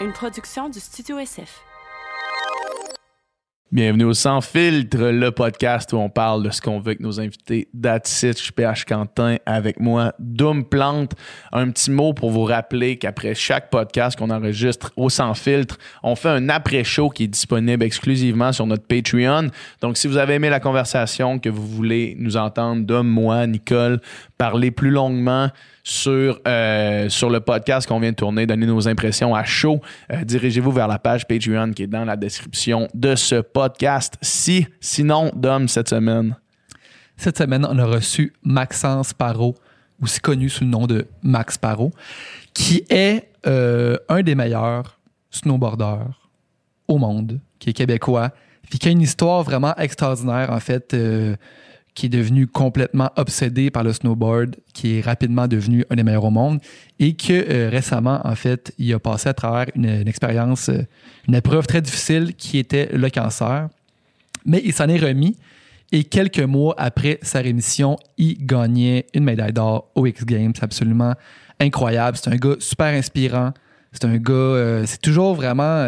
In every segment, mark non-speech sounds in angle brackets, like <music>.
une production du Studio SF. Bienvenue au Sans Filtre, le podcast où on parle de ce qu'on veut avec nos invités. That's it, je suis PH Quentin avec moi, Doom Plante. Un petit mot pour vous rappeler qu'après chaque podcast qu'on enregistre au Sans Filtre, on fait un après-show qui est disponible exclusivement sur notre Patreon. Donc, si vous avez aimé la conversation, que vous voulez nous entendre, Dom, moi, Nicole, parler plus longuement sur, euh, sur le podcast qu'on vient de tourner, donner nos impressions à chaud, euh, dirigez-vous vers la page Patreon qui est dans la description de ce podcast. Si, sinon, Dom, cette semaine? Cette semaine, on a reçu Maxence Parot, aussi connu sous le nom de Max Parot, qui est euh, un des meilleurs snowboarders au monde, qui est québécois, puis qui a une histoire vraiment extraordinaire, en fait, qui est devenu complètement obsédé par le snowboard, qui est rapidement devenu un des meilleurs au monde, et que euh, récemment, en fait, il a passé à travers une, expérience, euh, une épreuve très difficile qui était le cancer. Mais il s'en est remis, et quelques mois après sa rémission, il gagnait une médaille d'or au X Games. C'est absolument incroyable. C'est un gars super inspirant. C'est un gars, euh, c'est toujours vraiment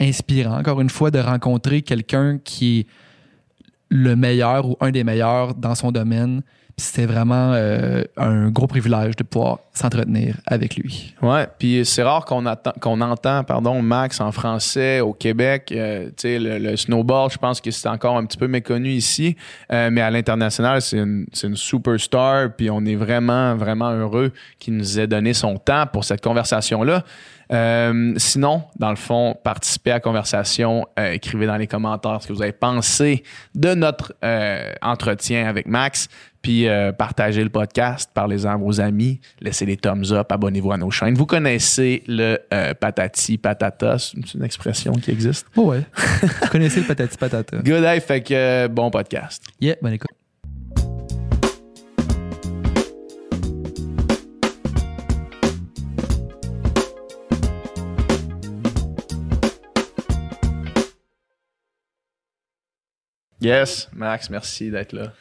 inspirant, encore une fois, de rencontrer quelqu'un qui le meilleur ou un des meilleurs dans son domaine. C'était vraiment euh, un gros privilège de pouvoir s'entretenir avec lui. Ouais, puis c'est rare qu'on qu'on entend pardon Max en français au Québec. Euh, le, le snowboard, je pense que c'est encore un petit peu méconnu ici, Euh, mais à l'international, c'est une, une superstar. Puis on est vraiment, vraiment heureux qu'il nous ait donné son temps pour cette conversation-là. Euh, sinon, dans le fond, participez à la conversation, euh, écrivez dans les commentaires ce que vous avez pensé de notre euh, entretien avec Max, puis partagez le podcast, parlez-en à vos amis, laissez des thumbs up, abonnez-vous à nos chaînes. Vous connaissez le patati patata, c'est une expression qui existe? Oh ouais. Vous connaissez le patati patata. Good day, fait que bon podcast. Yeah, bonne écoute. Yes, Max, merci d'être là.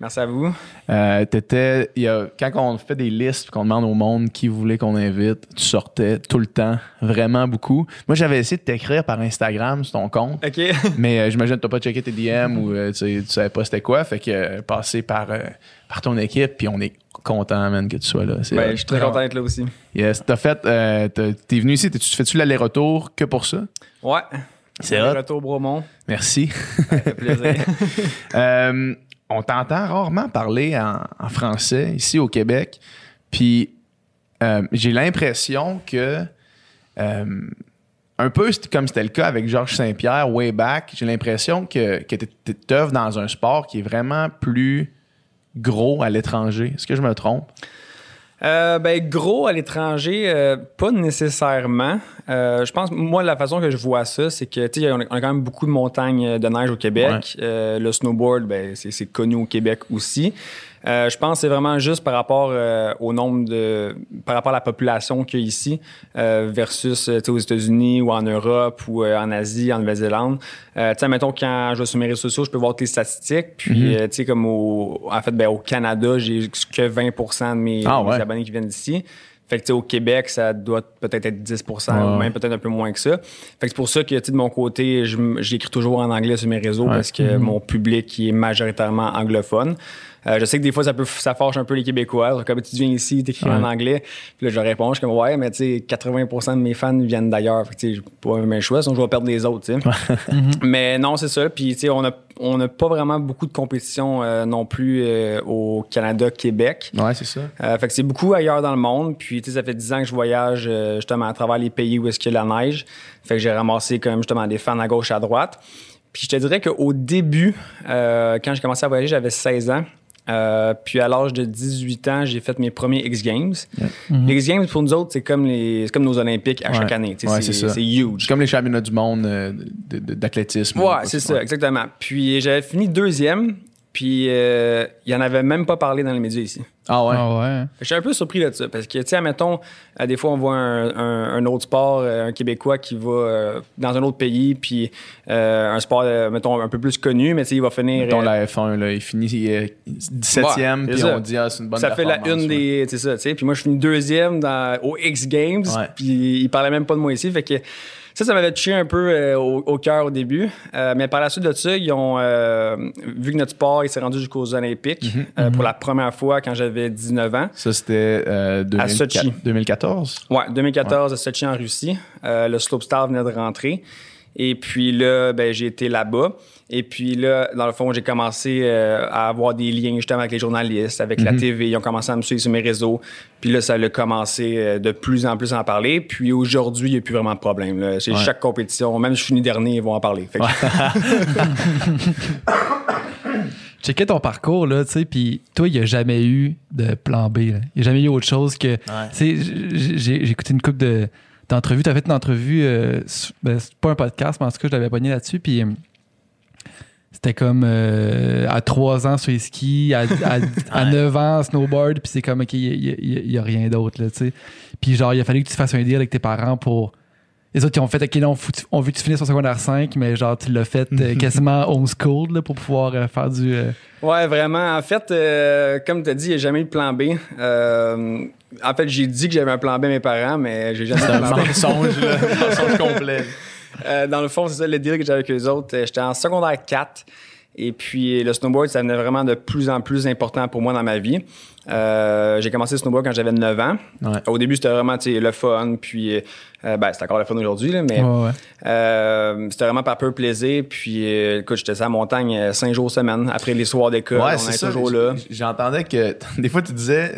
Merci à vous. Euh, t'étais, y a, quand on fait des listes, qu'on demande au monde qui voulait qu'on invite, tu sortais tout le temps, vraiment beaucoup. Moi, j'avais essayé de t'écrire par Instagram sur ton compte, OK. <laughs> mais euh, j'imagine que t'as pas checké tes DM ou euh, tu, tu savais pas c'était quoi, fait que passer par, par ton équipe, puis on est content, man, que tu sois là. C'est Ben, je suis très content d'être là aussi. Yes, t'as fait, t'es venu ici, t'es- tu fais-tu l'aller-retour que pour ça? Ouais. C'est. Retour Bromont. Merci. Ça fait plaisir. <laughs> Euh, on t'entend rarement parler en, en français ici au Québec. Puis euh, j'ai l'impression que, euh, un peu comme c'était le cas avec Georges Saint-Pierre, way back, j'ai l'impression que, que tu œuvres dans un sport qui est vraiment plus gros à l'étranger. Est-ce que je me trompe? Euh, ben, gros à l'étranger, euh, pas nécessairement. Euh, je pense, moi, la façon que je vois ça, c'est que, tu sais, on a on a quand même beaucoup de montagnes de neige au Québec. Euh, le snowboard, ben, c'est connu au Québec aussi. Euh, je pense que c'est vraiment juste par rapport euh, au nombre de. par rapport à la population qu'il y a ici euh, versus euh, tu sais, aux États-Unis ou en Europe ou euh, en Asie, en Nouvelle-Zélande. Euh, tu sais, mettons, quand je vais sur mes réseaux sociaux, je peux voir tes statistiques. Puis, euh, tu sais, comme au. En fait, ben, au Canada, j'ai que 20 de mes, Ah mes abonnés qui viennent d'ici. Fait que, tu sais, au Québec, ça doit peut-être être 10 ou Ouais. même peut-être un peu moins que ça. Fait que c'est pour ça que, tu sais, de mon côté, j'écris toujours en anglais sur mes réseaux parce que mon public est majoritairement anglophone. Euh, je sais que des fois, ça peut ça fâche un peu les Québécois. Comme tu viens ici, t'écris en anglais. Puis là, je réponds, je suis comme, ouais, mais tu sais, 80 de mes fans viennent d'ailleurs. Fait que, tu sais, pas même choix, sinon je vais perdre les autres, tu sais. <laughs> Mais non, c'est ça. Puis, tu sais, on a on n'a pas vraiment beaucoup de compétition euh, non plus euh, au Canada, Québec. Ouais, c'est ça. Fait que c'est beaucoup ailleurs dans le monde. Puis, tu sais, ça fait 10 ans que je voyage justement à travers les pays où est-ce qu'il y a de la neige. Fait que j'ai ramassé quand même justement des fans à gauche, à droite. Puis, je te dirais qu'au début, euh, quand j'ai commencé à voyager, j'avais 16 ans. Euh, puis à l'âge de 18 ans, j'ai fait mes premiers X Games. Les X Games, pour nous autres, c'est comme, les, c'est comme nos Olympiques à Ouais. chaque année. Ouais, c'est, c'est ça. c'est huge. C'est comme les championnats du monde euh, de- de- d'athlétisme. Ouais, c'est ça, exactement. Puis j'avais fini deuxième. Puis euh, il en avait même pas parlé dans les médias ici. Ah ouais? Ah ouais. Je suis un peu surpris de ça parce que, tu sais, admettons, euh, des fois, on voit un, un- un autre sport, euh, un Québécois qui va euh, dans un autre pays, puis euh, un sport, mettons, un peu plus connu, mais tu sais, il va finir. Mettons euh, la F1, là, il finit euh, 17e, Ouais, puis on dit, ah, c'est une bonne ça fait la une ouais. des. C'est ça, tu sais. Puis moi, je finis deuxième dans, au X Games, Ouais. puis il parlait même pas de moi ici. Fait que ça, ça m'avait touché un peu euh, au, au cœur au début. Euh, mais par la suite de ça, ils ont euh, vu que notre sport il s'est rendu jusqu'aux Olympiques euh, pour la première fois quand j'avais 19 ans. Ça, c'était 2004 Sochi. 2014. Ouais, 2014 à Sochi en Russie. Le slopestyle venait de rentrer. Et puis là, ben, j'ai été là-bas. Et puis là, dans le fond, j'ai commencé euh, à avoir des liens justement avec les journalistes, avec la TV. Ils ont commencé à me suivre sur mes réseaux. Puis là, ça a commencé euh, de plus en plus à en parler. Puis aujourd'hui, il n'y a plus vraiment de problème. là. C'est Ouais. chaque compétition, même si je finis dernier, ils vont en parler. Fait que- <laughs> Checkais ton parcours, là, tu sais, puis toi, il n'y a jamais eu de plan B. là. Il n'y a jamais eu autre chose que. Tu sais, j'ai écouté une couple de d'entrevues. Tu as fait une entrevue, euh, ben, c'est pas un podcast, mais en tout cas, je l'avais pogné là-dessus, puis. C'était comme euh, à 3 ans sur les skis, à, à, <laughs> à 9 ans snowboard, puis c'est comme, OK, il n'y a, rien d'autre, là, tu sais. Puis genre, il a fallu que tu fasses un deal avec tes parents pour... Les autres, ils ont fait, OK, là, on, fout- on veut que tu finisses au secondaire 5, mais genre, tu l'as fait euh, <laughs> quasiment homeschooled, là, pour pouvoir euh, faire du... euh, Ouais, vraiment. En fait, euh, comme tu as dit, il n'y a jamais eu de plan B. Euh, en fait, j'ai dit que j'avais un plan B à mes parents, mais j'ai jamais eu C'est de un plan B. mensonge, là. <laughs> un mensonge complet. Euh, dans le fond, c'est ça le deal que j'avais avec eux autres. Euh, J'étais en secondaire 4. Et puis, le snowboard, ça devenait vraiment de plus en plus important pour moi dans ma vie. Euh, j'ai commencé le snowboard quand j'avais 9 ans. Ouais. Au début, c'était vraiment le fun. Puis, euh, ben, c'est encore le fun aujourd'hui, mais ouais, ouais. euh, c'était vraiment par peu plaisir. Puis, écoute, j'étais sur la montagne euh, cinq jours semaine. Après les soirs d'école, on est toujours là. J'entendais que <laughs> des fois, tu disais.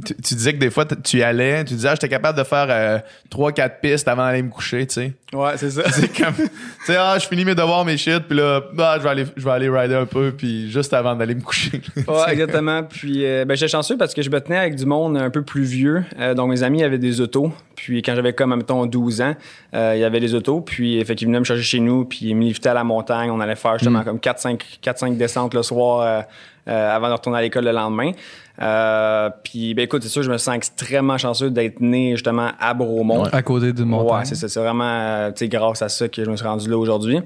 Euh, tu, tu disais que des fois, tu y allais, tu disais, ah, j'étais capable de faire 3-4 pistes avant d'aller me coucher, tu sais. Ouais, c'est ça. <laughs> C'est comme, tu sais, ah, je finis mes devoirs, mes shit, puis là, bah, je vais aller, je vais aller rider un peu, puis juste avant d'aller me coucher. Ouais, exactement. Puis, euh, ben, j'étais chanceux parce que je me tenais avec du monde un peu plus vieux. Euh, donc, mes amis avaient des autos. Puis, quand j'avais comme, mettons, 12 ans, euh, il y avait des autos. Puis, fait qu'ils venaient me chercher chez nous. Puis, ils me livraient à la montagne. On allait faire justement comme 4-5 4-5 descentes le soir euh, euh, avant de retourner à l'école le lendemain. Euh, puis, ben, écoute, c'est sûr, je me sens extrêmement chanceux d'être né justement à Bromont. À côté du montagne. Ouais, c'est ça. C'est vraiment euh, tu sais, grâce à ça que je me suis rendu là aujourd'hui.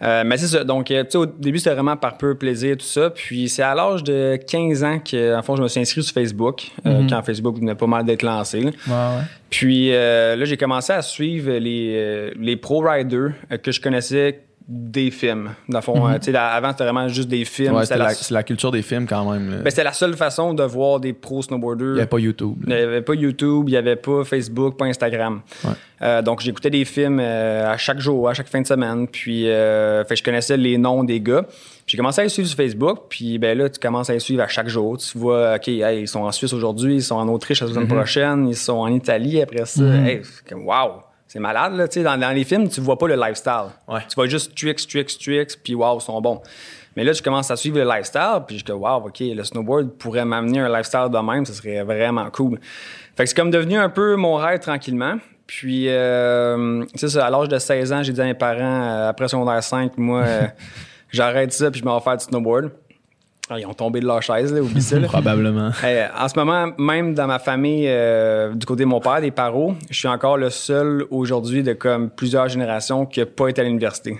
Euh, mais c'est ça. Donc, euh, tu sais, au début, c'était vraiment par peu plaisir, tout ça. Puis, c'est à l'âge de 15 ans que, en fond, je me suis inscrit sur Facebook, euh, quand Facebook venait pas mal d'être lancé. là. Ouais, ouais. Puis, euh, là, j'ai commencé à suivre les, les pro riders euh, que je connaissais des films. Dans le fond, sais, là, avant, c'était vraiment juste des films. Ouais, C'était la, la, c'est la culture des films quand même. ben, c'était la seule façon de voir des pro snowboarders. Il n'y avait pas YouTube. Il n'y avait pas YouTube, il n'y avait pas Facebook, pas Instagram. Ouais. Euh, donc, j'écoutais des films euh, à chaque jour, à chaque fin de semaine. Puis, euh, fait je connaissais les noms des gars. J'ai commencé à les suivre sur Facebook. Puis, ben là, tu commences à les suivre à chaque jour. Tu vois, OK, hey, ils sont en Suisse aujourd'hui, ils sont en Autriche la semaine prochaine, ils sont en Italie après ça. Hey, c'est comme, wow! C'est malade, là. Tu sais, dans, dans les films, tu vois pas le lifestyle. Ouais. Tu vois juste tricks, tricks, tricks, puis wow, ils sont bons. Mais là, tu commences à suivre le lifestyle, puis je te wow, OK, le snowboard pourrait m'amener un lifestyle de même, ça serait vraiment cool. Fait que c'est comme devenu un peu mon rêve tranquillement. Puis, euh, c'est ça, à l'âge de 16 ans, j'ai dit à mes parents, euh, après secondaire 5, moi, <laughs> euh, j'arrête ça, puis je m'en vais faire du snowboard. Ils ont tombé de leur chaise, là, oublie ça. là. Probablement. En ce moment, même dans ma famille, euh, du côté de mon père, des parents, je suis encore le seul aujourd'hui de comme plusieurs générations qui n'a pas été à l'université.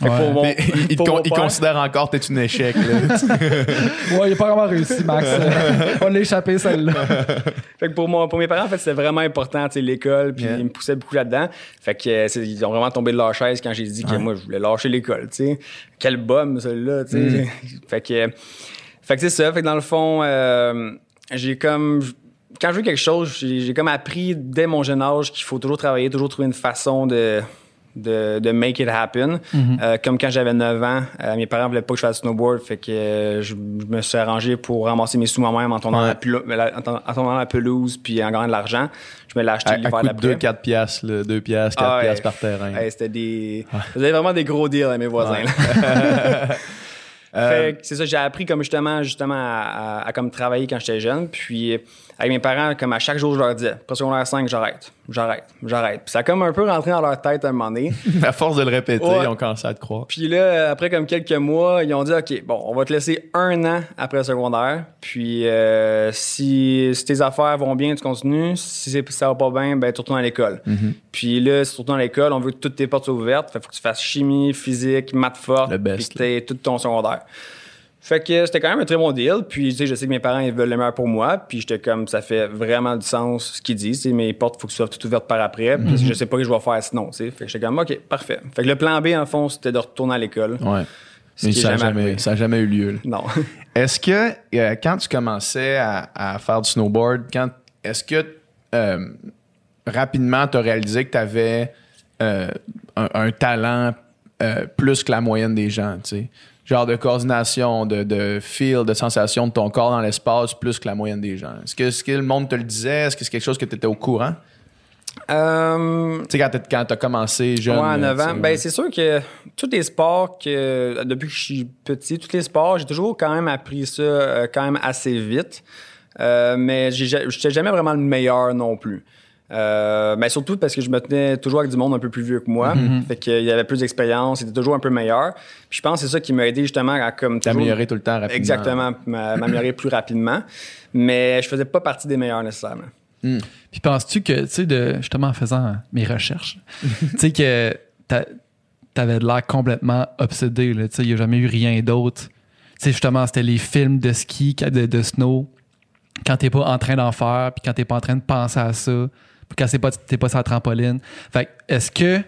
Ouais. mon- il, con- considère encore que t'es un échec. Là. <laughs> Ouais, il a pas vraiment réussi, Max. <laughs> On l'a échappé, celle-là. Fait que pour, mon, pour mes parents, en fait, c'était vraiment important, tu sais, l'école, puis Yeah. ils me poussaient beaucoup là-dedans. Fait que euh, ils ont vraiment tombé de leur chaise quand j'ai dit que moi, je voulais lâcher l'école, tu sais. Quel bum, celui-là, tu sais. <laughs> fait que, fait que c'est ça. Fait que dans le fond, euh, j'ai comme... Quand je veux quelque chose, j'ai j'ai comme appris dès mon jeune âge qu'il faut toujours travailler, toujours trouver une façon de... De, de make it happen. Euh, comme quand j'avais 9 ans, euh, mes parents voulaient pas que je fasse snowboard, fait que euh, je, je me suis arrangé pour ramasser mes sous moi-même en tournant, Ouais. la, en tournant- en tournant la pelouse puis en gagnant de l'argent. Je me l'ai acheté l'hiver d'après. 2-4 piastres, là, 2 piastres, 4 Ah ouais. piastres par terrain. Hey, c'était des. Vous avez vraiment des gros deals à mes voisins. <laughs> <laughs> c'est ça, j'ai appris comme justement, justement à, à- à comme travailler quand j'étais jeune. Puis avec mes parents, comme à chaque jour, je leur disais, après secondaire 5, j'arrête. J'arrête, j'arrête. Puis ça a comme un peu rentré dans leur tête à un moment donné. <laughs> à force de le répéter, Ouais. ils ont commencé à te croire. Puis là, après comme quelques mois, ils ont dit OK, bon, on va te laisser un an après le secondaire. Puis euh, si, si tes affaires vont bien, tu continues. Si ça va pas bien, ben tu retournes à l'école. Puis là, si tu retournes à l'école, on veut que toutes tes portes soient ouvertes. Fait faut que tu fasses chimie, physique, maths forte, Le puis best, que t'aies tout ton secondaire. Fait que c'était quand même un très bon deal. Puis, tu sais, je sais que mes parents, ils veulent le meilleur pour moi. Puis, j'étais comme, ça fait vraiment du sens ce qu'ils disent. Tu sais, mes portes, il faut que soient toutes ouvertes par après. Puis, je sais pas ce que je vais faire sinon, tu sais. Fait que j'étais comme, OK, parfait. Fait que le plan B, en fond, c'était de retourner à l'école. Ouais. Mais ça n'a jamais eu lieu. là. Non. <laughs> Est-ce que euh, quand tu commençais à, à faire du snowboard, quand est-ce que euh, rapidement tu as réalisé que tu avais un, un talent euh, plus que la moyenne des gens, tu sais? Genre de coordination, de, de feel, de sensation de ton corps dans l'espace plus que la moyenne des gens. Est-ce que, que le monde te le disait? Est-ce que c'est quelque chose que tu étais au courant? Euh, Tu sais, quand tu as commencé jeune. Ouais, à là, 9 tu ans. Ben, c'est sûr que tous les sports que, depuis que je suis petit, tous les sports, j'ai toujours quand même appris ça euh, quand même assez vite. Euh, mais j'ai ja- j'étais jamais vraiment le meilleur non plus. Euh, mais surtout parce que je me tenais toujours avec du monde un peu plus vieux que moi. Fait qu'il y avait plus d'expérience, c'était toujours un peu meilleur. Puis je pense que c'est ça qui m'a aidé justement à comme toujours- T'améliorer tout le temps rapidement. Exactement, m'a- m'améliorer plus rapidement. Mais je faisais pas partie des meilleurs nécessairement. Puis penses-tu que, tu sais, de, justement en faisant mes recherches, tu sais que t'a- t'avais de l'air complètement obsédé, tu sais, il n'y a jamais eu rien d'autre. Tu sais, justement, c'était les films de ski, de, de snow, quand t'es pas en train d'en faire, puis quand t'es pas en train de penser à ça, quand c'est pas, t'es pas sur la trampoline. Fait que, est-ce que,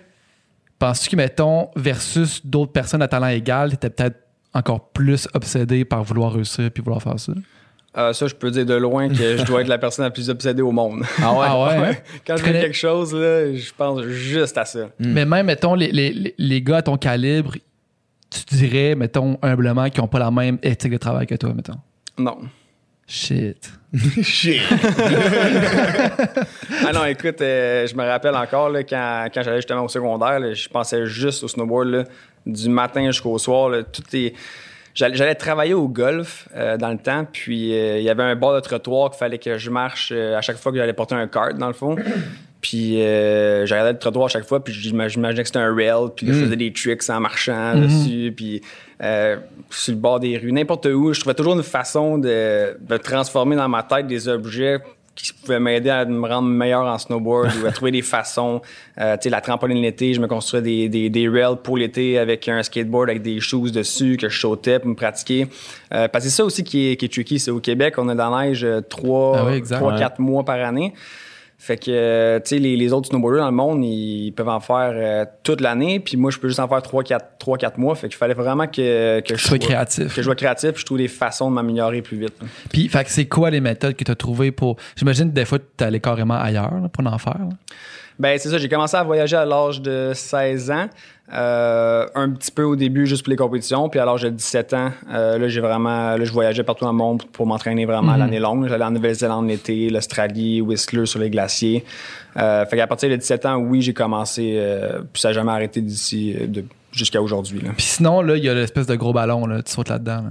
penses-tu que, mettons, versus d'autres personnes à talent égal, t'étais peut-être encore plus obsédé par vouloir réussir puis vouloir faire ça? Euh, ça, je peux dire de loin que je dois être la personne la plus obsédée au monde. Ah ouais? <laughs> Ah ouais? hein? <laughs> Quand je fais quelque chose, là, je pense juste à ça. Mais même, mettons, les, les- les- gars à ton calibre, tu dirais, mettons, humblement, qui n'ont pas la même éthique de travail que toi, mettons? Non. Shit. <laughs> Shit. <laughs> Ah non, écoute, euh, je me rappelle encore là, quand, quand j'allais justement au secondaire, là, je pensais juste au snowboard là, du matin jusqu'au soir. là, tout est- J'allais, j'allais travailler au golf euh, dans le temps, puis euh, il y avait un bord de trottoir qu'il fallait que je marche euh, à chaque fois que j'allais porter un kart, dans le fond. <clears throat> Puis euh, je regardais le trottoir à chaque fois, puis j'ima- j'imaginais que c'était un rail, puis là, je faisais des tricks en marchant dessus, puis euh, sur le bord des rues, n'importe où. Je trouvais toujours une façon de, de transformer dans ma tête des objets qui pouvaient m'aider à me rendre meilleur en snowboard ou à <laughs> trouver des façons. Euh, tu sais, la trampoline l'été, je me construisais des, des, des rails pour l'été avec un skateboard avec des shoes dessus que je sautais pour me pratiquer. Euh, parce que c'est ça aussi qui est, qui est tricky. C'est au Québec, on a dans la neige euh, trois, Ah oui, Ouais. mois par année. Fait que, euh, tu sais, les, les autres snowboarders dans le monde, ils peuvent en faire euh, toute l'année. Puis moi, je peux juste en faire 3-4 mois. Fait qu'il fallait vraiment que, que je sois créatif. Que je sois créatif. puis je trouve des façons de m'améliorer plus vite. Puis, fait que c'est quoi les méthodes que tu as trouvées pour. J'imagine que des fois, tu allais carrément ailleurs là, pour en faire. là? Ben, c'est ça. J'ai commencé à voyager à l'âge de 16 ans. Euh, un petit peu au début, juste pour les compétitions. Puis à l'âge de 17 ans, euh, là, j'ai vraiment. Là, je voyageais partout dans le monde pour m'entraîner vraiment à l'année longue. J'allais en Nouvelle-Zélande l'été, l'Australie, Whistler sur les glaciers. Euh, fait qu'à partir de 17 ans, oui, j'ai commencé. euh, puis ça n'a jamais arrêté d'ici de- jusqu'à aujourd'hui. là. Puis sinon, là, il y a l'espèce de gros ballon, là, tu sautes là-dedans. là.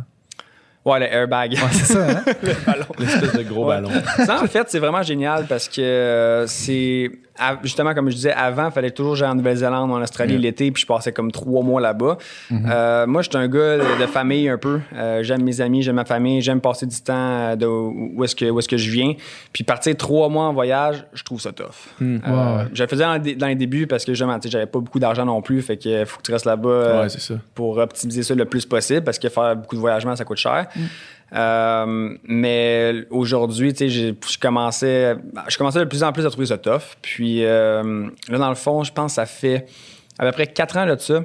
Ouais, le airbag. Ouais, c'est ça, hein? <laughs> L'espèce de gros Ouais. ballon. Ça, en fait, c'est vraiment génial parce que euh, c'est. Justement, comme je disais, avant, il fallait toujours j'aille en Nouvelle-Zélande ou en Australie l'été, puis je passais comme trois mois là-bas. Euh, moi, je suis un gars de, de famille un peu. Euh, j'aime mes amis, j'aime ma famille, j'aime passer du temps euh, de où est-ce que, où est-ce que je viens. Puis partir trois mois en voyage, je trouve ça tough. Euh, Ouais, ouais. Je le faisais dans, les débuts parce que justement, tu sais, j'avais pas beaucoup d'argent non plus, fait que faut que tu restes là-bas. euh, Ouais, pour optimiser ça le plus possible parce que faire beaucoup de voyagements, ça coûte cher. Euh, mais aujourd'hui, tu sais, je commençais, je commençais de plus en plus à trouver ça tough. Puis euh, là, dans le fond, je pense que ça fait à peu près quatre ans là, de ça.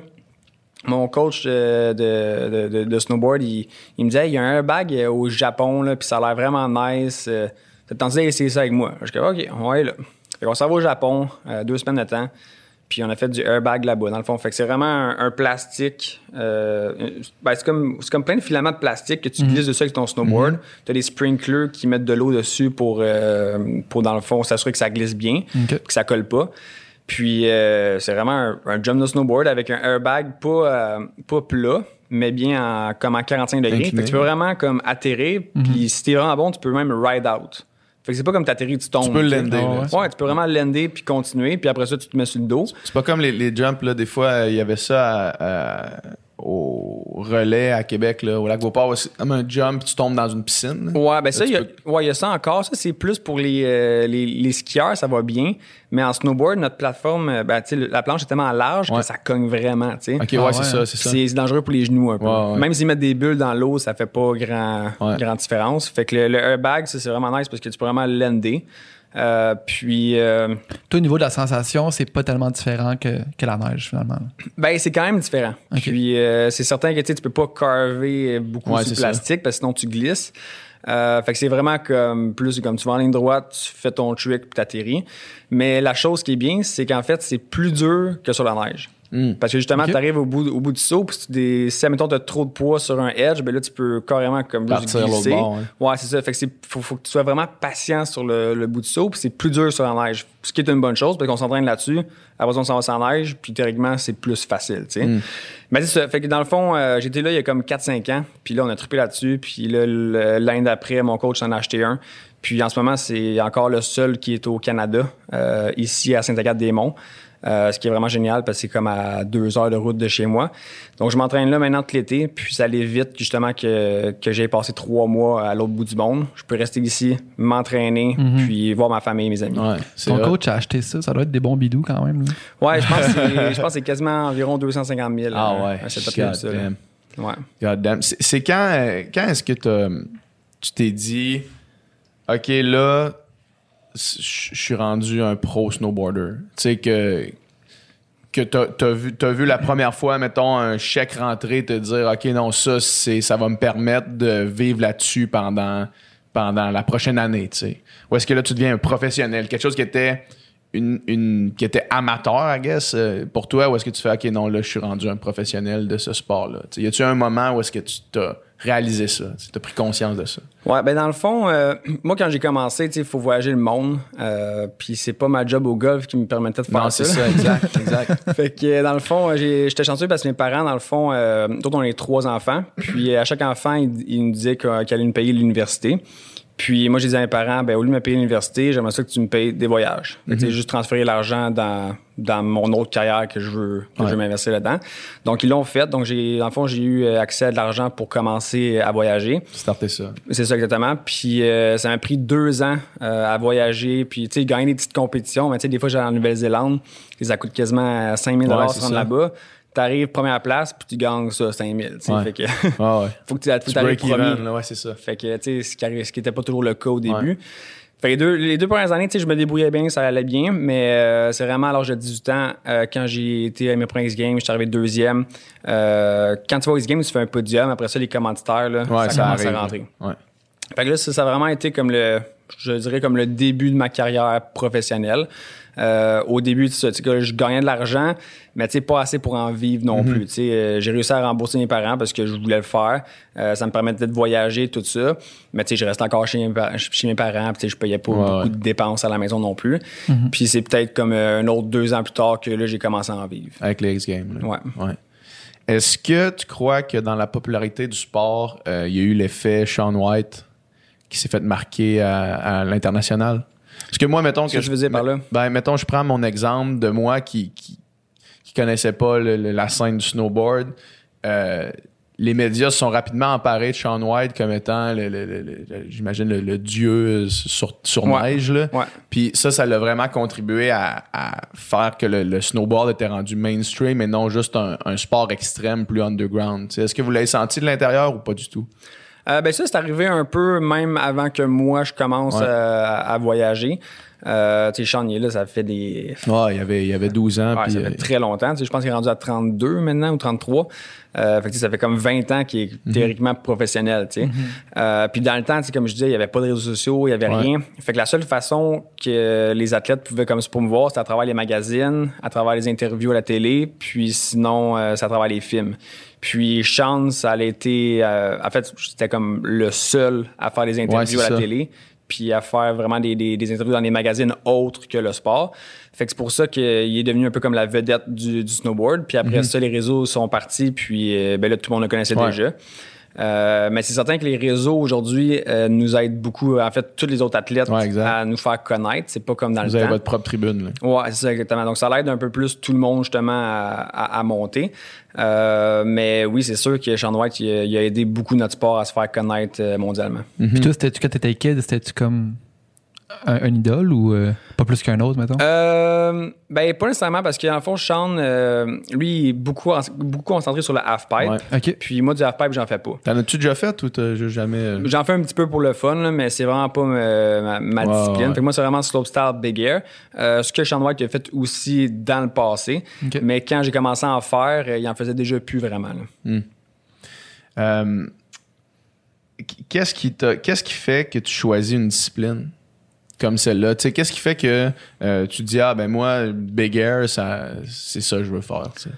Mon coach de, de, snowboard, il, me disait, il y a un airbag au Japon, là, puis ça a l'air vraiment nice. Euh, T'as tenté d'essayer ça avec moi? Je dis, OK, on va aller là. Fait qu'on s'en va au Japon, deux semaines de temps. Puis on a fait du airbag là-bas, dans le fond. Fait que c'est vraiment un, un plastique. euh, ben, c'est comme, plein de filaments de plastique que tu glisses dessus avec ton snowboard. Tu as des sprinklers qui mettent de l'eau dessus pour, euh, pour, dans le fond, s'assurer que ça glisse bien, OK. que ça colle pas. Puis euh, c'est vraiment un, un jump de snowboard avec un airbag pas, pas plat, mais bien en, comme en 45 degrés. Incliné. Fait que tu peux vraiment comme atterrir. Puis si t'es vraiment bon, tu peux même ride out. Fait que c'est pas comme t'atterris, tu tombes. Tu peux le là. Ouais, tu peux vraiment lander puis continuer, puis après ça, tu te mets sur le dos. C'est pas comme les, les jumps, là. Des fois, euh, il y avait ça à- à- au relais à Québec, là, au lac Beauport. C'est comme un jump, tu tombes dans une piscine. Ouais, ben ça, il y, a- peux- ouais, il y a ça encore. Ça, c'est plus pour les, euh, les, les skieurs, ça va bien. Mais en snowboard, notre plateforme, euh, ben, tu sais, le- la planche est tellement large Ouais. que ça cogne vraiment, tu sais. Ok, Ah ouais, c'est hein. ça, c'est ça. C'est dangereux pour les genoux un peu. Ouais, ouais. Même s'ils mettent des bulles dans l'eau, ça fait pas grand, Ouais. grande différence. Fait que le, le airbag, ça, c'est vraiment nice parce que tu peux vraiment lander. Euh, puis, euh, Toi, au niveau de la sensation, c'est pas tellement différent que, que la neige, finalement. ben, c'est quand même différent. Puis, euh, c'est certain que tu peux pas carver beaucoup Ouais, le plastique parce que sinon tu glisses. Euh, fait que c'est vraiment comme plus comme tu vas en ligne droite, tu fais ton trick puis t'atterris. Mais la chose qui est bien, c'est qu'en fait, c'est plus dur que sur la neige. Hmm. Parce que justement, tu arrives au bout, au bout du saut, puis des, si, admettons, tu as trop de poids sur un edge, ben là, tu peux carrément comme Partir glisser. bord, ouais. Ouais, c'est ça. Fait que c'est, faut, faut que tu sois vraiment patient sur le, le bout du saut, puis c'est plus dur sur la neige. Ce qui est une bonne chose, parce qu'on s'entraîne là-dessus. Après on s'en va sur la neige, puis théoriquement, c'est plus facile, tu sais. Mm. Mais c'est ça. Fait que dans le fond, euh, j'étais là il y a comme 4-5 ans, puis là, on a trippé là-dessus, puis là, l'année d'après, mon coach en a acheté un. Puis en ce moment, c'est encore le seul qui est au Canada, euh, ici à Saint-Agathe-des-Monts. Euh, ce qui est vraiment génial parce que c'est comme à deux heures de route de chez moi. Donc, je m'entraîne là maintenant tout l'été. Puis, ça allait vite, justement, que, que j'ai passé trois mois à l'autre bout du monde. Je peux rester ici, m'entraîner, puis voir ma famille et mes amis. Ouais, Ton coach a acheté ça, ça doit être des bons bidous quand même. là. Ouais, je pense que c'est- <laughs> je pense que c'est quasiment environ 250 000. Ah euh, ouais. à cette God ça. Ouais. God damn. C'est quand, euh, quand est-ce que tu t'es dit, OK, là, je suis rendu un pro snowboarder? Tu sais, que, que t'as as vu, la première fois, mettons, un chèque rentré, te dire, OK, non, ça, ça va me permettre de vivre là-dessus pendant, pendant la prochaine année, tu sais. Ou est-ce que là, tu deviens un professionnel? Quelque chose qui était... Qui était amateur, I guess, euh, pour toi, ou est-ce que tu fais, OK, non, là, je suis rendu un professionnel de ce sport-là? Y a-tu un moment où est-ce que tu t'as réalisé ça? Tu as pris conscience de ça? Ouais, ben dans le fond, euh, <clears throat> moi quand j'ai commencé, tu sais, il faut voyager le monde. Euh, puis c'est pas ma job au golf qui me permettait de faire Non, ça. c'est ça, exact, <laughs> exact. fait que euh, dans le fond, euh, j'étais chanceux parce que mes parents, dans le fond, euh, on est trois enfants. Puis à chaque enfant, ils, ils nous disaient qu'ils allaient nous payer l'université. Puis moi, j'ai dit à mes parents, ben, au lieu de me payer l'université, j'aimerais ça que tu me payes des voyages. Fait que, sais, juste transférer l'argent dans, dans mon autre carrière que je veux, que je veux m'investir là-dedans. Donc, ils l'ont fait. Donc, j'ai, dans le fond, j'ai eu euh, accès à de l'argent pour commencer à voyager. Starter ça. C'est ça exactement. Puis euh, ça m'a pris deux ans euh, à voyager, puis tu sais, gagner des petites compétitions. Mais tu sais, des fois, j'allais en Nouvelle-Zélande, ça coûte quasiment 5000 Ouais, dollars c'est se rendre là-bas. T'arrives première place, puis tu gagnes ça, 5000. tu sais. Ouais. Fait que <laughs> Ah ouais. faut que tu Tu t'arrives premier. even, ouais, c'est ça. Fait que, tu sais, ce qui arrive- ce qui était pas toujours le cas au début. Fait que les deux, les deux premières années, tu sais, je me débrouillais bien, ça allait bien, mais euh, c'est vraiment à l'âge de 18 ans, euh, quand j'ai été à mes premiers X-Games, j'étais arrivé deuxième. Euh, quand tu vas aux X-Games, tu fais un podium, après ça, les commanditaires, là, ça, ça, commence à rentrer. Fait que là, ça, ça a vraiment été comme le, je dirais comme le début de ma carrière professionnelle. Euh, au début, que je gagnais de l'argent, mais tu sais, pas assez pour en vivre non plus. Tu sais, euh, j'ai réussi à rembourser mes parents parce que je voulais le faire. Euh, ça me permettait de voyager, tout ça. Mais tu sais, je restais encore chez mes, chez mes parents, puis tu sais, je payais pas Ouais, beaucoup ouais. de dépenses à la maison non plus. Puis c'est peut-être comme un autre deux ans plus tard que là, j'ai commencé à en vivre. Avec les X-Games. Ouais. Ouais. Est-ce que tu crois que dans la popularité du sport, il y a eu l'effet Sean White qui s'est fait marquer à, à l'international? Parce que moi, mettons que que tu veux dire par là? Ben, mettons, je prends mon exemple de moi qui, qui, qui connaissait pas le- le- la scène du snowboard. Euh, les médias se sont rapidement emparés de Sean White comme étant, j'imagine, le, le dieu sur, sur Ouais. neige. Là. Ouais. Puis ça, ça l'a vraiment contribué à, à faire que le, le snowboard était rendu mainstream et non juste un, un sport extrême plus underground. Est-ce que vous l'avez senti de l'intérieur ou pas du tout? Euh, ben ça, c'est arrivé un peu même avant que moi, je commence Ouais. euh, à, voyager. Euh, tu sais, Sean, il est là, ça fait des... Ouais, il y avait, il avait 12 ans. Ouais, puis, ça euh, fait très longtemps. Tu sais, je pense qu'il est rendu à 32 maintenant ou 33. Euh, fait que, tu sais, ça fait comme 20 ans qu'il Mhm. est théoriquement professionnel. tu sais. Euh, puis dans le temps, tu sais, comme je disais, il n'y avait pas de réseaux sociaux, il n'y avait Ouais. rien. Fait que la seule façon que les athlètes pouvaient comme se promouvoir, c'était à travers les magazines, à travers les interviews à la télé, puis sinon, euh, c'est à travers les films. Puis Sean, ça a été... euh, en fait, c'était comme le seul à faire des interviews à la ça. télé puis à faire vraiment des, des, des interviews dans des magazines autres que le sport. Fait que c'est pour ça qu'il est devenu un peu comme la vedette du, du snowboard. Puis Mhm. après ça, les réseaux sont partis, puis euh, ben là, tout le monde le connaissait Ouais. déjà. Euh, mais c'est certain que les réseaux aujourd'hui euh, nous aident beaucoup, en fait, tous les autres athlètes Ouais, à nous faire connaître. C'est pas comme dans Vous le avez temps. votre propre tribune. là. Ouais, c'est ça exactement. Donc ça l'aide un peu plus tout le monde justement à, à- à monter. Euh, mais oui, c'est sûr que Sean White, il a, il a aidé beaucoup notre sport à se faire connaître mondialement. Puis toi, c'était-tu quand t'étais kid, c'était-tu comme un, un idole ou euh, pas plus qu'un autre, mettons? Euh, ben pas nécessairement parce qu'en fond, Sean, euh, lui, il est beaucoup, en- beaucoup concentré sur le half-pipe. Ouais. Puis moi, du half-pipe, j'en fais pas. T'en as-tu déjà fait ou t'as juste jamais. J'en fais un petit peu pour le fun, là, mais c'est vraiment pas ma, discipline. ouais. Fait que moi, c'est vraiment slopestyle big air. Euh, ce que Sean White a fait aussi dans le passé. Mais quand j'ai commencé à en faire, il en faisait déjà plus vraiment. Euh, qu'est-ce qui qu'est-ce qui fait que tu choisis une discipline? Comme celle-là Tu sais, qu'est-ce qui fait que euh, tu te dis ah ben moi big air ça c'est ça que je veux faire tu sais?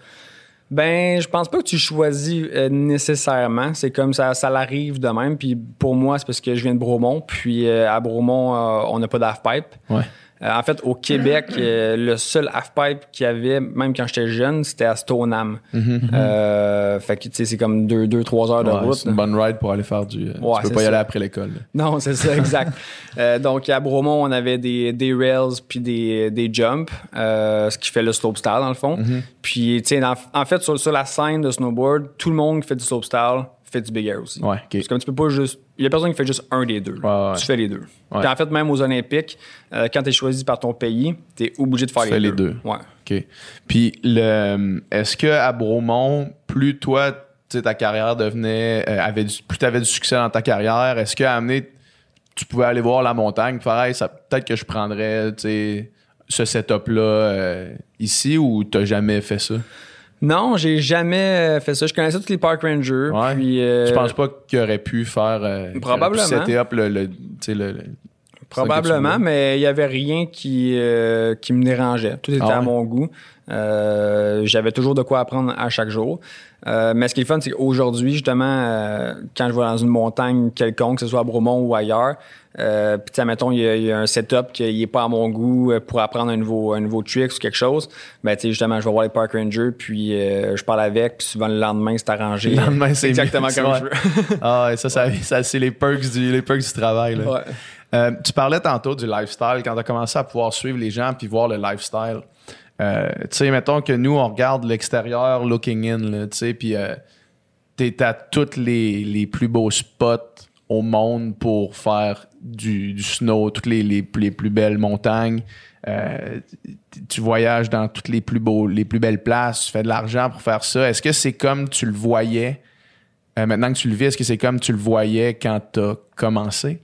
Ben, je pense pas que tu choisis euh, nécessairement. C'est comme ça, ça l'arrive de même. Puis pour moi, c'est parce que je viens de Bromont. Puis euh, à Bromont, on n'a pas d'half-pipe. Ouais. Euh, en fait, au Québec, <clears throat> euh, le seul half-pipe qu'il y avait, même quand j'étais jeune, c'était à Stoneham. Euh, fait que, tu sais, c'est comme 2-3 deux, trois heures de Ouais, route. c'est une bonne ride pour aller faire du. Ouais, tu peux pas y aller après l'école. Non, c'est ça, <laughs> exact. Euh, donc, à Bromont, on avait des, des rails puis des, des jumps, euh, ce qui fait le slopestyle, dans le fond. Mm-hmm. Puis, tu sais, en fait, sur, sur la scène de snowboard, tout le monde qui fait du slopestyle fait du big air aussi. Ouais. Parce que tu peux pas juste. Il y a personne qui fait juste un des deux. Ouais. Tu fais les deux. En fait, même aux Olympiques, euh, quand tu es choisi par ton pays, tu es obligé de faire Tu les, fais les deux. deux. Ouais. OK. Puis, le, est-ce que à Bromont, plus toi, tu sais, ta carrière devenait. euh, avait du- plus tu avais du succès dans ta carrière, est-ce qu'à amener, tu pouvais aller voir la montagne, faire, Hey, ça, peut-être que je prendrais, ce setup-là euh, ici ou t'as jamais fait ça? Non, j'ai jamais fait ça. Je connaissais tous les park rangers. Ouais. Puis, euh, Tu penses pas qu'il aurait pu faire. euh, Probablement. pu up le. le, tu sais, le- le- Probablement, mais il y avait rien qui, euh, qui me dérangeait. Tout était Ah à mon goût. Euh, J'avais toujours de quoi apprendre à chaque jour. Euh, mais ce qui est fun, c'est qu'aujourd'hui, justement, euh, quand je vais dans une montagne quelconque, que ce soit à Bromont ou ailleurs, euh, puis mettons, il y, a- il y a un setup qui n'est pas à mon goût pour apprendre un nouveau, un nouveau trick ou quelque chose, ben tu sais, justement, je vais voir les park rangers, puis je parle avec, puis souvent le lendemain, c'est arrangé. Le lendemain, c'est exactement comme je veux. <laughs> Ah, ouais, ça, ça, ça, c'est les perks du, les perks du travail. là. Ouais. Tu parlais tantôt du lifestyle, quand tu as commencé à pouvoir suivre les gens puis voir le lifestyle. Euh, tu sais, mettons que nous, on regarde l'extérieur looking in, tu sais, puis euh, t'es à tous les, les plus beaux spots au monde pour faire du, snow, toutes les, les, plus belles montagnes. Euh, tu voyages dans toutes les plus beaux, les plus belles places, tu fais de l'argent pour faire ça. Est-ce que c'est comme tu le voyais? Maintenant que tu le vis, est-ce que c'est comme tu le voyais quand tu as commencé?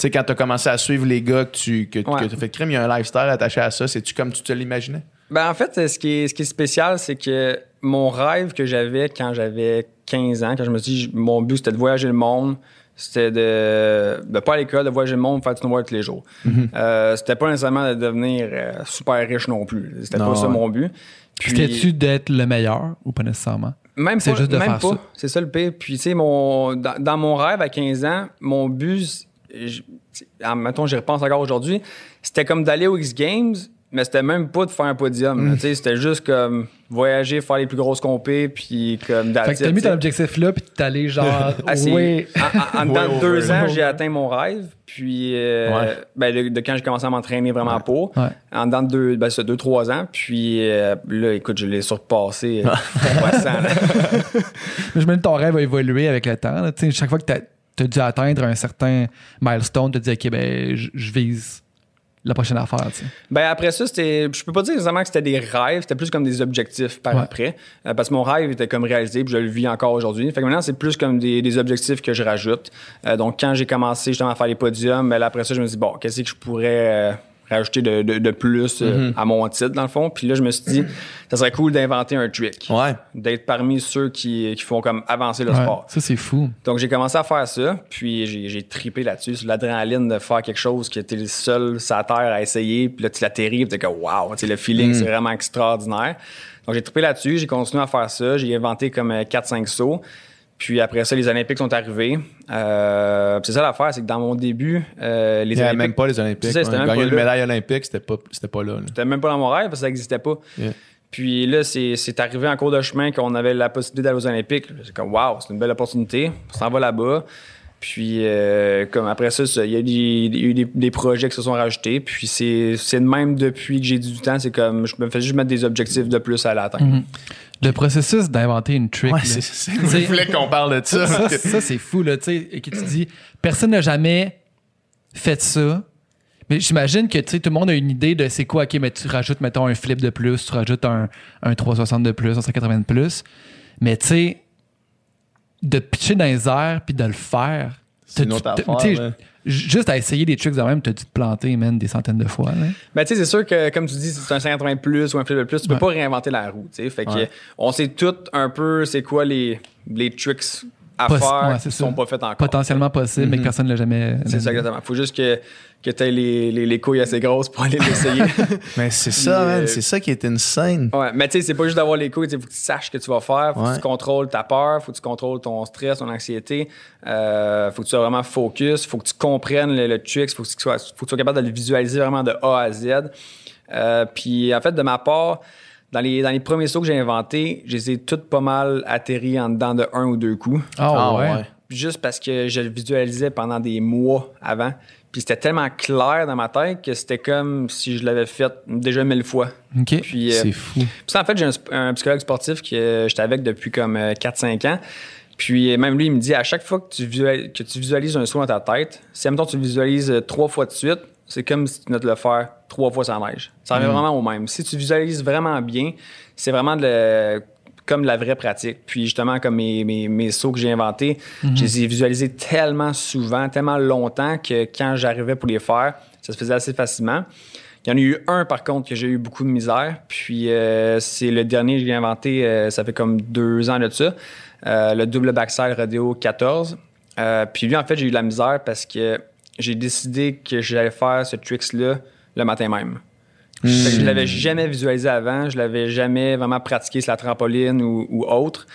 Tu sais, quand tu as commencé à suivre les gars que tu que, Ouais. que as fait de crime, il y a un lifestyle attaché à ça. C'est-tu comme tu te l'imaginais? Ben, en fait, ce qui est, ce qui est spécial, c'est que mon rêve que j'avais quand j'avais 15 ans, quand je me suis dit, mon but, c'était de voyager le monde, c'était de, de pas à l'école, de voyager le monde, faire du snowboard tous les jours. Mm-hmm. Euh, c'était pas nécessairement de devenir euh, super riche non plus. C'était pas ça mon but. Puis- C'était-tu d'être le meilleur ou pas nécessairement? même C'est pas, juste de même faire pas. ça. C'est ça le pire. Puis, tu sais, mon, dans, dans mon rêve à 15 ans, mon but, je- en- mettons, j'y repense encore aujourd'hui, c'était comme d'aller aux X Games, mais c'était même pas de faire un podium. Mm. là. Tu sais, C'était juste comme voyager, faire les plus grosses compés, puis comme Fait que t'as mis ton objectif là, puis t'es allé genre. <laughs> Ah, oui. En, dedans de deux ans, j'ai atteint mon rêve. Puis, euh, Ouais. ben, de, de quand j'ai commencé à m'entraîner vraiment pour. Ouais. En dedans de deux, ben, ça, deux, trois ans. Puis, euh, là, écoute, je l'ai surpassé. euh. <laughs> <laughs> Mais je me dis ton rêve a évolué avec le temps. là. Tu sais, Chaque fois que t'as as dû atteindre un certain milestone, tu te dis, OK, ben, je vise la prochaine affaire. tu sais. Ben après ça, c'était. Je peux pas dire nécessairement que c'était des rêves, c'était plus comme des objectifs par Ouais. après. Euh, parce que mon rêve était comme réalisé, puis je le vis encore aujourd'hui. Fait que maintenant, c'est plus comme des, des objectifs que je rajoute. Euh, donc quand j'ai commencé justement à faire les podiums, ben là, après ça, je me suis dit, bon, qu'est-ce que je pourrais. Euh, rajouter de, de- de plus euh, à mon titre dans le fond puis là je me suis dit ça serait cool d'inventer un trick Ouais. d'être parmi ceux qui, qui font comme avancer le Ouais, sport Ça, c'est fou. donc, j'ai commencé à faire ça, puis j'ai, tripé là-dessus, sur l'adrénaline de faire quelque chose que t'es le seul sur la terre à essayer, puis là, tu l'atterris, puis t'es comme wow, le feeling, c'est vraiment extraordinaire. Donc, j'ai tripé là-dessus, j'ai continué à faire ça, j'ai inventé comme euh, 4-5 sauts. Puis après ça, les Olympiques sont arrivés. Euh, c'est ça l'affaire, c'est que dans mon début, euh, les Il n'y avait même pas les Olympiques. Ça, c'était Ouais. même Gagner pas une médaille olympique, c'était pas, c'était pas là. là. C'était même pas dans mon rêve parce que ça n'existait pas. Yeah. Puis là, c'est c'est arrivé en cours de chemin qu'on avait la possibilité d'aller aux Olympiques. C'est comme, waouh, c'est une belle opportunité. On s'en va là-bas. Puis, euh, comme après ça, il y a, eu des, des projets qui se sont rajoutés. Puis, c'est c'est de même depuis que j'ai du temps. C'est comme, je me fais juste mettre des objectifs de plus à l'atteindre. Mhm. Le processus d'inventer une trick. Ouais, c'est voulais qu'on parle de ça. ça, ça, c'est fou, là, tu sais, et que tu dis, personne n'a jamais fait ça. Mais j'imagine que, tu sais, tout le monde a une idée de c'est quoi, OK, mais tu rajoutes, mettons, un flip de plus, tu rajoutes un, un 360 de plus, un 180 de plus. Mais, tu sais, de pitcher dans les airs puis de le faire. C'est une autre affaire, Juste à essayer des tricks de même, t'as dû te planter, man, des centaines de fois. là. Ben, tu sais, c'est sûr que, comme tu dis, si c'est un 180 plus ou un flip de plus, tu peux Ouais. pas réinventer la roue, tu sais. Fait que, Ouais. on sait tout un peu c'est quoi les, les tricks à faire ouais, qui ça. sont pas faits encore. Potentiellement possible, mais que personne ne l'a jamais. C'est ça, exactement. Faut juste que, que tu aies les, les, les couilles assez grosses pour aller l'essayer. <laughs> Mais c'est ça, man. euh, C'est ça qui est insane. ouais, mais tu sais, c'est pas juste d'avoir les couilles, il faut que tu saches ce que tu vas faire, faut que tu contrôles ta peur, faut que tu contrôles ton stress, ton anxiété, euh, faut que tu sois vraiment focus, faut que tu comprennes le, le trick, faut que, tu sois, faut que tu sois capable de le visualiser vraiment de A à Z. Euh, puis en fait, de ma part, dans les, dans les premiers sauts que j'ai inventés, je les ai toutes pas mal atterris en dedans de un ou deux coups. Ah, Ah, ouais. ouais. juste parce que je le visualisais pendant des mois avant. Puis c'était tellement clair dans ma tête que c'était comme si je l'avais fait déjà mille fois. OK. Puis, euh, C'est fou. puis ça, en fait, j'ai un, psychologue sportif que euh, j'étais avec depuis comme euh, 4-5 ans. Puis euh, même lui, il me dit à chaque fois que tu, visualises, que tu visualises un saut dans ta tête, si en même temps tu le visualises euh, trois fois de suite, c'est comme si tu venais de le faire trois fois sans neige. Ça revient vraiment au même. Si tu visualises vraiment bien, c'est vraiment de le- comme la vraie pratique. Puis justement, comme mes, mes, mes sauts que j'ai inventés, je les ai visualisés tellement souvent, tellement longtemps que quand j'arrivais pour les faire, ça se faisait assez facilement. Il y en a eu un, par contre, que j'ai eu beaucoup de misère. Puis euh, c'est le dernier que j'ai inventé, euh, ça fait comme deux ans de ça. Euh, le double backside rodeo 14. Euh, puis lui, en fait, j'ai eu de la misère parce que j'ai décidé que j'allais faire ce tricks-là le matin même. Que je l'avais jamais visualisé avant, je l'avais jamais vraiment pratiqué sur la trampoline ou, ou autre.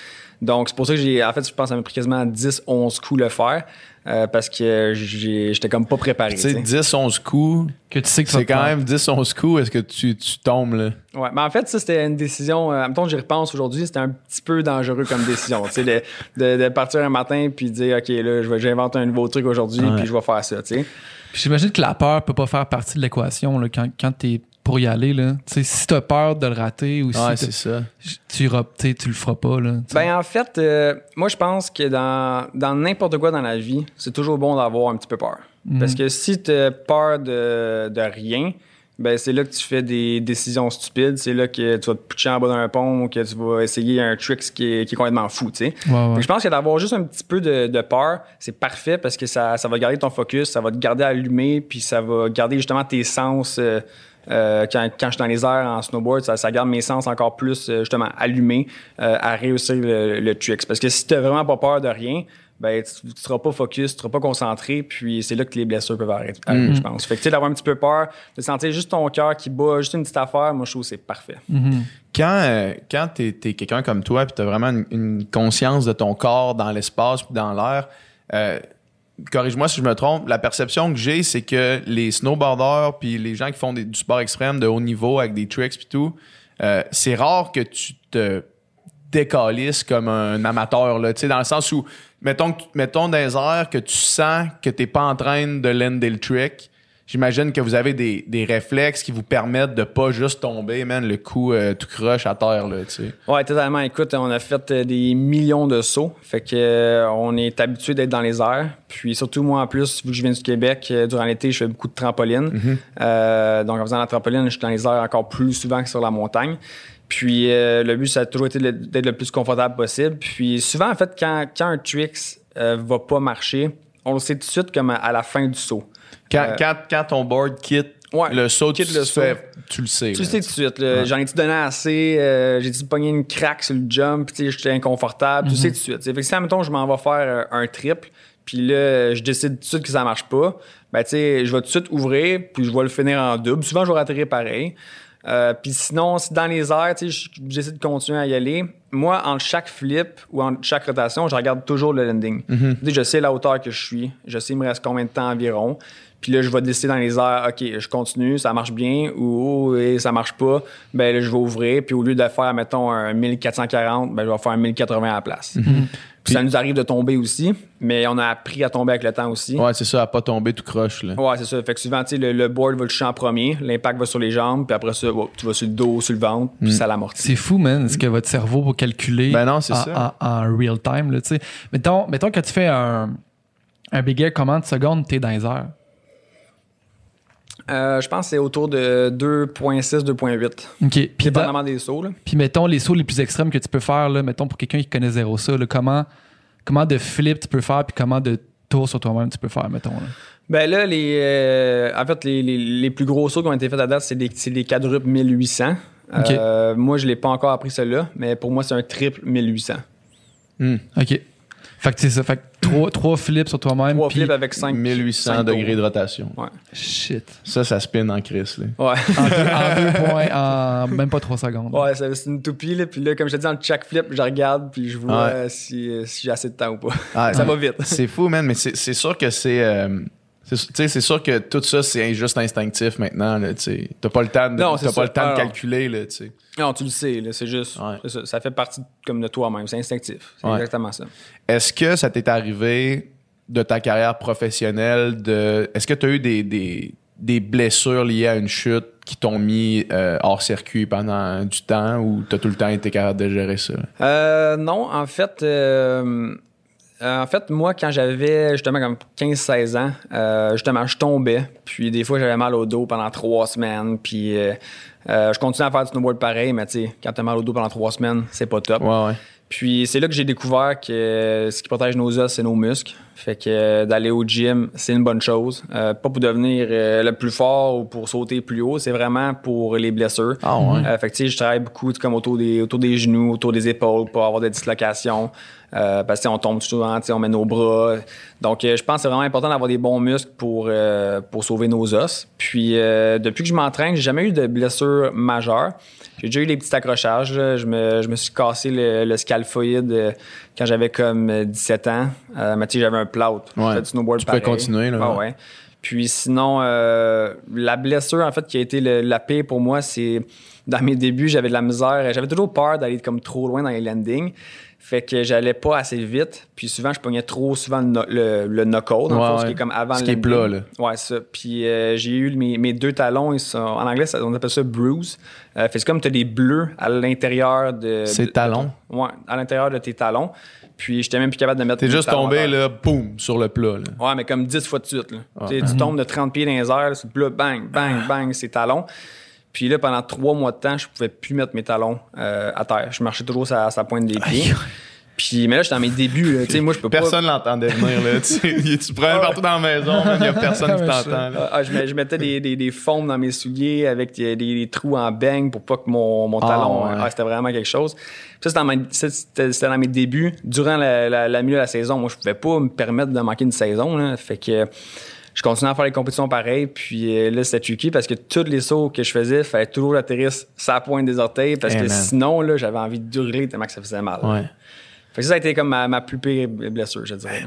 Donc, c'est pour ça que j'ai. En fait, je pense que ça m'a pris quasiment 10, 11 coups le faire euh, parce que j'étais comme pas préparé. Tu sais, tu sais. 10, 11 coups, Que tu sais que c'est quand même 10, 11 coups. Est-ce que tu, tu tombes, là? Ouais, mais en fait, ça, c'était une décision. Euh, mettons, j'y repense aujourd'hui, c'était un petit peu dangereux comme décision. tu sais, de, de, de partir un matin puis dire, OK, là, je vais- j'invente un nouveau truc aujourd'hui Ouais. puis je vais faire ça, tu sais. J'imagine que la peur peut pas faire partie de l'équation là, quand, quand t'es pour y aller. Là. Tu sais, si t'as peur de le rater ou si Ouais, t'as- ça. tu, iras- tu le feras pas. Là. Ben, en fait, euh, moi, je pense que dans, dans n'importe quoi dans la vie, c'est toujours bon d'avoir un petit peu peur. Parce que si tu as peur de, de rien, ben c'est là que tu fais des décisions stupides. C'est là que tu vas te pitcher en bas d'un pont ou que tu vas essayer un trick qui est, qui est complètement fou, tu sais. Ouais, Je pense que d'avoir juste un petit peu de, de peur, c'est parfait parce que ça, ça va garder ton focus, ça va te garder allumé, puis ça va garder justement tes sens. euh, euh, quand, quand je suis dans les airs en snowboard, ça, ça garde mes sens encore plus euh, justement allumés euh, à réussir le, le trick. Parce que si tu vraiment pas peur de rien, ben tu, tu seras pas focus, tu seras pas concentré, puis c'est là que les blessures peuvent arriver, je pense. Fait que tu sais, d'avoir un petit peu peur, de sentir juste ton cœur qui bat, juste une petite affaire, moi je trouve que c'est parfait. Quand, euh, quand t'es es, quelqu'un comme toi, puis t'as vraiment une, une conscience de ton corps dans l'espace puis dans l'air, corrige-moi si je me trompe, la perception que j'ai, c'est que les snowboarders puis les gens qui font du sport extrême de haut niveau avec des tricks puis tout, euh, c'est rare que tu te décalisses comme un amateur, là, dans le sens où, mettons, mettons airs que tu sens que t'es pas en train de lander le trick, j'imagine que vous avez des, des réflexes qui vous permettent de pas juste tomber, man, le coup euh, tout croche à terre, là, tu sais. Ouais, totalement. Écoute, on a fait euh, des millions de sauts. Fait que euh, on est habitué d'être dans les airs. Puis surtout, moi, en plus, vu que je viens du Québec, euh, durant l'été, je fais beaucoup de trampoline. Euh, donc, en faisant la trampoline, je suis dans les airs encore plus souvent que sur la montagne. Puis le but, ça a toujours été d'être le plus confortable possible. Puis souvent, en fait, quand, quand un tricks va pas marcher, on le sait tout de suite comme à la fin du saut. Quand, Euh, quand, quand ton board quitte Ouais, le saut, quitte tu, le fais- tu le sais. Tu le sais tout de suite. J'en ai-tu donné assez? euh, J'ai-tu pogné une craque sur le jump? J'étais inconfortable. Tu le sais tout de suite. Fait que si, admettons, je m'en vais faire euh, un triple, puis là, je décide tout de suite que ça marche pas, ben, tu sais, je vais tout de suite ouvrir, puis je vais le finir en double. Souvent, je vais ratterrir pareil. Euh, Puis sinon, si dans les airs, tu sais, j- j'essaie de continuer à y aller. Moi, entre chaque flip ou entre chaque rotation, je regarde toujours le landing. Tu sais, Je sais la hauteur que je suis. Je sais il me reste combien de temps environ. Puis là, je vais décider dans les airs, OK, je continue, ça marche bien, ou oh, et ça marche pas, ben là, je vais ouvrir. Puis au lieu de faire, mettons, un 1440, ben je vais faire un 1080 à la place. Puis ça nous arrive de tomber aussi, mais on a appris à tomber avec le temps aussi. Ouais, c'est ça, à pas tomber tout croche. Là. Ouais, c'est ça. Fait que souvent, tu sais, le, le board va le toucher en premier, l'impact va sur les jambes, puis après ça, oh, tu vas sur le dos, sur le ventre, puis ça l'amortit. C'est fou, man, ce que votre cerveau va calculer Ben non, c'est en, ça. en- en real time. Là, tu sais. mettons, mettons que tu fais un, un big air, combien de secondes t'es dans les airs? Euh, je pense que c'est autour de 2.6, 2.8. OK. Puis, Dépendamment des sauts. Là. puis mettons les sauts les plus extrêmes que tu peux faire, là, mettons pour quelqu'un qui connaît zéro ça, là, comment, comment de flip tu peux faire, puis comment de tour sur toi-même tu peux faire, mettons. Là? Ben là, les, euh, en fait, les, les- les plus gros sauts qui ont été faits à date, c'est des, c'est des quadruples 1800. OK. Euh, moi, je l'ai pas encore appris cela, mais pour moi, c'est un triple 1800. OK. Fait que c'est ça. Fait que trois, trois flips sur toi-même. Trois puis- flips avec 5 1800 degrés de rotation. Ouais. Shit. Ça, ça spin en crise. Là. Ouais. En deux, en deux <laughs> points, en même pas trois secondes. Ouais, c'est une toupie, là. Puis là, comme je te dis, entre chaque flip, je regarde, puis je vois Ouais. si, si j'ai assez de temps ou pas. Ah, ça ouais. va vite. C'est fou, man, mais c'est c'est sûr que c'est. euh, c'est sûr que tout ça, c'est juste instinctif maintenant. T'as pas le temps de, Non, pas le temps Ah, de non. calculer. Là, sais. Non, tu le sais. C'est juste. Ouais. ça, ça fait partie de- comme de toi-même. C'est instinctif. C'est Ouais. exactement ça. Est-ce que ça t'est arrivé de ta carrière professionnelle de. Est-ce que tu as eu des, des, des blessures liées à une chute qui t'ont mis euh, hors circuit pendant du temps ou t'as tout le temps été capable de gérer ça? Euh, non, en fait, euh, euh, en fait, moi, quand j'avais justement comme 15-16 ans, euh, justement, je tombais. Puis des fois, j'avais mal au dos pendant trois semaines. Puis euh, je continuais à faire du snowboard pareil, mais tu sais, quand t'as mal au dos pendant trois semaines, c'est pas top. Ouais, ouais. Puis c'est là que j'ai découvert que ce qui protège nos os, c'est nos muscles. Fait que d'aller au gym, c'est une bonne chose. Euh, pas pour devenir euh, le plus fort ou pour sauter plus haut, c'est vraiment pour les blessures. Ah ouais. Euh, fait que tu sais, je travaille beaucoup comme autour des, autour des genoux, autour des épaules pour avoir des dislocations. Euh, parce que on tombe souvent, on met nos bras. Donc, euh, je pense que c'est vraiment important d'avoir des bons muscles pour, euh, pour sauver nos os. Puis, euh, depuis que je m'entraîne, j'ai jamais eu de blessures majeures. J'ai déjà eu des petits accrochages. Je me, je me suis cassé le, le scalphoïde quand j'avais comme euh, 17 ans. Mais tu sais, j'avais un plout. Ouais. Du snowboard Tu pareil. continuer, là, Ah ouais. Puis sinon, euh, la blessure, en fait, qui a été le- la pire pour moi, c'est dans mes débuts, j'avais de la misère. J'avais toujours peur d'aller comme trop loin dans les landings. Fait que j'allais pas assez vite. Puis souvent, je pognais trop souvent le, no- le, le le Ouais, ce qui est comme avant Ce le qui est plat, là. Ouais, ça. Puis euh, j'ai eu mes, mes deux talons, ils sont, en anglais, ça- on appelle ça bruise. Euh, fait que c'est comme tu as des bleus à l'intérieur de. Ces de- talons? Ouais, à l'intérieur de tes talons. Puis j'étais même plus capable de mettre T'es juste tombé, là, boum, sur le plat. Là. Ouais, mais comme 10 fois de suite. Là. Ah. Tu Tu tombes de 30 pieds dans les airs, là, c'est là, bang, bang, bang, c'est talons. Puis là, pendant trois mois de temps, je pouvais plus mettre mes talons euh, à terre. Je marchais toujours à sa pointe des pieds. Puis, mais là, j'étais dans mes débuts. là. Tu sais, moi, je peux pas. Personne l'entendait venir. Là, tu, prenais partout dans la maison, il n'y a personne qui t'entend. Ah, ah, je, mettais des, des, des foams dans mes souliers avec des, des- des trous en bang pour pas que mon, mon Ah, talon. ouais. ah, c'était vraiment quelque chose. Puis ça, c'était dans, dans mes débuts. Durant la, la, la milieu de la saison, moi, je pouvais pas me permettre de manquer une saison. Là. Fait que je continuais à faire les compétitions pareilles. Puis euh, là, c'était tricky parce que tous les sauts que je faisais, il fallait toujours atterrir sa pointe des orteils parce Eh, que man. sinon, là, j'avais envie de hurler tellement que ça faisait mal. Ouais. Fait que ça, ça a été comme ma, ma plus pire blessure, je dirais.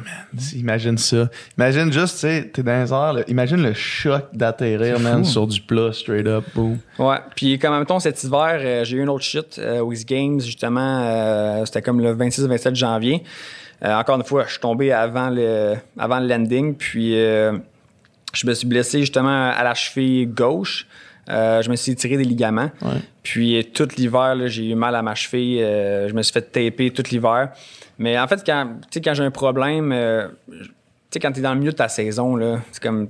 Imagine ça. Imagine juste, tu sais, t'es dans les airs. là. Imagine le choc d'atterrir, man, sur du plat, straight up. Boom. Ouais, puis comme en même temps cet hiver, euh, j'ai eu une autre chute euh, aux Games justement, euh, c'était comme le 26-27 janvier. Encore une fois, je suis tombé avant le avant le landing, puis je me suis blessé justement à la cheville gauche. Euh, je me suis tiré des ligaments. Ouais. Puis tout l'hiver, j'ai eu mal à ma cheville. euh, je me suis fait taper tout l'hiver. Mais en fait, quand, quand j'ai un problème, euh, tu sais, quand tu es dans le milieu de ta saison, là, c'est comme,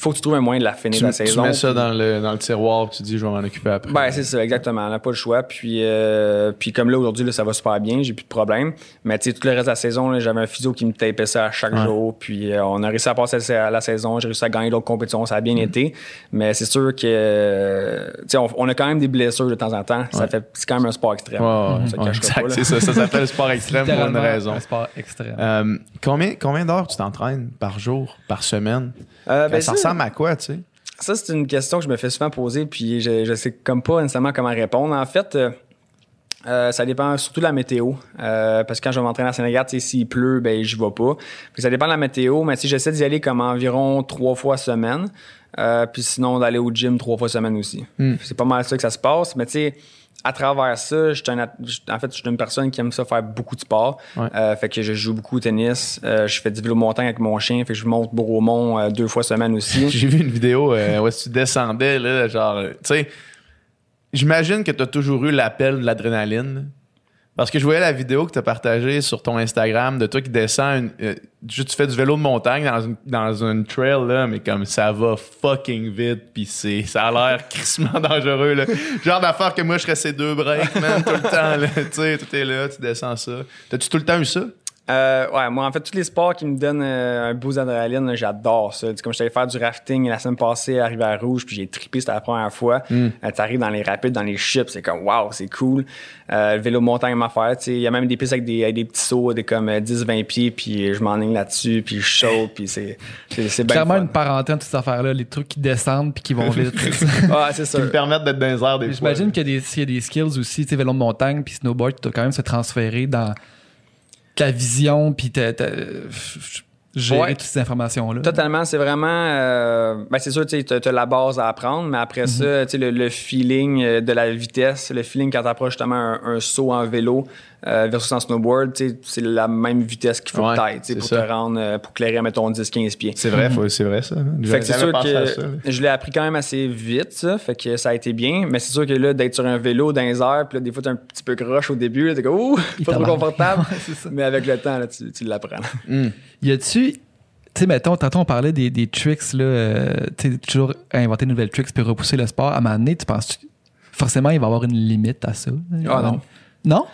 faut que tu trouves un moyen de la finir, Tu, la tu saison. mets ça puis- dans le, dans le tiroir, puis tu dis, je vais m'en occuper après. ben, c'est ça, exactement. On n'a pas le choix. Puis, euh, puis comme là, aujourd'hui, là, ça va super bien. J'ai plus de problème. Mais tu sais, tout le reste de la saison, là, j'avais un physio qui me tapait ça à chaque Ouais. jour. Puis euh, on a réussi à passer la la saison. J'ai réussi à gagner d'autres compétitions. Ça a Mm. bien été. Mais c'est sûr que, tu sais, on, on a quand même des blessures de temps en temps. Ça Ouais. fait, c'est quand même un sport extrême. Ouais, ouais, Ça exact, c'est ça. Ça s'appelle sport <laughs> extrême pour une raison. Un sport extrême. Euh, combien combien d'heures tu t'entraînes par jour, par semaine? Euh, ben, ça ça, ressemble à quoi, tu sais? Ça, c'est une question que je me fais souvent poser, puis je, je sais comme pas nécessairement comment répondre. En fait, euh, euh, ça dépend surtout de la météo. Euh, parce que quand je vais m'entraîner à Sénégal, s'il pleut, ben je vais pas. Puis ça dépend de la météo, mais si j'essaie d'y aller comme environ trois fois semaine. Euh, puis sinon, d'aller au gym trois fois semaine aussi. C'est pas mal ça que ça se passe. Mais tu sais, à travers ça, je suis un en fait, je suis une personne qui aime ça faire beaucoup de sport. Ouais. Euh, fait que je joue beaucoup au tennis. Euh, je fais du vélo montagne avec mon chien. Fait que je monte Beaumont euh, deux fois semaine aussi. <laughs> J'ai vu une vidéo euh, où tu descendais, là, genre, tu sais, j'imagine que tu as toujours eu l'appel de l'adrénaline. Parce que je voyais la vidéo que tu as partagée sur ton Instagram de toi qui descends, une- euh, tu fais du vélo de montagne dans une, dans trail, là, mais comme ça va fucking vite, puis ça a l'air <laughs> crissement dangereux. Là. Genre d'affaire que moi je serais ces deux breaks, man, tout le temps. <laughs> Tu sais, tout est là, tu descends ça. T'as-tu tout le temps eu ça? Euh, ouais, moi, en fait, tous les sports qui me donnent euh, un boost d'adrénaline, j'adore ça. Tu sais, Comme je suis allé faire du rafting la semaine passée à Rivière-Rouge, puis j'ai trippé, c'était la première fois. Euh, tu arrives dans les rapides, dans les chips, c'est comme, wow, c'est cool. Euh, le vélo montagne m'a fait. Tu sais, Il y a même des pistes avec des, avec des petits sauts, des comme euh, 10-20 pieds, puis je m'enligne là-dessus, puis je saute, puis c'est, c'est, Clairement, fun. une parenthèse, toutes ces affaires-là, les trucs qui descendent puis qui vont vite. <laughs> Ah, c'est ça. Qui me permettent d'être dans les airs des. J'imagine qu'il y, a des- s'il y a des skills aussi, tu sais, vélo de montagne puis snowboard, tu dois quand même se transférer dans ta vision puis ta- ta- gérer Ouais. toutes ces informations-là. Totalement, c'est vraiment. euh, ben c'est sûr, tu as, la base à apprendre, mais après ça, tu sais, le, le feeling euh, de la vitesse, le feeling quand tu approches justement un, un saut en vélo euh, versus en snowboard, c'est la même vitesse qu'il faut Ouais, c'est pour ça. te rendre, euh, pour clairer, mettons, 10-15 pieds. C'est vrai, c'est vrai ça. Fait que c'est J'avais sûr pensé à que ça, là. je l'ai appris quand même assez vite, ça. Fait que ça a été bien. Mais c'est sûr que là, d'être sur un vélo dans les airs, puis là, des fois, t'es un petit peu croche au début, t'es comme, ouh, pas trop confortable. <laughs> Ouais, mais avec le temps, là, tu, tu l'apprends. Y a-tu. Tu sais, mettons, tantôt on parlait des, des tricks, là. euh, tu sais, toujours inventer de nouvelles tricks puis repousser le sport. À un moment donné, tu penses forcément il va y avoir une limite à ça? Ah non. Non?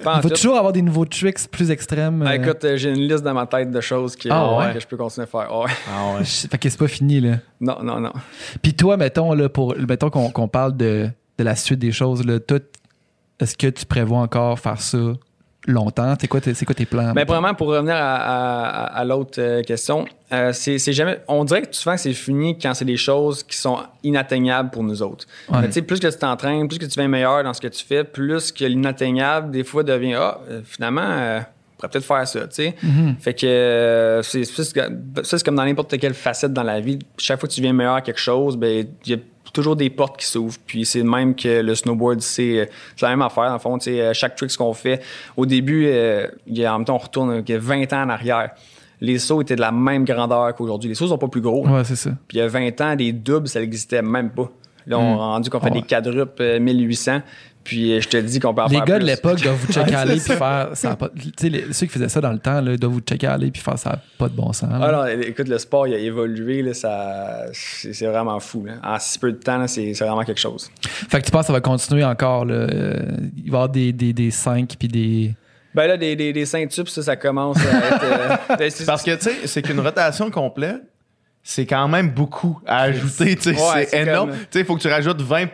Il va toujours avoir des nouveaux tricks plus extrêmes. Ah, euh, écoute, euh, j'ai une liste dans ma tête de choses qui, Ah ouais? que je peux continuer à faire. Ah ouais. Ah ouais. Fait que c'est pas fini, là. Non, non, non. Puis toi, mettons, là, pour, mettons qu'on qu'on parle de, de la suite des choses, là, toi, est-ce que tu prévois encore faire ça longtemps? C'est quoi, quoi tes plans? Mais premièrement, pour revenir à, à- à l'autre euh, question, euh, c'est jamais. On dirait que souvent que c'est fini quand c'est des choses qui sont inatteignables pour nous autres. Ouais. Mais tu sais, plus que tu t'entraînes, plus que tu deviens meilleur dans ce que tu fais, plus que l'inatteignable, des fois, devient Ah, euh, finalement, euh, on pourrait peut-être faire ça, tu sais. Fait que euh, c'est c'est- ça, c'est comme dans n'importe quelle facette dans la vie. Chaque fois que tu deviens meilleur à quelque chose, ben il y a toujours des portes qui s'ouvrent. Puis c'est le même que le snowboard, c'est euh, c'est la même affaire. Dans le fond, euh, chaque trick qu'on fait, au début, euh, il y a, en même temps, on retourne il y a 20 ans en arrière. Les sauts étaient de la même grandeur qu'aujourd'hui. Les sauts sont pas plus gros. Ouais, c'est ça. Puis il y a 20 ans, des doubles, ça n'existait même pas. Là, on a rendu qu'on fait. Ouais. des quadruples euh, 1800. Puis euh, je te dis qu'on peut en Les faire gars de plus. l'époque doivent vous <laughs> checker aller puis faire. Ça a pas- tu sais, les- ceux qui faisaient ça dans le temps, là, doivent vous checker aller puis faire ça a pas de bon sens. là. Ah non, écoute, le sport, il a évolué. Là, ça, c'est, c'est vraiment fou. Là. En si peu de temps, là, c'est, c'est vraiment quelque chose. Fait que tu penses que ça va continuer encore. Là, euh, il va y avoir des, des, des 5 puis des. Ben là, des, des, des ceintures, ça, ça commence à être... euh, <laughs> ben, c'est- Parce que, tu sais, c'est qu'une rotation complète, c'est quand même beaucoup à ajouter. Ouais, c'est c'est énorme. sais, il faut que tu rajoutes 20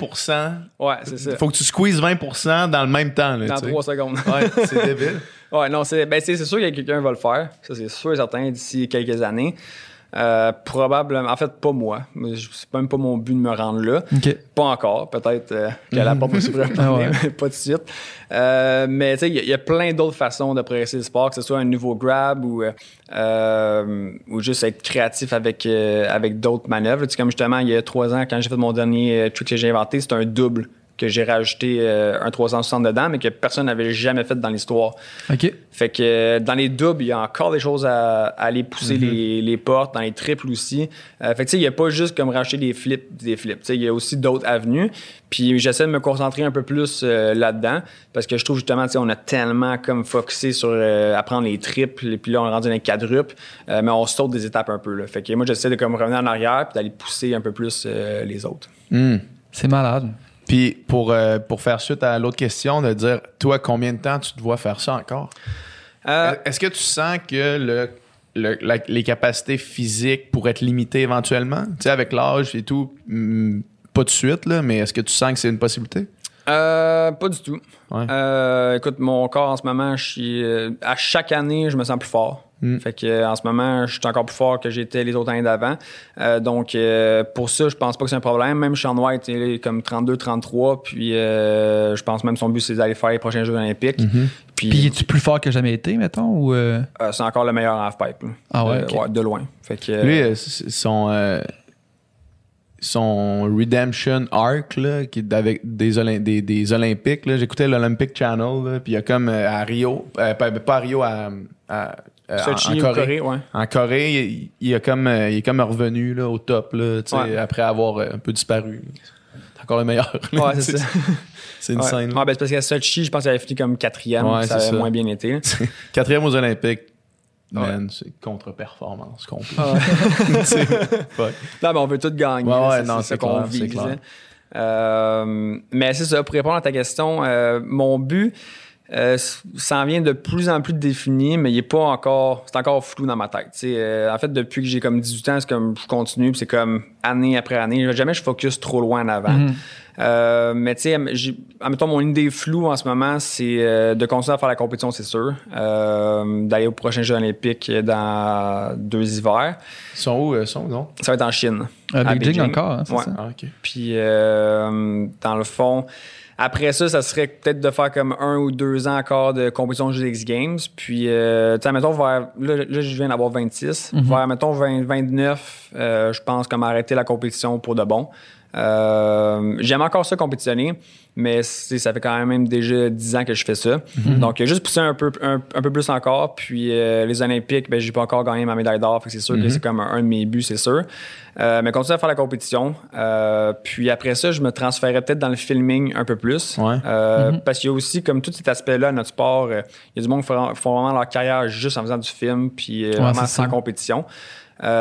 Ouais, c'est ça. Il faut que tu squeezes 20% dans le même temps. Là, Dans tu sais. trois secondes. Ouais, c'est débile. <laughs> Ouais, non, c'est, ben, sûr que quelqu'un va le faire. Ça, c'est sûr et certain d'ici quelques années. Euh, probablement, en fait, pas moi. C'est même pas mon but de me rendre là. Pas encore. Peut-être euh, que la porte va s'ouvrir un <laughs> Ah pas de suite. Euh, mais tu sais, il y a- il y, a plein d'autres façons de progresser le sport, que ce soit un nouveau grab ou, euh, ou juste être créatif avec, avec d'autres manœuvres. Tu sais, comme justement, il y a trois ans, quand j'ai fait mon dernier trick que j'ai inventé, c'était un double que j'ai rajouté euh, un 360 dedans, mais que personne n'avait jamais fait dans l'histoire. OK. Fait que euh, dans les doubles, il y a encore des choses à, à aller pousser les, les portes, dans les triples aussi. Euh, fait que tu sais, il n'y a pas juste comme racheter des flips, des flips. Tu sais, il y a aussi d'autres avenues. Puis j'essaie de me concentrer un peu plus là-dedans parce que je trouve justement, tu sais, on a tellement comme focusé sur apprendre les triples, et puis là, on est rendu dans les quadruples, mais on saute des étapes un peu. Là. Fait que moi, j'essaie de comme revenir en arrière puis d'aller pousser un peu plus les autres. Hmm. C'est malade. Puis pour, euh, pour faire suite à l'autre question, de dire, toi, combien de temps tu te vois faire ça encore? Euh, Est-ce que tu sens que le, le- la- les capacités physiques pourraient être limitées éventuellement? Tu sais, avec l'âge et tout, hmm, pas de suite, là, mais est-ce que tu sens que c'est une possibilité? Euh, pas du tout. Ouais. Euh, écoute, mon corps en ce moment, je suis, à chaque année, je me sens plus fort. Mm. Fait que euh, en ce moment, je suis encore plus fort que j'étais les autres années d'avant. Euh, donc euh, pour ça, je pense pas que c'est un problème. Même Sean White, il est comme 32-33, puis euh, je pense même son but c'est d'aller faire les prochains Jeux olympiques. Mm-hmm. Puis, Puis es-tu plus fort que jamais été, mettons? Ou c'est encore le meilleur half-pipe. là. Ah ouais, Euh, ok. de loin. Fait que, euh, Lui, son, euh, son Redemption Arc, là, qui est avec des, Olym- des, des Olympiques, là, j'écoutais l'Olympic Channel, là, puis il y a comme euh, à Rio, euh, pas, pas à Rio, à, à- Sochi en, Corée. Corée, ouais. En Corée, il, il, a comme, euh, il est comme revenu là, au top, là, Ouais. après avoir euh, un peu disparu. C'est encore le meilleur. Ouais, c'est sais. <laughs> ça. C'est une Ouais. scène. Ouais, ben, c'est parce qu'à Sochi, je pense qu'il avait fini comme quatrième. Ouais, ça avait ça. moins bien été. <laughs> Quatrième aux Olympiques. Man, c'est contre-performance complète. Ah. <laughs> Non, mais on veut tout gagner. C'est, ça qu'on clair, c'est vise. Euh, mais c'est ça, pour répondre à ta question, euh, mon but euh, ça en vient de plus en plus défini, mais il est pas encore. C'est encore flou dans ma tête. Euh, en fait, depuis que j'ai comme 18 ans, c'est comme je continue, puis c'est comme année après année. Jamais je focus trop loin en avant. Mhm. Euh, mais tu sais, j'ai- admettons, mon idée floue en ce moment, c'est euh, de continuer à faire la compétition, c'est sûr. Euh, D'aller au prochain Jeux olympiques dans deux hivers. Ils sont où, euh, sont, non? Ça va être en Chine. à À Beijing Beijing. encore, hein, c'est Ouais. ça? Ah. Puis, euh, dans le fond, après ça, ça serait peut-être de faire comme un ou deux ans encore de compétition de jeux X Games. Puis, euh, tu sais, mettons, vers, là, là, je viens d'avoir 26. Vers, mettons, 20, 29, euh, je pense comme arrêter la compétition pour de bon. Euh, J'aime encore ça compétitionner, mais ça fait quand même déjà 10 ans que je fais ça. Donc, euh, juste pousser un peu, un, un peu plus encore. Puis, euh, les Olympiques, ben, j'ai pas encore gagné ma médaille d'or. Fait que c'est sûr que c'est comme un, un de mes buts, c'est sûr. Euh, mais continuer à faire la compétition. Euh, puis après ça, je me transférais peut-être dans le filming un peu plus. Ouais. Euh, Parce qu'il y a aussi, comme tout cet aspect-là, notre sport, il y a du monde qui font, font vraiment leur carrière juste en faisant du film, puis vraiment sans ça. compétition.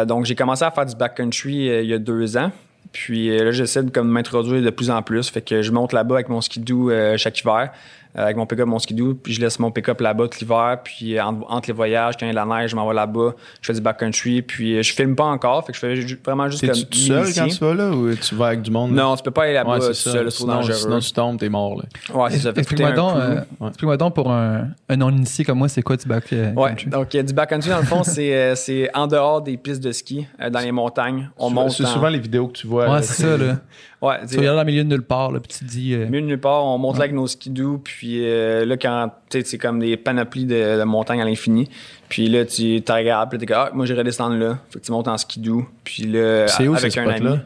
Donc, j'ai commencé à faire du backcountry il y a deux ans. Puis euh, là, j'essaie de comme, m'introduire de plus en plus. Fait que je monte là-bas avec mon skidoo euh, chaque hiver, avec mon pick-up, mon skidoo, puis je laisse mon pick-up là-bas tout l'hiver. Puis euh, entre, les voyages, quand il y a de la neige, je m'en vais là-bas, je fais du backcountry. Puis euh, je filme pas encore, fait que je fais vraiment juste comme T'es-tu tout seul quand tu vas là ou tu vas avec du monde? là? Non, tu peux pas aller là-bas Ouais, seul, c'est dangereux. sinon, tu tombes, t'es mort. Là. Ouais, c'est ça. Explique-moi donc, euh, Ouais. explique-moi donc pour un, un non-initié comme moi, c'est quoi du back euh, Ouais, donc euh, du backcountry, dans le fond, c'est euh, c'est en dehors des pistes de ski, euh, dans les montagnes. On monte C'est en- souvent les vidéos que tu vois. Ouais, c'est ça, là. Ouais, Tu regardes dans le milieu de nulle part, là, puis tu te dis. euh, Mieux de nulle part, on monte là avec nos skidoo, puis euh, là, quand, tu sais, c'est comme des panoplies de, de montagnes à l'infini. Puis là, tu te regardes, puis là, t'es comme, ah, moi, j'irai descendre là. Fait que tu montes en skidoo, puis là, C'est où, avec un ami. spots-là?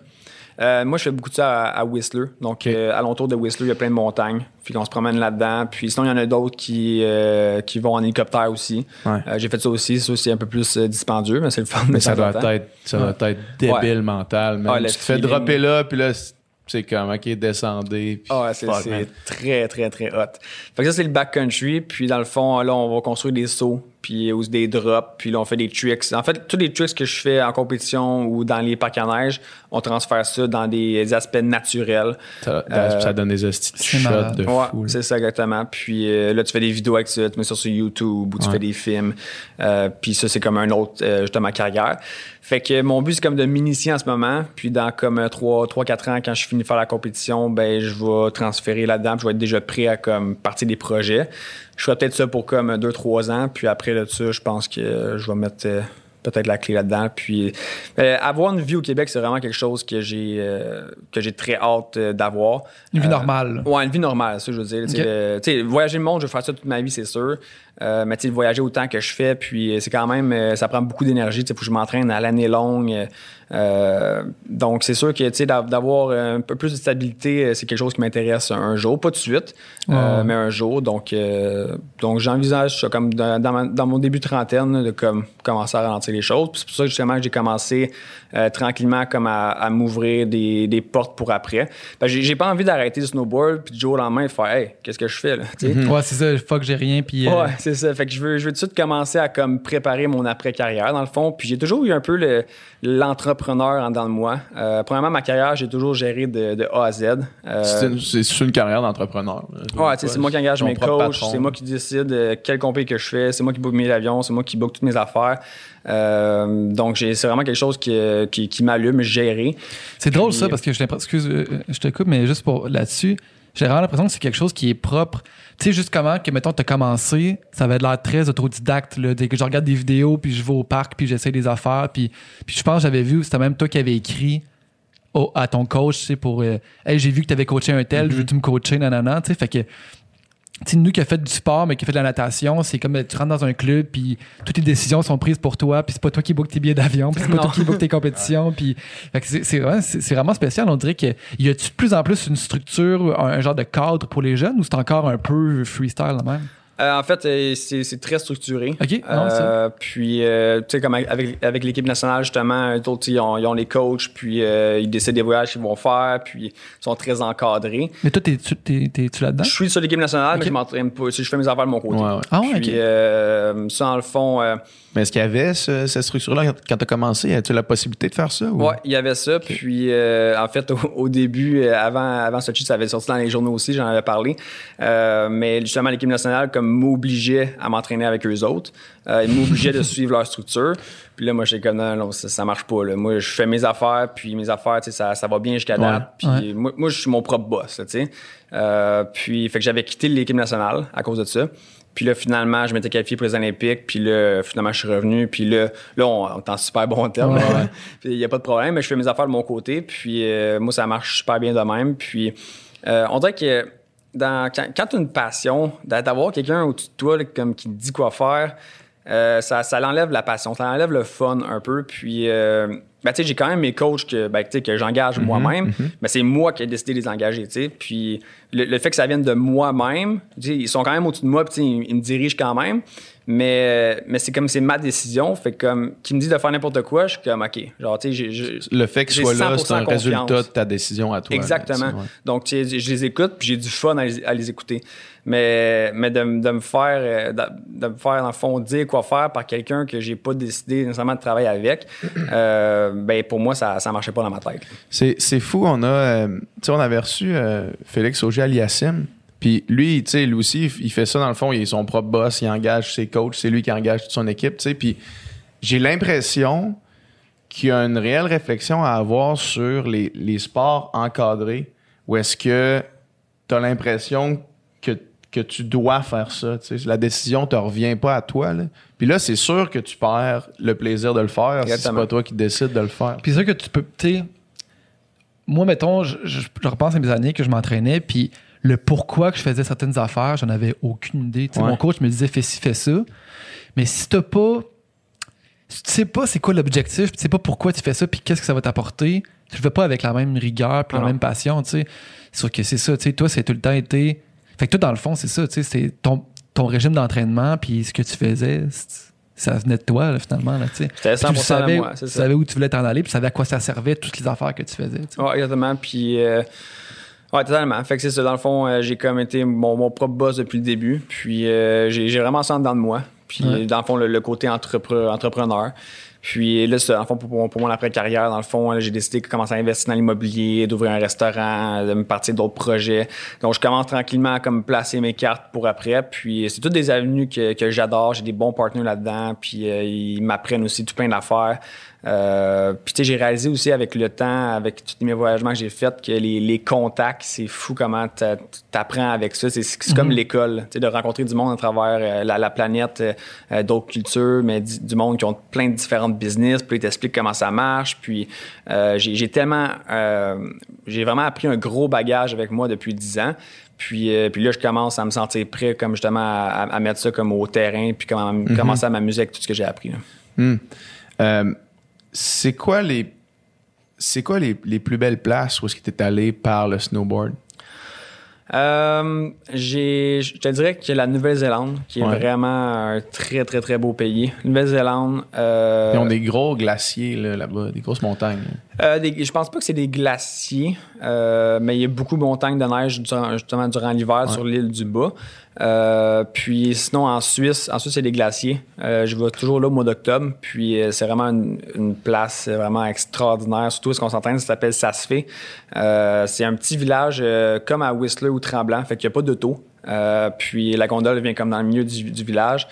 Euh, moi, je fais beaucoup de ça à, à Whistler. Donc, euh, alentour de Whistler, il y a plein de montagnes. Puis qu'on se promène là-dedans. Puis sinon, il y en a d'autres qui, euh, qui vont en hélicoptère aussi. Ouais. Euh, J'ai fait ça aussi. Ça, c'est un peu plus euh, dispendieux, mais c'est le fun. Mais ça doit être, ça doit être débile mental. Ah, tu te fais dropper là, puis là, c'est- comme, OK, descendez. puis Ah ouais, c'est très, très, très hot. Fait que ça, c'est le backcountry. Puis dans le fond, là, on va construire des sauts, puis ou des drops, puis là, on fait des tricks. En fait, tous les tricks que je fais en compétition ou dans les parcs à neige, on transfère ça dans des aspects naturels. Ça, Euh, ça donne des shots de Ouais, fou. c'est ça exactement. Puis euh, là, tu fais des vidéos avec ça, tu mets ça sur YouTube ou tu Ouais. fais des films. Euh, puis ça, c'est comme un autre, euh, justement, carrière. Fait que mon but, c'est comme de m'initier en ce moment. Puis dans comme 3-4 ans, quand je finis de faire la compétition, ben je vais transférer là-dedans. puis je vais être déjà prêt à comme partir des projets. Je ferai peut-être ça pour comme 2-3 ans. Puis après de ça, je pense que je vais mettre... euh, peut-être la clé là-dedans. Puis euh, avoir une vie au Québec, c'est vraiment quelque chose que j'ai euh, que j'ai très hâte euh, d'avoir. Une vie Euh, normale. Ouais, une vie normale, ça, je veux dire. Tu sais, Ok. le- tu sais, voyager le monde, je vais faire ça toute ma vie, c'est sûr. Euh, mais tu sais, voyager autant que je fais, puis euh, c'est quand même, euh, ça prend beaucoup d'énergie. Tu sais, faut que je m'entraîne à l'année longue. euh, donc, c'est sûr que, tu sais, d'av- d'avoir un peu plus de stabilité, c'est quelque chose qui m'intéresse un jour. Pas tout de suite, euh, mais un jour. Donc, donc j'envisage ça comme dans, dans ma- dans mon début de trentaine, de comme, commencer à ralentir les choses. C'est pour ça, justement, que j'ai commencé tranquillement comme à, à m'ouvrir des, des portes pour après. J'ai- pas envie d'arrêter le snowboard, puis du jour au lendemain, de faire, hey, qu'est-ce que je fais, là? Sais? Ouais, c'est ça. Fuck, j'ai rien. Puis. Ouais, c'est ça. Fait que je veux, je veux tout de suite commencer à comme préparer mon après-carrière, dans le fond. Puis j'ai toujours eu un peu le- l'entrepreneur en dedans de moi. Euh, premièrement, ma carrière, j'ai toujours géré de, de A à Z. Euh, C'est une, c'est- c'est une carrière d'entrepreneur. Ouais, tu sais, c'est moi qui engage mes coachs, c'est moi qui décide euh, quel compé que je fais, c'est moi qui book mes avions, c'est moi qui book toutes mes affaires. Euh, donc, j'ai- c'est vraiment quelque chose qui, qui, qui m'allume, gérer. C'est drôle Puis- ça parce que j'ai l'impression. Excuse, je te coupe, mais juste pour là-dessus, J'ai vraiment l'impression que c'est quelque chose qui est propre. Tu sais, juste comment que, mettons, t'as commencé, ça avait l'air très autodidacte, là. Dès que je regarde des vidéos, puis je vais au parc, puis j'essaie des affaires, puis, puis je pense que j'avais vu, c'était même toi qui avais écrit au- à ton coach, tu sais, pour, euh, hey, j'ai vu que t'avais coaché un tel, je veux-tu me coacher, nanana, tu sais, fait que, tu sais, nous qui a fait du sport, mais qui a fait de la natation, c'est comme euh, tu rentres dans un club, puis toutes les décisions sont prises pour toi, puis c'est pas toi qui book tes billets d'avion, puis c'est pas <laughs> Non. toi qui book tes compétitions, puis fait que c'est vraiment, vraiment spécial. On dirait que y a-tu de plus en plus une structure, un, un genre de cadre pour les jeunes, ou c'est encore un peu freestyle là même? Euh, en fait, euh, c'est très structuré. Ok, non, c'est- Euh, puis, euh, tu sais, comme avec, avec l'équipe nationale, justement, autres, ils ont, ils ont les coachs, puis euh, ils décident des voyages qu'ils vont faire, puis ils sont très encadrés. Mais toi, t'es-tu t'es- t'es-tu là-dedans? Je suis sur l'équipe nationale, Ok. mais je m'entraîne pas. Je fais mes affaires de mon côté. Ouais, ouais. Ah ouais, Puis, ok. euh, ça, dans le fond, euh, Mais est-ce qu'il y avait ce- cette structure-là quand tu as commencé? As-tu la possibilité de faire ça? ou- Ouais, il y avait ça. Puis, euh, en fait, <laughs> au, au début, avant, avant Sochi, ça avait sorti dans les journaux aussi, j'en avais parlé. Euh, mais justement, l'équipe nationale, comme m'obligeait à m'entraîner avec eux autres, euh, ils m'obligeaient de suivre leur structure. Puis là, moi, j'étais comme, non, non, ça, ça marche pas. Là. Moi, je fais mes affaires, puis mes affaires, tu sais, ça, ça va bien jusqu'à date. Ouais, Puis ouais. moi, moi, je suis mon propre boss, tu sais. Euh, puis, fait que j'avais quitté l'équipe nationale à cause de ça. Puis là, finalement, je m'étais qualifié pour les Olympiques. Puis là, finalement, je suis revenu. Puis là, là on, on est en super bon terme. <laughs> Il n'y a pas de problème, mais je fais mes affaires de mon côté. Puis euh, moi, ça marche super bien de même. Puis euh, on dirait que dans, quand, quand tu as une passion, d'a- d'avoir quelqu'un au-dessus de toi là, comme, qui te dit quoi faire, euh, ça, ça l'enlève la passion, ça enlève le fun un peu. Puis, euh, ben, tu sais, j'ai quand même mes coachs que, ben, que j'engage moi-même, mais c'est moi qui ai décidé de les engager. tu sais. Puis le, le fait que ça vienne de moi-même, ils sont quand même au-dessus de moi, puis ils me dirigent quand même. Mais, mais c'est comme c'est ma décision. Fait que comme qui me dit de faire n'importe quoi, je suis comme OK. Genre, tu sais, Le fait qu'il J'ai soit là, c'est un 100% résultat de ta décision à toi. Exactement. ouais. Donc, tu sais, je les écoute, puis j'ai du fun à les, à les écouter. Mais, mais de, de me faire, euh, de, de me faire, dans le fond, dire quoi faire par quelqu'un que j'ai pas décidé nécessairement de travailler avec, euh, ben, pour moi, ça, ça marchait pas dans ma tête. C'est, fou, on a, euh, tu sais, on avait reçu euh, Félix Auger Aliassim. Puis lui, tu sais, lui aussi, il fait ça dans le fond, il est son propre boss, il engage ses coachs, c'est lui qui engage toute son équipe, tu sais. Puis j'ai l'impression qu'il y a une réelle réflexion à avoir sur les, les sports encadrés, où est-ce que tu as l'impression que, que tu dois faire ça, tu sais. La décision te revient pas à toi, là. Puis là, c'est sûr que tu perds le plaisir de le faire si c'est pas toi qui décides de le faire. Puis c'est sûr que tu peux, tu sais, moi, mettons, je, je- je repense à mes années que je m'entraînais, puis le pourquoi que je faisais certaines affaires, j'en avais aucune idée. Ouais. Mon coach me disait fais ci, fais ça. Mais si t'as pas. Si tu sais pas c'est quoi l'objectif, tu sais pas pourquoi tu fais ça, puis qu'est-ce que ça va t'apporter, tu le fais pas avec la même rigueur, puis la même passion, tu sais. Sûr que c'est ça, tu sais. Toi, c'est tout le temps été. Fait que toi, dans le fond, c'est ça, tu sais. C'est ton, ton régime d'entraînement, puis ce que tu faisais, ça venait de toi, là, finalement, là, tu sais. C'était Puis tu 100% savais, moi, tu ça. savais où tu voulais t'en aller, puis tu savais à quoi ça servait, toutes les affaires que tu faisais. exactement. Puis, euh, ouais, totalement. Fait que c'est ça. Dans le fond, euh, j'ai comme été mon, mon propre boss depuis le début. Puis, euh, j'ai vraiment ça en dedans de moi. Puis, Ouais. dans le fond, le, le côté entrepre- entrepreneur. Puis là, c'est- dans le fond, pour, mon après-carrière, dans le fond, là, j'ai décidé de commencer à investir dans l'immobilier, d'ouvrir un restaurant, de me partir d'autres projets. Donc, je commence tranquillement à comme placer mes cartes pour après. Puis, c'est toutes des avenues que, que j'adore. J'ai des bons partenaires là-dedans. Puis, euh, ils m'apprennent aussi tout plein d'affaires. Euh, puis tu sais, j'ai réalisé aussi avec le temps, avec tous mes voyagements que j'ai faits, que les, les contacts, c'est fou comment t'a- t'apprends avec ça. C'est comme l'école, tu sais, de rencontrer du monde à travers euh, la, la planète, euh, d'autres cultures, mais du, monde qui ont plein de différentes business, puis ils t'expliquent comment ça marche. Puis j'ai tellement, j'ai vraiment appris un gros bagage avec moi depuis 10 ans. Puis, euh, puis là, je commence à me sentir prêt, comme justement, à, à mettre ça comme au terrain, puis comment, commencer à m'amuser avec tout ce que j'ai appris. Hmm. Euh, c'est quoi les c'est quoi les, les plus belles places où est-ce que tu es allé par le snowboard? Euh, j'ai, je te dirais que la Nouvelle-Zélande, qui est vraiment un très, très, très beau pays. Nouvelle-Zélande. Euh, Ils ont des gros glaciers là, là-bas, des grosses montagnes. euh, des- je pense pas que c'est des glaciers, euh, mais il y a beaucoup de montagnes de neige durant- justement durant l'hiver sur l'île du Bas. Euh, puis sinon, en Suisse, en Suisse, c'est des glaciers. Euh, je vais toujours là au mois d'octobre. Puis euh, c'est vraiment une, une place vraiment extraordinaire. Surtout ce qu'on s'entraîne, ça s'appelle Sasfé. Euh, c'est un petit village euh, comme à Whistler ou Tremblant. Fait qu'il n'y a pas d'auto. Euh, puis la gondole vient comme dans le milieu du, du village.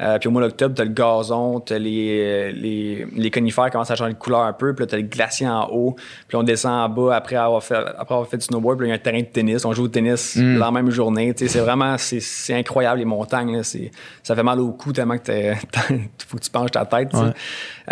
Euh, puis au mois d'octobre, t'as le gazon, t'as les, les, les conifères qui commencent à changer de couleur un peu, puis là, t'as le glacier en haut, puis on descend en bas après avoir fait, après avoir fait du snowboard, puis il y a un terrain de tennis, on joue au tennis la même journée. C'est vraiment, c'est, c'est incroyable, les montagnes, là, c'est, ça fait mal au cou tellement que t'es- <laughs> faut que tu penches ta tête. Ouais.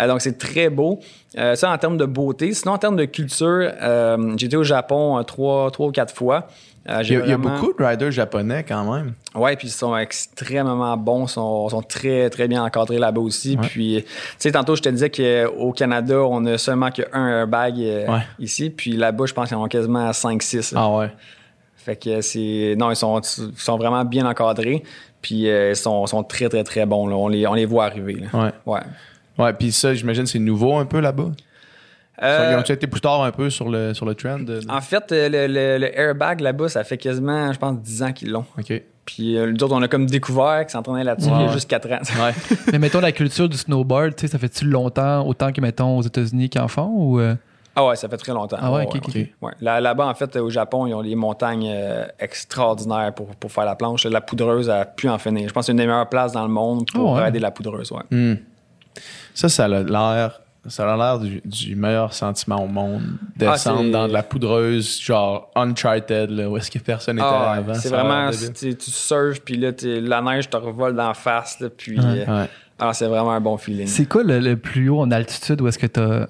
Euh, donc, c'est très beau. Euh, ça, en termes de beauté. Sinon, en termes de culture, euh, été au Japon euh, trois, trois ou quatre fois. Euh, Il y, a, il y a vraiment- beaucoup de riders japonais quand même. Ouais, puis ils sont extrêmement bons, sont, sont très, très bien encadrés là-bas aussi. Ouais. Puis, tu sais, tantôt, je te disais qu'au Canada, on a seulement qu'un airbag euh, Ouais. ici. Puis là-bas, je pense qu'ils en ont quasiment 5-6. Ah ouais. Fait que c'est. Non, ils sont, sont vraiment bien encadrés. Puis euh, ils sont, sont très, très, très bons. Là. On, les, on les voit arriver. Là. Ouais. Ouais. Ouais, puis ça, j'imagine, c'est nouveau un peu là-bas? Euh, Ils ont été plus tard un peu sur le, sur le trend? de- en fait, euh, le, le- le airbag là-bas, ça fait quasiment, je pense, 10 ans qu'ils l'ont. OK. Puis euh, nous autres, on a comme découvert qu'ils s'entraînaient là-dessus il y a juste 4 ans. Ouais. <laughs> Mais mettons la culture du snowboard, tu sais, ça fait-tu longtemps, autant que mettons aux États-Unis qu'ils en font ou. euh? Ah ouais, ça fait très longtemps. Ah ouais, Ouais, ok, ok. ouais. Ouais. Là- Là-bas, en fait, au Japon, ils ont des montagnes euh, extraordinaires pour, pour faire la planche. La poudreuse a pu en finir. Je pense que c'est une des meilleures places dans le monde pour ouais. aider la poudreuse. Ouais. Hmm. Ça, ça a l'air. Ça a l'air du, du meilleur sentiment au monde. Descendre Ah, c'est- dans de la poudreuse, genre Uncharted, là, où est-ce que personne n'était Ah avant. c'est vraiment, tu tu surfes, puis là, t'es- la neige te revole d'en face. Là, puis, Ouais. euh, Ouais. ah, c'est vraiment un bon feeling. C'est quoi le, le plus haut en altitude où est-ce que t'as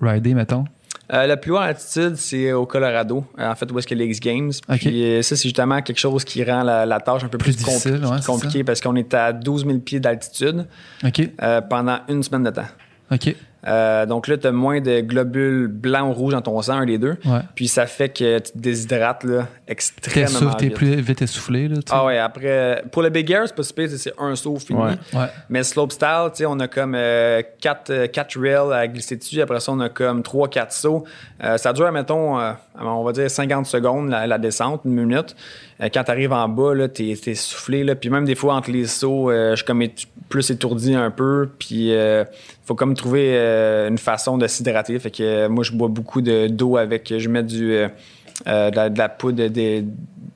ridé, mettons? Euh, le plus haut en altitude, c'est au Colorado, euh, en fait, où est-ce que les X Games. Puis ça, c'est justement quelque chose qui rend la, la tâche un peu Plus plus, compli- difficile, ouais, c'est compliquée parce qu'on est à 12 000 pieds d'altitude euh, pendant une semaine de temps. OK. Euh, donc là, tu as moins de globules blancs ou rouges dans ton sang, un des deux. Ouais. Puis ça fait que tu te déshydrates là, extrêmement souffle, t'es vite. plus vite essoufflé, là. Ah ouais, après, pour le Big Air, c'est pas super, c'est un saut fini. Ouais. Ouais. Mais slopestyle, tu sais, on a comme 4 quatre, rails à glisser dessus. Après ça, on a comme 3-4 sauts. Euh, ça dure, mettons, euh, on va dire 50 secondes la, la descente, une minute. Euh, quand tu arrives en bas, là, t'es, t'es soufflé. Là. Puis même des fois, entre les sauts, euh, je suis comme étu- plus étourdi un peu. Puis il faut comme trouver euh, une façon de s'hydrater. Fait que euh, moi, je bois beaucoup de, d'eau avec... Je mets du, euh, euh, de, la, de la poudre d'é-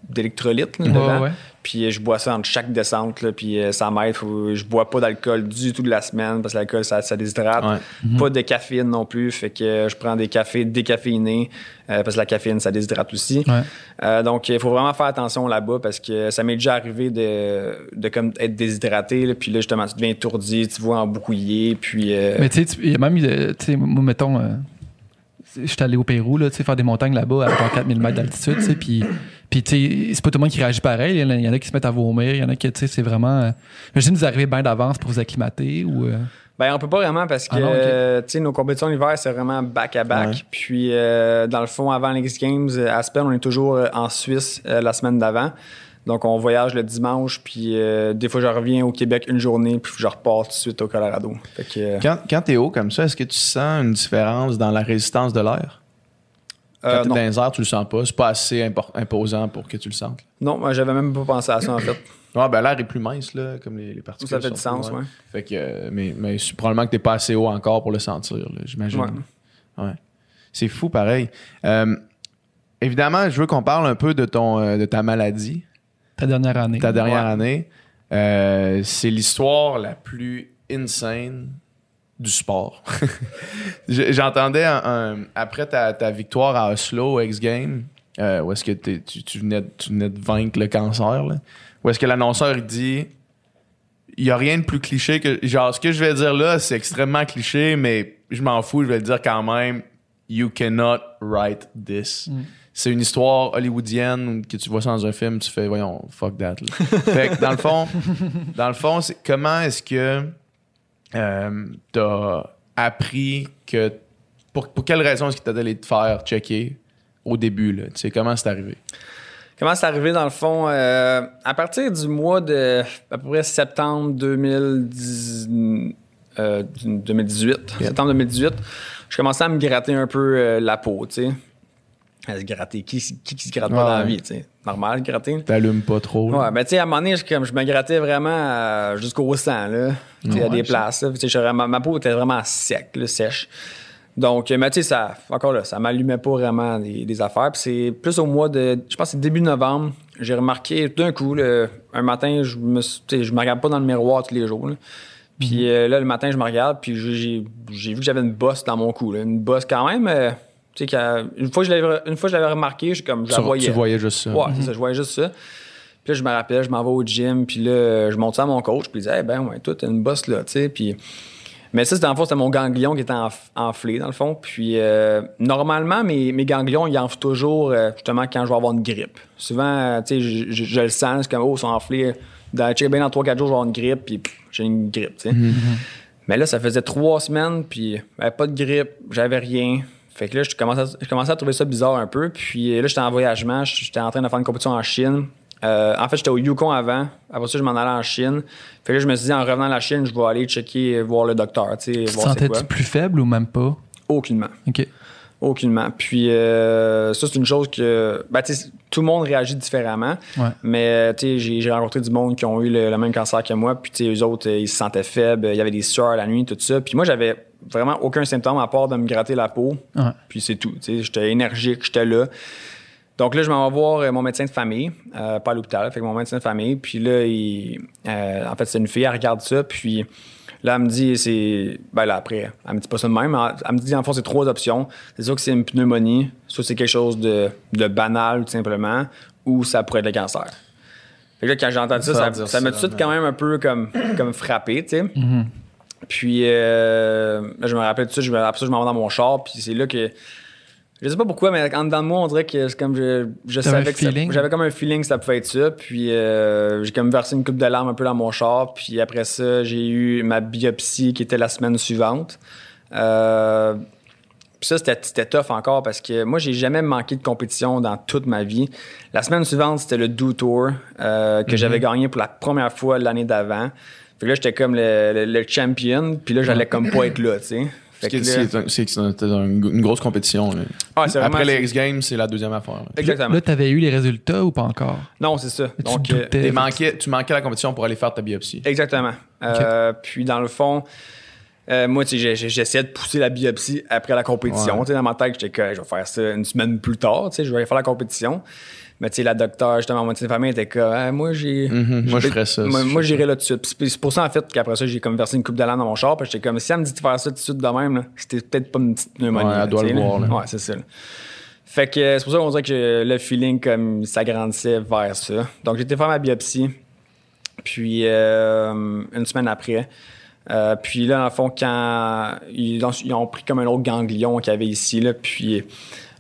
d'électrolyte là, Ouais, dedans. ouais. Puis euh, je bois ça entre chaque descente, là, puis euh, ça m'aide. Faut- Je bois pas d'alcool du tout de la semaine parce que l'alcool, ça, ça déshydrate. Ouais. Pas de caféine non plus, fait que euh, je prends des cafés décaféinés euh, parce que la caféine, ça déshydrate aussi. Ouais. Euh, donc, il faut vraiment faire attention là-bas parce que ça m'est déjà arrivé de, de comme être déshydraté. là, puis là, justement, tu deviens étourdi, tu vois emboucouillé. Puis, euh, Mais tu sais, il y a même tu sais, moi, mettons, euh, je suis allé au Pérou, là, tu sais, faire des montagnes là-bas à 4000 mètres d'altitude, tu sais, puis, puis tu sais, c'est pas tout le monde qui réagit pareil. Il y en a, qui se mettent à vomir, il y en a qui, tu sais, c'est vraiment. euh, Imagine vous arrivez bien d'avance pour vous acclimater ou. euh, Ben, on peut pas vraiment parce que Ah non, ok. euh, tu sais, nos compétitions d'hiver, c'est vraiment back-à-back. Ouais. Puis, euh, dans le fond, avant les X Games, à Aspen, on est toujours en Suisse euh, la semaine d'avant. Donc, on voyage le dimanche, puis euh, des fois, je reviens au Québec une journée, puis je repars tout de suite au Colorado. Fait que, euh, Quand, quand t'es haut comme ça, est-ce que tu sens une différence dans la résistance de l'air? Quand euh, t'es non, dans les airs, tu le sens pas. C'est pas assez imposant pour que tu le sentes. non, moi, j'avais même pas pensé à ça, en fait. Ouais, ben l'air est plus mince, là, comme les, les particules. Ça fait du sens, ouais. Fait que, euh, mais, probablement que t'es pas assez haut encore pour le sentir, j'imagine. Ouais. Ouais. C'est fou, pareil. Euh, évidemment, je veux qu'on parle un peu de ton de ta maladie, ta dernière année. ta dernière Ouais. année. Euh, c'est l'histoire la plus insane du sport. <laughs> J'entendais un- un- après ta, ta victoire à Oslo X Games, euh, où est-ce que tu, tu venais, de- tu venais de vaincre le cancer, là, où est-ce que l'annonceur dit il n'y a rien de plus cliché que. Genre, ce que je vais dire là, c'est extrêmement cliché, mais je m'en fous, je vais le dire quand même. You cannot write this. Mm. C'est une histoire hollywoodienne que tu vois ça dans un film, tu fais, voyons, fuck that. là. fait que dans le fond, <laughs> dans le fond, c'est comment est-ce que euh, t'as appris que. Pour, pour quelle raison est-ce que t'as allé te faire checker au début, là? Tu sais, comment c'est arrivé? Comment c'est arrivé dans le fond? euh, à partir du mois de à peu près septembre 2010, euh, 2018, Yeah. septembre 2018, je commençais à me gratter un peu euh, la peau, tu sais. À se gratter. Qui, qui, qui se gratte pas Ouais. dans la vie, tu sais? Normal, gratter. T'allumes pas trop. là? Ouais, ben tu sais, à un moment donné, je, comme, je me grattais vraiment euh, jusqu'au sang, là. Tu sais, à des places, là. Tu sais, ma, ma peau était vraiment sec, là, sèche. Donc, euh, mais tu sais, ça, encore là, ça m'allumait pas vraiment des, des affaires. Puis c'est plus au mois de, je pense que c'est début novembre, j'ai remarqué tout d'un coup, un matin, je me, je me regarde pas dans le miroir tous les jours. là. Puis euh, là, le matin, je me regarde, puis j'ai j'ai vu que j'avais une bosse dans mon cou. là. Une bosse quand même. euh, tu sais, une fois que je l'avais une fois que je l'avais remarqué, je, comme, je la voyais. tu voyais juste ça. Ouais, c'est ça, je voyais juste ça. Puis là, je me rappelle, je m'en vais au gym, puis là, je monte ça à mon coach, puis il disait, eh ben, ouais, toi, t'as une bosse là, tu sais. Puis. Mais ça, c'était le fond, c'était mon ganglion qui était enf- enflé, dans le fond. Puis euh, normalement, mes, mes ganglions, ils enflent toujours, euh, justement, quand je vais avoir une grippe. Souvent, euh, tu sais, je, je- je le sens, c'est comme, oh, ils sont enflés. Dans, bien dans 3-4 jours, je vais avoir une grippe, puis j'ai une grippe, tu sais. Mais là, ça faisait trois semaines, puis pas de grippe, j'avais rien. Fait que là, je commençais, à, je commençais à trouver ça bizarre un peu. Puis euh, là, j'étais en voyagement, j'étais en train de faire une compétition en Chine. Euh, en fait, j'étais au Yukon avant. Après ça, je m'en allais en Chine. Fait que là, je me suis dit, en revenant de la Chine, je vais aller checker, euh, voir le docteur, tu te sentais-tu plus faible ou même pas? Aucunement. OK. Aucunement. Puis euh, ça, c'est une chose que. Ben, tu sais, tout le monde réagit différemment. Ouais. Mais tu sais, j'ai, rencontré du monde qui ont eu le, le même cancer que moi. Puis tu sais, eux autres, ils se sentaient faibles. Il y avait des sueurs la nuit, tout ça. Puis moi, j'avais vraiment aucun symptôme à part de me gratter la peau. Ouais. Puis c'est tout. J'étais énergique, j'étais là. Donc là, je m'en vais voir euh, mon médecin de famille, euh, pas à l'hôpital, fait que mon médecin de famille. Puis là, il, euh, en fait, c'est une fille, elle regarde ça, puis là, elle me dit, c'est. Ben là, après, elle me dit pas ça de même, mais elle, elle me dit, en fond, c'est trois options. C'est sûr que c'est une pneumonie, soit c'est quelque chose de, de banal, tout simplement, ou ça pourrait être le cancer. Fait que là, quand j'ai entendu ça, Ça ça, ça m'a tout de suite quand même un peu comme, comme frappé, tu sais. Puis euh, je me rappelle tout ça, je me, après ça, je m'en vais dans mon char, puis c'est là que. Je sais pas pourquoi, mais en dedans de moi, on dirait que c'est comme je, savais que j'avais comme un feeling que ça pouvait être ça. Puis euh, j'ai comme versé une coupe de larmes un peu dans mon char. Puis après ça, j'ai eu ma biopsie qui était la semaine suivante. Euh, puis ça, c'était, tough encore parce que moi, j'ai jamais manqué de compétition dans toute ma vie. La semaine suivante, c'était le Do Tour euh, que j'avais gagné pour la première fois l'année d'avant. Fait que là, j'étais comme le, le- le champion. Puis là, j'allais comme pas être là, tu sais. C'est un- une grosse compétition. là. Ah, Après les X Games, c'est la deuxième affaire. là. Exactement. Là, t'avais eu les résultats ou pas encore? Non, c'est ça. tu Donc, te euh, manqué- tu manquais la compétition pour aller faire ta biopsie. Exactement. Euh, puis dans le fond, euh, moi, tu j'essayais de pousser la biopsie après la compétition. Ouais. Tu dans ma tête, j'étais que je vais faire ça une semaine plus tard. Tu sais, je vais aller faire la compétition. Mais tu sais, la docteur, justement, mon médecin de famille était comme, Ah, moi, j'ai. Mhm, moi, je ferais ça. Moi, j'irais là dessus Puis c'est pour ça, en fait, qu'après ça, j'ai comme versé une coupe de lame dans mon char. Puis j'étais comme, si elle me dit de faire ça tout de suite de même, là, c'était peut-être pas une petite pneumonie. Ouais, elle doit le voir, là. Ouais, c'est ça. là. Fait que c'est pour ça qu'on dirait que le feeling, comme, s'agrandissait vers ça. Donc, j'ai été faire ma biopsie. Puis, euh, une semaine après. Euh, puis là, dans le fond, quand ils ont, ils ont pris comme un autre ganglion qu'il y avait ici, là, puis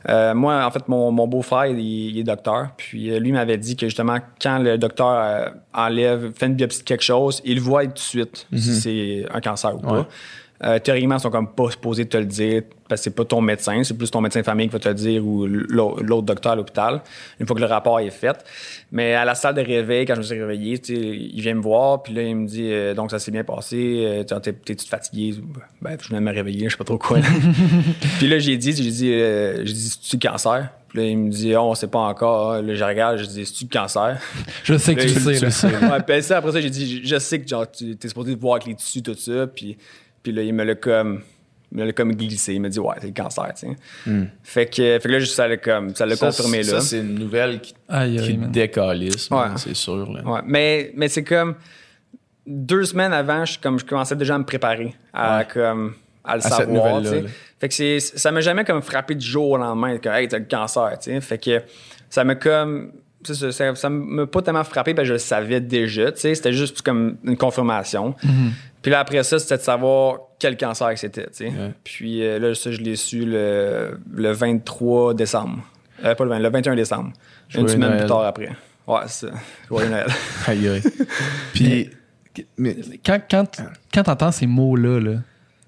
euh, moi, en fait, mon, mon beau-frère, il, il est docteur. Puis euh, lui m'avait dit que justement, quand le docteur euh, enlève, fait une biopsie de quelque chose, il voit tout de suite si c'est un cancer ou pas. Ouais. Euh, théoriquement, ils sont comme pas supposés te le dire parce que c'est pas ton médecin, c'est plus ton médecin de famille qui va te le dire ou l'au- l'autre docteur à l'hôpital, une fois que le rapport est fait. Mais à la salle de réveil, quand je me suis réveillé, il vient me voir, puis là, il me dit euh, Donc, ça s'est bien passé, euh, t'es- t'es-tu fatigué? Ben, je de me réveiller, je sais pas trop quoi. <laughs> puis là, j'ai dit J'ai dit, j'ai dit C'est-tu le cancer? Puis là, il me dit Oh, on sait pas encore. Là, je regarde, je dis C'est-tu le cancer? Je sais que tu le sais. ouais, puis après ça, j'ai dit, je, je sais que genre, tu es supposé voir avec les tissus, tout ça. Puis, puis là, il me l'a comme, il me l'a comme glissé. Il m'a dit, ouais, c'est le cancer, tu sais. Fait, que, fait que là, juste, ça l'a comme, ça l'a Ça, confirmé ça, là. c'est une nouvelle qui, Aïe, qui décalisse, Ouais. c'est sûr. là. Ouais, mais, mais c'est comme deux semaines avant, je, comme, je commençais déjà à me préparer à, Ouais. comme, à le À savoir. tu sais. Fait que c'est, ça m'a jamais comme frappé du jour au lendemain que hey, t'as le cancer. tu sais. Fait que ça m'a comme. Ça, ça, ça m'a pas tellement frappé parce que je le savais déjà. tu sais. C'était juste comme une confirmation. Puis là, après ça, c'était de savoir quel cancer que c'était. tu sais. Ouais. Puis euh, là, ça, je l'ai su le, le 23 décembre. Euh, pas le 20, le 21 décembre. une semaine Noël. plus tard après. Ouais, c'est ça. Joyeux Noël. <laughs> Aïe, aïe. <laughs> Puis, mais, Quand, quand, quand t'entends ces mots-là, là,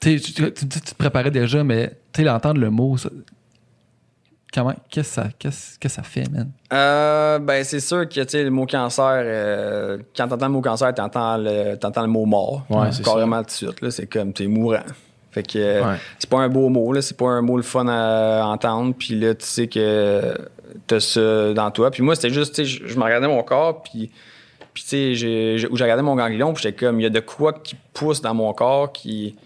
tu, tu, tu- te préparais déjà, mais tu sais, l'entendre le mot, comment, qu'est-ce que ça, qu'est-ce que ça fait, man? Euh, ben, c'est sûr que, tu sais, le mot cancer, euh, quand t'entends le mot cancer, t'entends le, t'entends le mot mort. Ouais, c'est Carrément tout de suite, là. C'est comme, t'es mourant. Fait que, euh, Ouais. c'est pas un beau mot, là. C'est pas un mot le fun à entendre. Puis là, tu sais que t'as ça dans toi. Puis moi, c'était juste, tu sais, je me regardais mon corps, puis, puis tu sais, j'ai, j'ai regardé mon ganglion, puis j'étais comme, il y a de quoi qui pousse dans mon corps qui,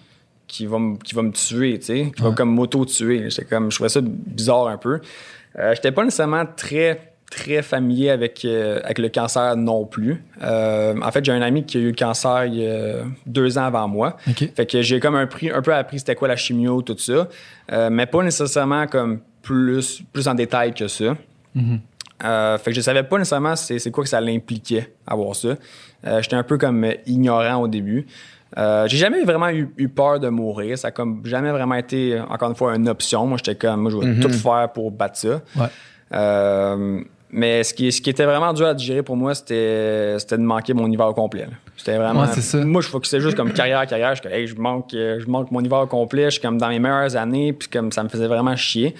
qui va, me- qui va me tuer, tu sais, qui va comme m'auto-tuer. J'étais comme, je trouvais ça bizarre un peu. Euh, j'étais pas nécessairement très très familier avec, euh, avec le cancer non plus. Euh, en fait, j'ai un ami qui a eu le cancer il y a deux ans avant moi. Fait que j'ai comme un, prix, un peu appris c'était quoi la chimio, tout ça. Euh, mais pas nécessairement comme plus, plus en détail que ça. Euh, fait que je savais pas nécessairement c'est, quoi que ça l'impliquait avoir ça. J'étais un peu comme ignorant au début. Euh, j'ai jamais vraiment eu, eu peur de mourir. Ça a comme jamais vraiment été, encore une fois, une option. Moi, j'étais comme, moi, je vais tout faire pour battre ça. Ouais. Euh, mais ce qui, ce qui était vraiment dur à digérer pour moi, c'était, c'était de manquer mon hiver au complet. C'était vraiment. Ouais, c'est ça. Moi, je focusais juste comme carrière, carrière. Je, hey, je, manque, je manque mon hiver au complet. Je suis comme dans mes meilleures années. Puis comme ça me faisait vraiment chier.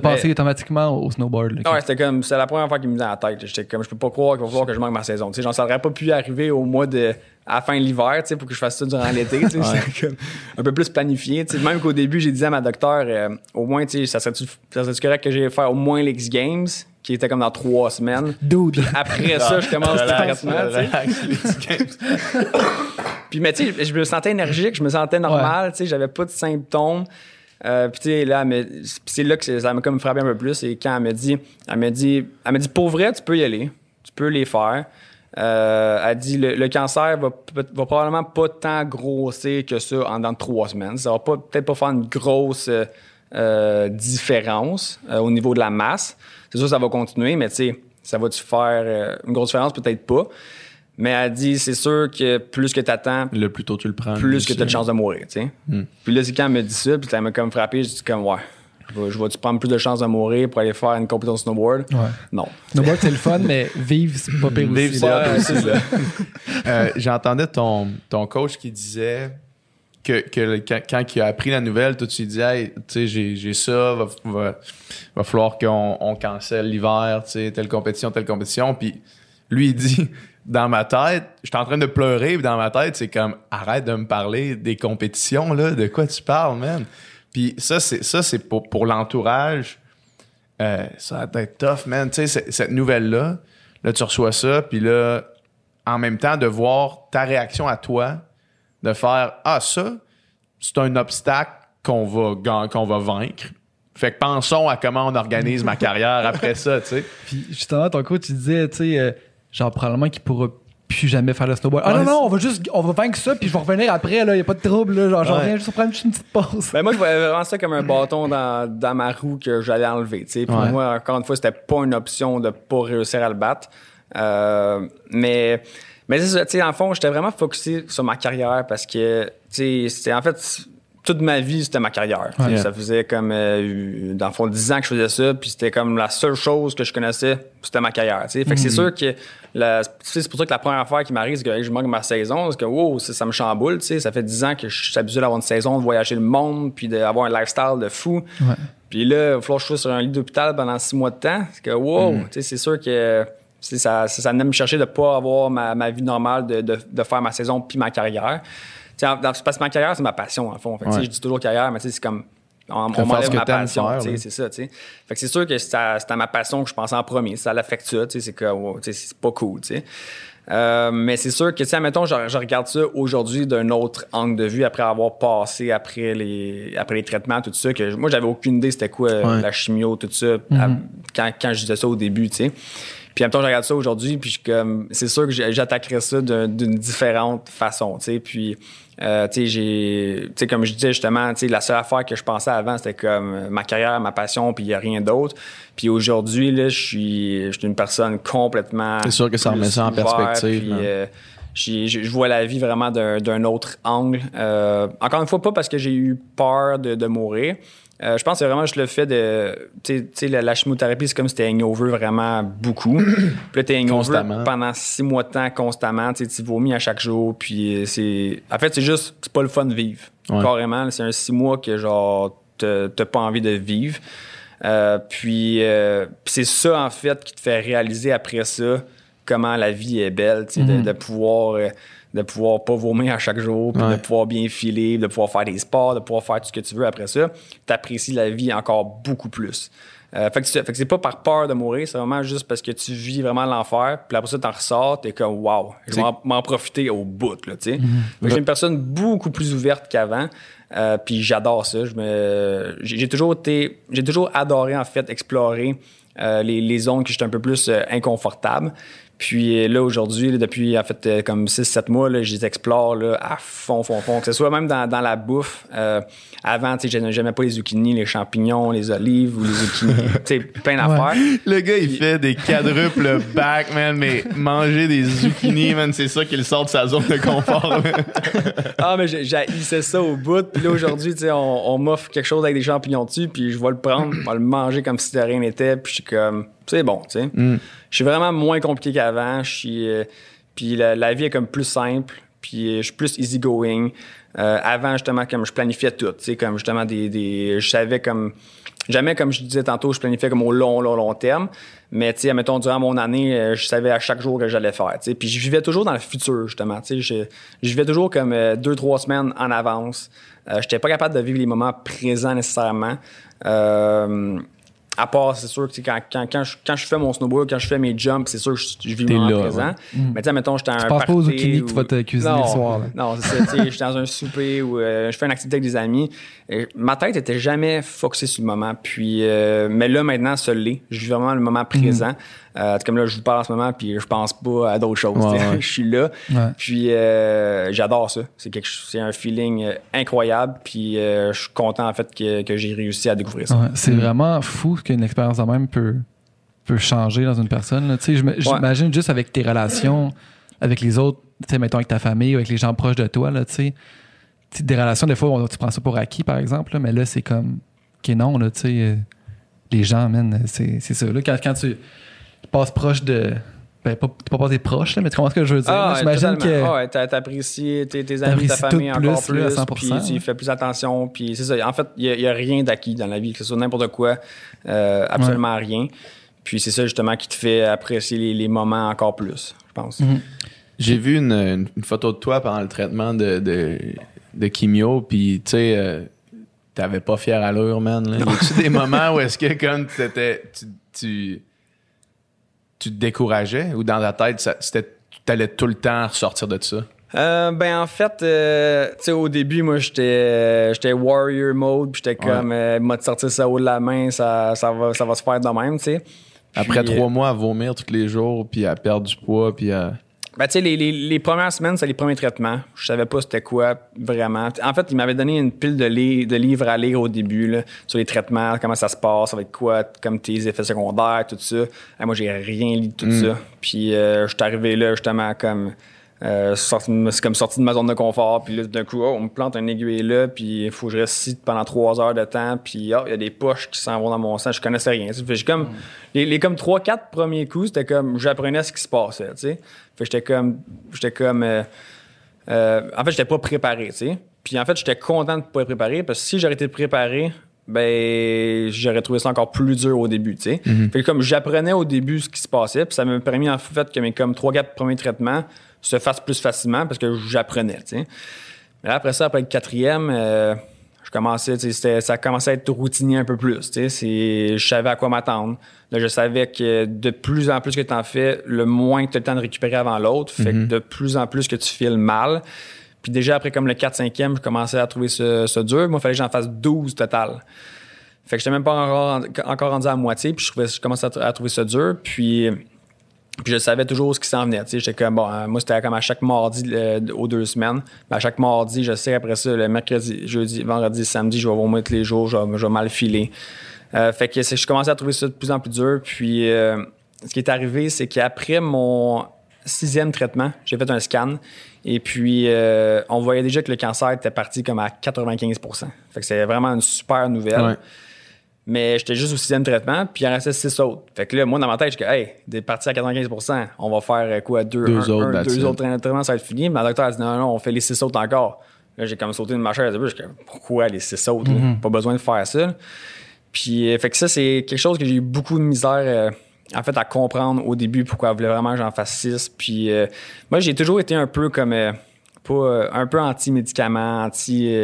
T'as Mais- passé automatiquement au snowboard. là, Ouais, c'était comme, c'est la première fois qu'il me venait à la tête. J'étais comme, je peux pas croire qu'il va falloir que je manque ma saison. Tu sais, genre, ça aurait pas pu arriver au mois de, à la fin de l'hiver, tu sais, pour que je fasse ça durant l'été. Tu sais, C'était comme un peu plus planifié. Tu sais, même qu'au début, j'ai dit à ma docteur, euh, au moins, tu sais, ça serait-tu, ça serait correct que j'aille faire au moins l'X Games, qui était comme dans trois semaines. Dude. Après ça, je commence tout Relax, traitement, tu sais. relax, les games. Puis, mais tu sais, je me sentais énergique, je me sentais normal, tu sais, j'avais pas de symptômes. Euh, puis là, c'est là que ça m'a frappé un peu plus. Et quand elle me dit, elle dit, elle dit, pour vrai, tu peux y aller, tu peux les faire. Euh, elle dit, le, cancer va, va probablement pas tant grossir que ça en dans trois semaines. Ça va peut-être pas faire une grosse euh, euh, différence au niveau de la masse. C'est sûr, ça va continuer, mais tu sais, ça va-tu faire une grosse différence? Peut-être pas. Mais elle dit, c'est sûr que plus que tu attends, Le plus tôt tu le prends. plus que mieux tu as de chances de mourir, tu sais. Hmm. Puis là, c'est quand elle me dit ça, puis ça m'a comme frappé, je dis comme, ouais, je vais- je vais-tu prendre plus de chances de mourir pour aller faire une compétition de snowboard? Ouais. Non. Snowboard, c'est le fun, mais vivre, c'est pas pire Vivre, aussi. là. <laughs> Euh, J'entendais ton, ton coach qui disait que, que le- quand, quand il a appris la nouvelle, toi, tu lui dis, hey, tu sais, j'ai j'ai ça, va, va, va falloir qu'on on cancelle l'hiver, tu sais, telle compétition, telle compétition. Puis lui, il dit, dans ma tête, j'étais en train de pleurer, puis dans ma tête, c'est comme, arrête de me parler des compétitions, là, de quoi tu parles, man? Puis ça, c'est ça, c'est pour, pour l'entourage. Euh, ça va être tough, man. Tu sais, cette nouvelle-là, là, tu reçois ça, puis là, en même temps, de voir ta réaction à toi, de faire Ah, ça, c'est un obstacle qu'on va, qu'on va vaincre. Fait que pensons à comment on organise ma <laughs> carrière après ça, tu sais. Puis justement, ton coach, tu disais, tu sais, euh, genre probablement qu'il pourra plus jamais faire le snowboard. Ah non, non, on va juste, on va vaincre ça, puis je vais revenir après, là, y a pas de trouble, là. Genre, Ouais. reviens juste pour prendre une petite pause. Ben moi, je voyais vraiment ça comme un bâton dans, dans ma roue que j'allais enlever. tu sais. Ouais. moi, encore une fois, c'était pas une option de pas réussir à le battre. Euh, mais mais c'est ça, tu sais, en fond, j'étais vraiment focusé sur ma carrière parce que, tu sais, c'était en fait toute ma vie, c'était ma carrière. Ouais. Ça faisait comme, euh, dans le fond, 10 ans que je faisais ça, puis c'était comme la seule chose que je connaissais, c'était ma carrière. tu sais. Fait que c'est sûr que, c'est pour ça que la première affaire qui m'arrive, c'est que je manque ma saison, parce que, wow, ça, ça me chamboule, tu sais. Ça fait 10 ans que je suis habitué d'avoir une saison, de voyager le monde, puis d'avoir un lifestyle de fou. Ouais. Puis là, il va falloir que je sois sur un lit d'hôpital pendant six mois de temps. C'est que, wow, Mm. c'est sûr que ça, ça, ça venait me chercher de ne pas avoir ma, ma vie normale, de, de, de faire ma saison puis ma carrière. En- dans- parce que ma carrière, c'est ma passion, en fond. Fait Ouais. Je dis toujours carrière, mais c'est comme. On, m'enlève ma passion, c'est ça, tu sais. Fait que c'est sûr que c'est à, ma passion que je pensais en premier. Ça l'affecte ça, tu sais, c'est que, wow, tu sais, c'est pas cool, tu sais. Euh, mais c'est sûr que, tu sais, mettons, je, je regarde ça aujourd'hui d'un autre angle de vue après avoir passé après les, après les traitements, tout ça. Que moi, j'avais aucune idée c'était quoi Ouais. la chimio, tout ça, à- quand, quand je disais ça au début, tu sais. Puis en même temps, je regarde ça aujourd'hui, puis comme, c'est sûr que j'attaquerais ça d'un- d'une différente façon, tu sais. Puis, euh, j'ai, comme je disais justement, la seule affaire que je pensais avant, c'était comme ma carrière, ma passion, puis il n'y a rien d'autre. Puis aujourd'hui, là, je suis, je suis une personne complètement. C'est sûr que ça remet ça en perspective, puis, là. euh, je vois la vie vraiment d'un d'un autre angle. Euh, encore une fois, pas parce que j'ai eu peur de, de mourir. Euh, je pense que c'est vraiment juste le fait de. Tu sais- la, la chimiothérapie, c'est comme si t'es hangover vraiment beaucoup. <clears throat> puis là, t'es hangover pendant six mois de temps constamment. Tu sais, tu vomis à chaque jour. Puis euh, c'est. En fait, c'est juste. C'est pas le fun de vivre. Ouais. Carrément. C'est un six mois que, genre, t'as pas envie de vivre. Euh, puis euh, puis c'est ça, en fait, qui te fait réaliser après ça comment la vie est belle, tu sais, de, de pouvoir. Euh, de pouvoir pas vomir à chaque jour, puis de pouvoir bien filer, de pouvoir faire des sports, de pouvoir faire tout ce que tu veux après ça, t'apprécies la vie encore beaucoup plus. Euh, fait que, tu- fait que c'est pas par peur de mourir, c'est vraiment juste parce que tu vis vraiment l'enfer, puis après ça, t'en ressors, t'es comme wow, je vais m'en profiter au bout, là, tu sais. Fait que Je suis une personne beaucoup plus ouverte qu'avant, euh, puis j'adore ça. Je me, j'ai j'ai toujours été, j'ai toujours adoré en fait explorer les, les, zones que j'étais un peu plus inconfortable. Puis là, aujourd'hui, depuis en fait comme 6-7 mois, là, je les explore là, à fond, fond, fond. Que ce soit même dans, dans la bouffe. Euh, avant, tu sais, j'aimais pas les zucchinis, les champignons, les olives ou les zucchinis. <laughs> tu sais, plein d'affaires. Le gars, il fait des quadruples back, man, mais manger des zucchinis, man, c'est ça qui le sort de sa zone de confort. <laughs> ah, mais j'haïssais ça au bout. Puis là, aujourd'hui, tu sais, on, on m'offre quelque chose avec des champignons dessus, puis je vais le prendre, je vais le manger comme si de rien n'était, puis je suis comme, c'est bon, tu sais. Mm. Je suis vraiment moins compliqué qu'avant. Je suis, euh, puis la, vie est comme plus simple, puis je suis plus easygoing. Euh, avant, justement, comme je planifiais tout, tu sais, comme justement des, des, je savais comme, jamais comme je disais tantôt, je planifiais comme au long, long, long terme. Mais tu sais, mettons, durant mon année, euh, je savais à chaque jour que j'allais faire. Tu sais, puis je vivais toujours dans le futur, justement. Tu sais, je, je vivais toujours comme deux, trois semaines en avance. Euh, j'étais pas capable de vivre les moments présents nécessairement. Euh, à part, c'est sûr que quand, quand, quand, je, quand je fais mon snowboard, quand je fais mes jumps, c'est sûr que je, vis le moment présent. Mm. Mais tu sais, mettons, j'étais un tu party... pas aux zucchini que tu vas te cuisiner le soir. Là. Non, c'est ça. Je suis dans un souper où euh, je fais une activité avec des amis. Et ma tête était jamais focusée sur le moment. Puis, euh, mais là, maintenant, ça l'est. Je vis vraiment le moment présent. Mm. Euh, comme là, je vous parle en ce moment, puis je pense pas à d'autres choses. <laughs> je suis là. Puis euh, j'adore ça. C'est quelque c'est un feeling incroyable. Puis je suis content en fait que, que j'ai réussi à découvrir ça. c'est mm. vraiment fou qu'une expérience de même peut, peut changer dans une personne. J'imagine juste avec tes relations avec les autres, mettons avec ta famille ou avec les gens proches de toi, là. Des relations, des fois, tu prends ça pour acquis, par exemple, mais là, c'est comme, OK, non, là, tu sais, les gens, man, c'est ça. Là, quand, quand tu passe proche de. Ben, pas, pas passer proche, là, mais tu comprends ce que je veux dire? Ah, J'imagine que. Ah, ouais, t'apprécies tes, tes amis, ta famille encore plus. Là, 100%, puis tu fais plus attention. Puis c'est ça. En fait, il n'y a, rien d'acquis dans la vie, que ce soit n'importe quoi, euh, absolument rien. Puis c'est ça, justement, qui te fait apprécier les, les moments encore plus, je pense. Mm-hmm. J'ai vu une, une, photo de toi pendant le traitement de, de, de chimio, puis tu sais, euh, t'avais pas fière allure, man. Là. Y a des <laughs> moments où est-ce que, comme t'étais. tu, tu tu te décourageais ou dans la tête, c'était, tu allais tout le temps ressortir de ça? Euh, ben en fait, euh, tu sais, au début, moi, j'étais, j'étais warrior mode, puis j'étais comme, euh, m'a sorti ça haut de la main, ça, ça, va, ça va se faire de même, tu sais. Après trois mois à vomir tous les jours, puis à perdre du poids, puis à. Ben, tu sais, les, les, les, premières semaines, c'est les premiers traitements. Je savais pas c'était quoi vraiment. En fait, il m'avait donné une pile de, de livres à lire au début là, sur les traitements, comment ça se passe, avec quoi, comme tes effets secondaires, tout ça. Et moi, j'ai rien lu de tout mm. ça. Puis, euh, je suis arrivé là, justement, comme euh, c'est comme sorti de ma zone de confort, puis là, d'un coup, oh, on me plante un aiguille là, puis il faut que je reste ici pendant trois heures de temps, puis oh, il y a des poches qui s'en vont dans mon sang, je connaissais rien. Comme, les, les, comme trois, quatre premiers coups, c'était comme, j'apprenais ce qui se passait, tu sais. Fait j'étais comme, j'étais comme, euh, euh, en fait, j'étais pas préparé, tu sais. Puis en fait, j'étais content de pas être préparé, parce que si j'aurais été préparé, ben j'aurais trouvé ça encore plus dur au début, tu sais. Mm-hmm. Fait comme j'apprenais au début ce qui se passait, puis ça m'a permis en fait que mes comme trois quatre premiers traitements se fasse plus facilement parce que j'apprenais. Mais là, après ça, après le quatrième, euh, je commençais, ça commençait à être routinier un peu plus. Je savais à quoi m'attendre. Là, je savais que de plus en plus que tu en fais, le moins que tu as le temps de récupérer avant l'autre. Fait que mm-hmm. de plus en plus que tu files mal. Puis déjà, après comme le 4-5e, je commençais à trouver ça, dur. Moi, il fallait que j'en fasse 12 total. Fait que j'étais même pas encore, encore rendu à moitié. Puis je, je commençais à, à trouver ça dur. Puis puis je savais toujours ce qui s'en venait. J'étais comme, bon, euh, moi, c'était comme à chaque mardi aux deux semaines. À chaque mardi, je sais après ça, le mercredi, jeudi, vendredi, samedi, je vais vomir tous les jours, je vais, je vais mal filer. Euh, fait que je commençais à trouver ça de plus en plus dur. Puis euh, ce qui est arrivé, c'est qu'après mon sixième traitement, j'ai fait un scan. Et puis, on voyait déjà que le cancer était parti comme à 95% Fait que c'est vraiment une super nouvelle. Mais j'étais juste au sixième traitement, puis il en restait six autres. Fait que là, moi, dans ma tête, je dis, hey, des parties à 95% on va faire euh, quoi, deux, deux autres, deux autres traitements, ça va être fini. Mais la docteur a dit, non, non, on fait les six autres encore. Là, j'ai comme sauté de ma chaise. Je dis, pourquoi les six autres? Mm-hmm. Pas besoin de faire ça. Puis, euh, fait que ça, c'est quelque chose que j'ai eu beaucoup de misère. Euh, en fait, à comprendre au début pourquoi elle voulait vraiment que j'en fasse six. Puis, moi, j'ai toujours été un peu comme, pas, un peu anti-médicaments, anti,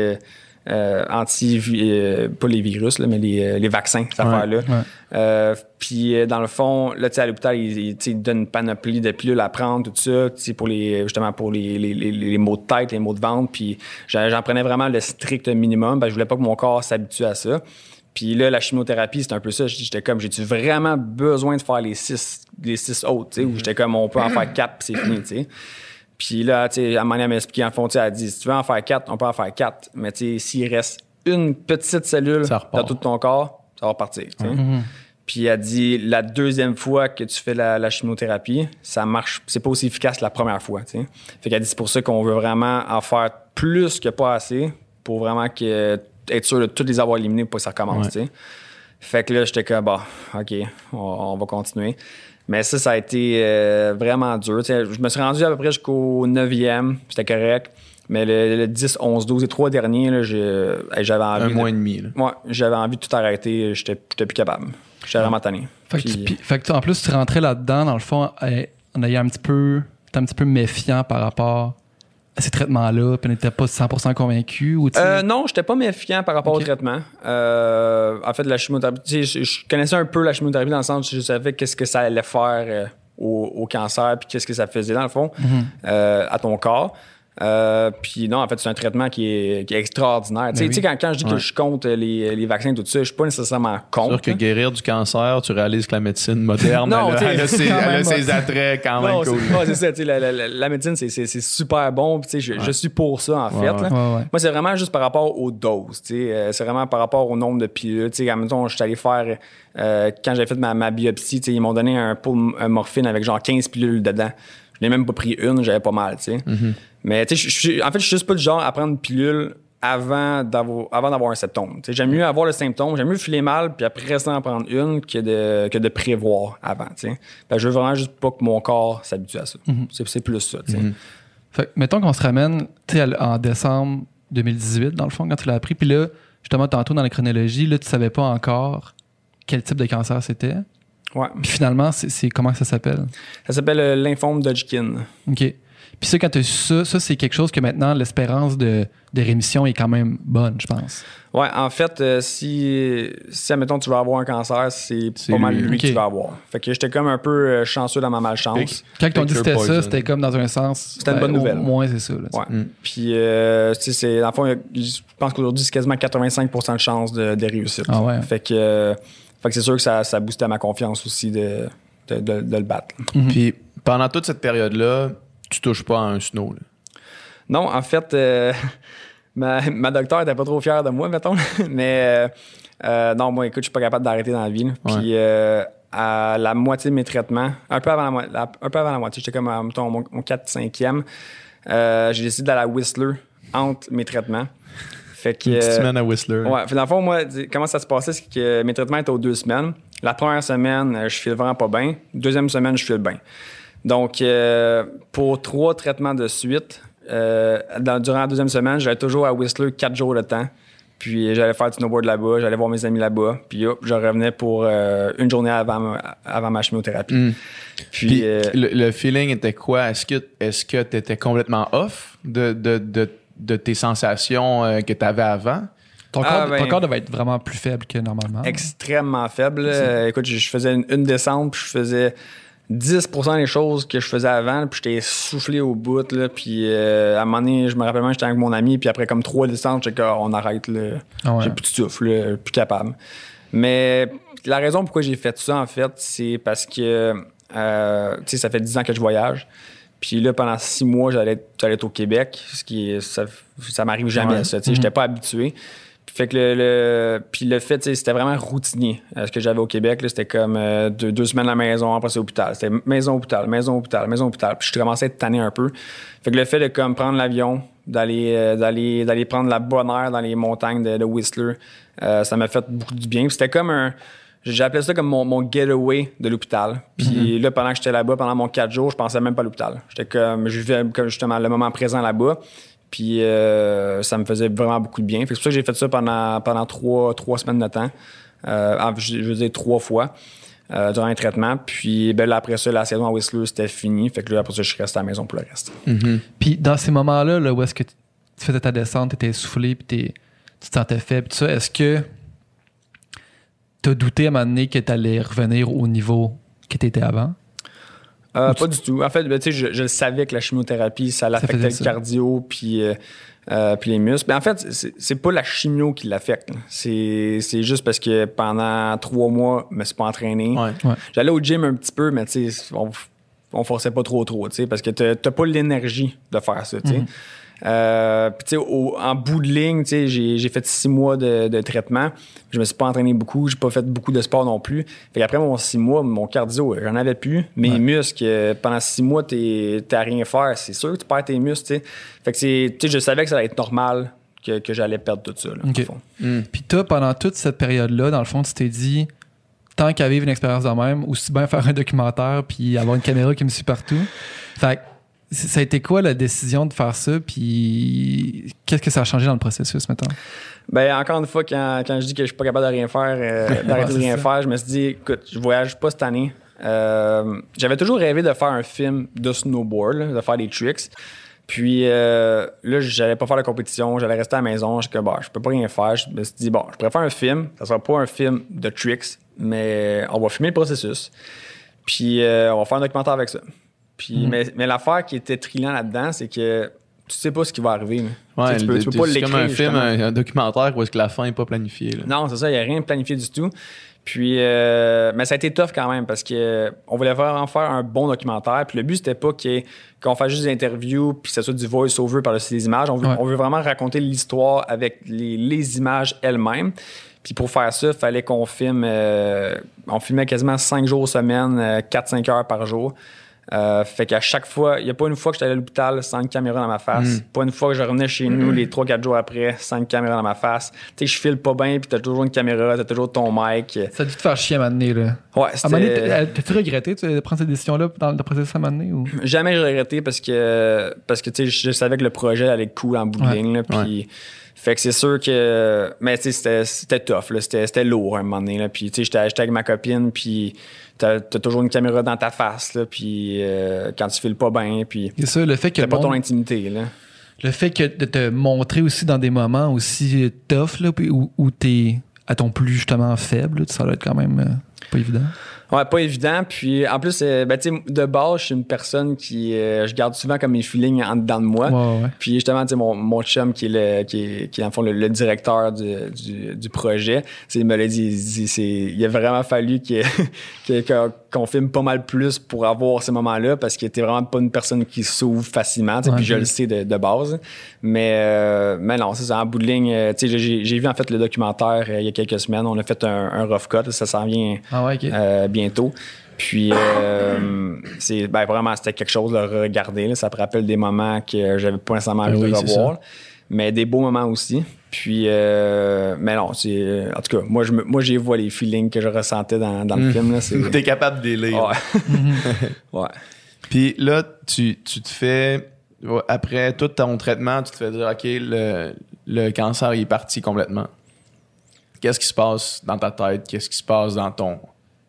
euh, anti euh, pas les virus là, mais les, euh, les vaccins cette affaire là puis dans le fond là tu à l'hôpital ils, ils donnent une panoplie de pilules à prendre tout ça tu pour les justement pour les, les, les, maux de tête les maux de ventre puis j'en prenais vraiment le strict minimum parce que je voulais pas que mon corps s'habitue à ça Puis là, la chimiothérapie, c'est un peu ça. J'étais comme, j'ai-tu vraiment besoin de faire les six, les six autres, tu sais, ou j'étais comme, on peut en faire quatre, puis c'est fini, tu sais. Puis là, tu sais, à donné, elle en fond, tu sais, elle dit, si tu veux en faire quatre, on peut en faire quatre. Mais tu sais, s'il reste une petite cellule dans tout ton corps, ça va repartir, sais. Puis elle dit, la deuxième fois que tu fais la, la chimiothérapie, ça marche, c'est pas aussi efficace que la première fois, tu sais. Fait qu'elle dit, c'est pour ça qu'on veut vraiment en faire plus que pas assez pour vraiment que, être sûr de tous les avoir éliminés pour que ça recommence, Ouais. Fait que là, j'étais comme, bah, OK, on, on va continuer. Mais ça, ça a été euh, vraiment dur. Tu sais, je me suis rendu à peu près jusqu'au 9e, c'était correct. Mais le, le 10, 11, 12, les trois derniers, j'avais envie. Un de- mois et demi. Ouais, j'avais envie de tout arrêter. J'étais j'étais plus capable. J'étais vraiment tanné. Fait que, tu- Puis- puis- fait que tu- en plus, tu rentrais là-dedans, dans le fond, eh, en ayant un petit peu. t'es un petit peu méfiant par rapport à ces traitements-là, puis n'étais pas 100% convaincu ou Euh, non, j'étais pas méfiant par rapport au traitement. Euh, en fait, la chimiothérapie, je, je connaissais un peu la chimiothérapie dans le sens où je savais qu'est-ce que ça allait faire euh, au, au cancer, puis qu'est-ce que ça faisait dans le fond Mhm. euh, à ton corps. Euh, puis non, en fait, c'est un traitement qui est, qui est extraordinaire. Tu sais, Ben quand, quand je dis que je compte les, les vaccins, tout ça, je suis pas nécessairement C'est contre. sûr que guérir du cancer, tu réalises que la médecine moderne, <laughs> Non, elle, a- t'sais, elle a ses, quand elle a même ses hot. attraits quand même Non, cool. c'est c'est ça. tu sais, La, la- médecine, c'est- c'est c'est super bon. puis Je, suis pour ça, en Ouais, fait. ouais. là. Ouais, ouais. Moi, c'est vraiment juste par rapport aux doses. Euh, c'est vraiment par rapport au nombre de pilules. Tu sais, Mettons, je suis allé faire, euh, quand j'avais fait ma, ma biopsie, ils m'ont donné un pot de morphine avec genre 15 pilules dedans. Je n'ai même pas pris une, j'avais pas mal. tu sais. Mais tu sais, en fait, je suis juste pas du genre à prendre une pilule avant d'avoir avant d'avoir un symptôme. J'aime mieux avoir le symptôme, j'aime mieux filer mal, puis après ça en prendre une que de, que de prévoir avant. tu sais. Ben, je veux vraiment juste pas que mon corps s'habitue à ça. C'est- C'est plus ça. sais. Fait que, mettons qu'on se ramène tu sais, à- en décembre 2018, dans le fond, quand tu l'as appris. Puis là, justement, tantôt dans la chronologie, là, tu savais pas encore quel type de cancer c'était. Ouais. Puis finalement, c'est c'est- comment ça s'appelle? Ça s'appelle euh, lymphome d'Hodgkin. OK. Puis ça, quand tu as ça, ça, c'est quelque chose que maintenant, l'espérance de, de rémission est quand même bonne, je pense. Ouais, en fait, euh, si, si, admettons, tu vas avoir un cancer, c'est pas mal lui. lui que tu vas avoir. Fait que j'étais comme un peu euh, chanceux dans ma malchance. Quand ils t'ont dit que c'était ça, c'était comme dans un sens. C'était une bonne au nouvelle. moins, c'est ça. là. Ouais. Puis, euh, tu sais, c'est, dans le fond, je pense qu'aujourd'hui, c'est quasiment 85% de chance de, de réussite. Ah ouais. Fait que, euh, fait que c'est sûr que ça, ça boostait ma confiance aussi de, de, de- de le battre. Puis pendant toute cette période-là, tu touches pas à un snow. là. Non, en fait, euh, <laughs> ma, ma docteure était pas trop fière de moi, mettons. <laughs> Mais euh, euh, non, moi, écoute, je suis pas capable d'arrêter dans la vie. là. Puis à la moitié de mes traitements, un peu avant la, un peu avant la moitié, j'étais comme à mettons, mon, mon 4-5e, euh, j'ai décidé d'aller à Whistler entre mes traitements. Fait que, Une petite semaine à Whistler. Ouais, puis dans le fond, moi, comment ça se passait, c'est que mes traitements étaient aux deux semaines. La première semaine, je file vraiment pas bien. Deuxième semaine, je file bien. Donc, euh, pour trois traitements de suite, euh, dans- durant la deuxième semaine, j'allais toujours à Whistler quatre jours de temps. Puis j'allais faire du snowboard là-bas, j'allais voir mes amis là-bas. Puis hop, je revenais pour euh, une journée avant, ma- avant ma chimiothérapie. Mm. Puis, Puis euh, le, le feeling était quoi? Est-ce que est-ce que tu étais complètement off de, de, de, de tes sensations euh, que tu avais avant? Ton, Ah, corps, ben- ton corps devait être vraiment plus faible que normalement. extrêmement faible. Euh, écoute, je, je faisais une, une descente, puis je faisais 10% des choses que je faisais avant, puis j'étais soufflé au bout. Là, puis euh, à un moment donné, je me rappelle même, j'étais avec mon ami, puis après comme trois descentes, j'étais comme, on arrête, là. Ah ouais. j'ai plus de souffle, là, plus capable. Mais la raison pourquoi j'ai fait ça, en fait, c'est parce que, euh, tu sais, ça fait 10 ans que je voyage. Puis là, pendant six mois, j'allais j'allais être au Québec, ce qui ça, ça m'arrive jamais, Ouais. ça. Tu sais, j'étais pas habitué. Fait que le, le- puis le fait, c'était vraiment routinier. Euh, ce que j'avais au Québec, c'était comme euh, deux, deux semaines à la maison, après c'est hôpital. C'était maison, hôpital, maison, hôpital, maison, hôpital. Puis je commençais à être tanné un peu. Fait que le fait de comme prendre l'avion, d'aller euh, d'aller d'aller prendre la bonne air dans les montagnes de, de Whistler, ça m'a fait beaucoup du bien. C'était comme un J'appelais ça comme mon, mon getaway de l'hôpital. Puis là, pendant que j'étais là-bas, pendant mon quatre jours, je pensais même pas à l'hôpital. J'étais comme, je vivais comme justement le moment présent là-bas. Puis euh, ça me faisait vraiment beaucoup de bien. C'est pour ça que j'ai fait ça pendant, pendant trois, trois semaines de temps. Euh, je, veux dire trois fois euh, durant un traitement. Puis ben, là, après ça, la saison à Whistler, c'était fini. Fait que là, après ça, je suis resté à la maison pour le reste. Puis dans ces moments-là, là, où est-ce que tu faisais ta descente, tu étais essoufflé, puis tu te sentais faible, tout ça, est-ce que tu as douté à un moment donné que tu allais revenir au niveau que tu étais avant? Euh, Ou pas du tout. En fait, ben, je, je le savais que la chimiothérapie, ça l'affectait le ça. cardio puis, euh, euh, puis les muscles. Mais en fait, c'est pas la chimio qui l'affecte. C'est juste parce que pendant trois mois, je me suis pas entraîné. Ouais. J'allais au gym un petit peu, mais on, on forçait pas trop trop, parce que t'as pas l'énergie de faire ça, sais. Euh, puis tu sais, en bout de ligne, tu sais, j'ai fait six mois de, de traitement. Je me suis pas entraîné beaucoup, j'ai pas fait beaucoup de sport non plus. Fait qu'après mon six mois, mon cardio, j'en avais plus. Mes muscles, euh, pendant six mois, t'es à rien faire. C'est sûr que tu perds tes muscles, tu sais. Fait que c'est, tu sais, je savais que ça allait être normal que, que j'allais perdre tout ça, là, Ok. au fond. Puis toi, pendant toute cette période-là, dans le fond, tu t'es dit, tant qu'à vivre une expérience de même, aussi bien faire un documentaire puis avoir une caméra qui me suit partout. Fait ça a été quoi la décision de faire ça? Puis qu'est-ce que ça a changé dans le processus, maintenant? Ben, encore une fois, quand, quand je dis que je suis pas capable de rien faire, euh, <laughs> d'arrêter de rien ça. faire, je me suis dit, écoute, je voyage pas cette année. Euh, J'avais toujours rêvé de faire un film de snowboard, là, de faire des tricks. Puis euh, là, j'allais pas faire la compétition, j'allais rester à la maison. Je que bah, je peux pas rien faire. Je me suis dit, bon, je pourrais faire un film. Ça sera pas un film de tricks, mais on va filmer le processus. Puis euh, on va faire un documentaire avec ça. Puis, mais, mais l'affaire qui était trillant là-dedans, c'est que tu sais pas ce qui va arriver. Ouais, Tu sais, tu peux, tu peux pas c'est l'écrire. comme un film, un, un documentaire où est-ce que la fin n'est pas planifiée. là. Non, c'est ça, il n'y a rien de planifié du tout. Puis, euh, mais ça a été tough quand même parce que euh, on voulait vraiment faire un bon documentaire. Puis le but, c'était pas qu'on fasse juste des interviews puis que ce soit du voice-over par-dessus des images. On veut, Ouais. on veut vraiment raconter l'histoire avec les, les images elles-mêmes. Puis pour faire ça, il fallait qu'on filme. euh, on filmait quasiment 5 jours semaine, 4-5 heures par jour. Euh, fait qu'à chaque fois, il n'y a pas une fois que j'étais allé à l'hôpital sans une caméra dans ma face. Pas une fois que je revenais chez nous les 3-4 jours après sans une caméra dans ma face. Tu sais, je file pas bien, puis t'as toujours une caméra, t'as toujours ton mic. Ça a dû te faire chier à un moment donné, là. Ouais, c'était... t'as- t'as-tu regretté de prendre cette décision-là dans le processus à un moment donné? Ou? Jamais j'ai regretté parce que, parce que tu sais, je savais que le projet allait être cool en bout de Ouais. ligne. là, puis, fait que c'est sûr que. Mais tu sais, c'était- tough, là, c'était lourd à un moment donné. Là, puis tu sais, j'étais avec ma copine, puis t'as as toujours une caméra dans ta face, là, puis euh, quand tu files pas bien, puis C'est ça, le fait que t'as pas ton intimité. Là. Le fait que de te montrer aussi dans des moments aussi tough, là, puis où, où t'es à ton plus justement faible, là, ça doit être quand même euh, pas évident. Ouais, pas évident. Puis en plus, euh, ben, tu sais, de base, je suis une personne qui. euh, je garde souvent comme mes feelings en dedans de moi. Ouais, ouais. Puis justement, tu sais, mon, mon chum qui est le, qui est, qui est, le fond le, le directeur du, du, du projet, il me l'a dit, il, il a vraiment fallu que- <laughs> que- que- qu'on filme pas mal plus pour avoir ces moments-là parce qu'il était vraiment pas une personne qui s'ouvre facilement, puis je le sais de, de base. Mais, euh, mais non, c'est en bout de ligne, euh, j'ai, vu en fait le documentaire euh, il y a quelques semaines, on a fait un, un rough cut, ça s'en vient Ah ouais, bientôt. Puis, euh, c'est ben, vraiment, c'était quelque chose de regarder. Là. Ça me rappelle des moments que j'avais pas nécessairement envie Oui, de revoir, mais des beaux moments aussi. Puis, euh, mais non, c'est, en tout cas, moi, je me- moi, j'ai vois les feelings que je ressentais dans, dans le Mm. film. Là, c'est, <laughs> T'es capable de les lire. ouais. <laughs> ouais. Puis là, tu, tu te fais. Après tout ton traitement, tu te fais dire OK, le, le cancer il est parti complètement. Qu'est-ce qui se passe dans ta tête? Qu'est-ce qui se passe dans ton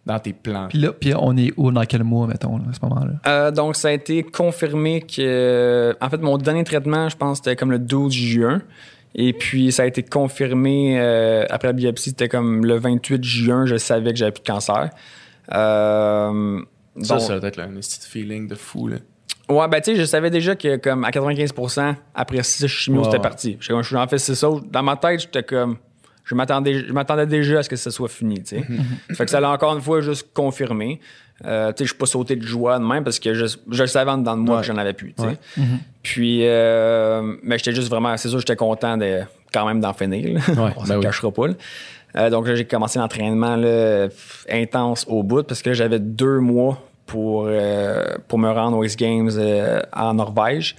dans tes plans? Puis là, puis on est où, dans quel mois, mettons, là, à ce moment-là? Euh, donc, ça a été confirmé que. En fait, mon dernier traitement, je pense, c'était comme le 12 juin. Et puis, ça a été confirmé euh, après la biopsie, c'était comme le 28 juin, je savais que j'avais plus de cancer. Euh, ça, donc- ça doit être là, un petit feeling de fou. Là. Ouais, ben tu sais, je savais déjà que comme à 95% après six chimio, Ouais, c'était parti. Je suis en fait c'est ça. Dans ma tête, j'étais comme je m'attendais je m'attendais déjà à ce que ça soit fini, tu sais. <laughs> fait que ça l'a encore une fois juste confirmé. Euh, tu sais, je suis pas sauté de joie de même parce que je, je le savais en dedans de moi Ouais. que j'en avais plus. Ouais. Puis euh, mais j'étais juste vraiment c'est sûr j'étais content de quand même d'en finir. là. Ouais, <laughs> On se ben oui. cachera pas. Euh, donc là, j'ai commencé l'entraînement intense au bout parce que j'avais deux mois pour, euh, pour me rendre aux X Games en Norvège.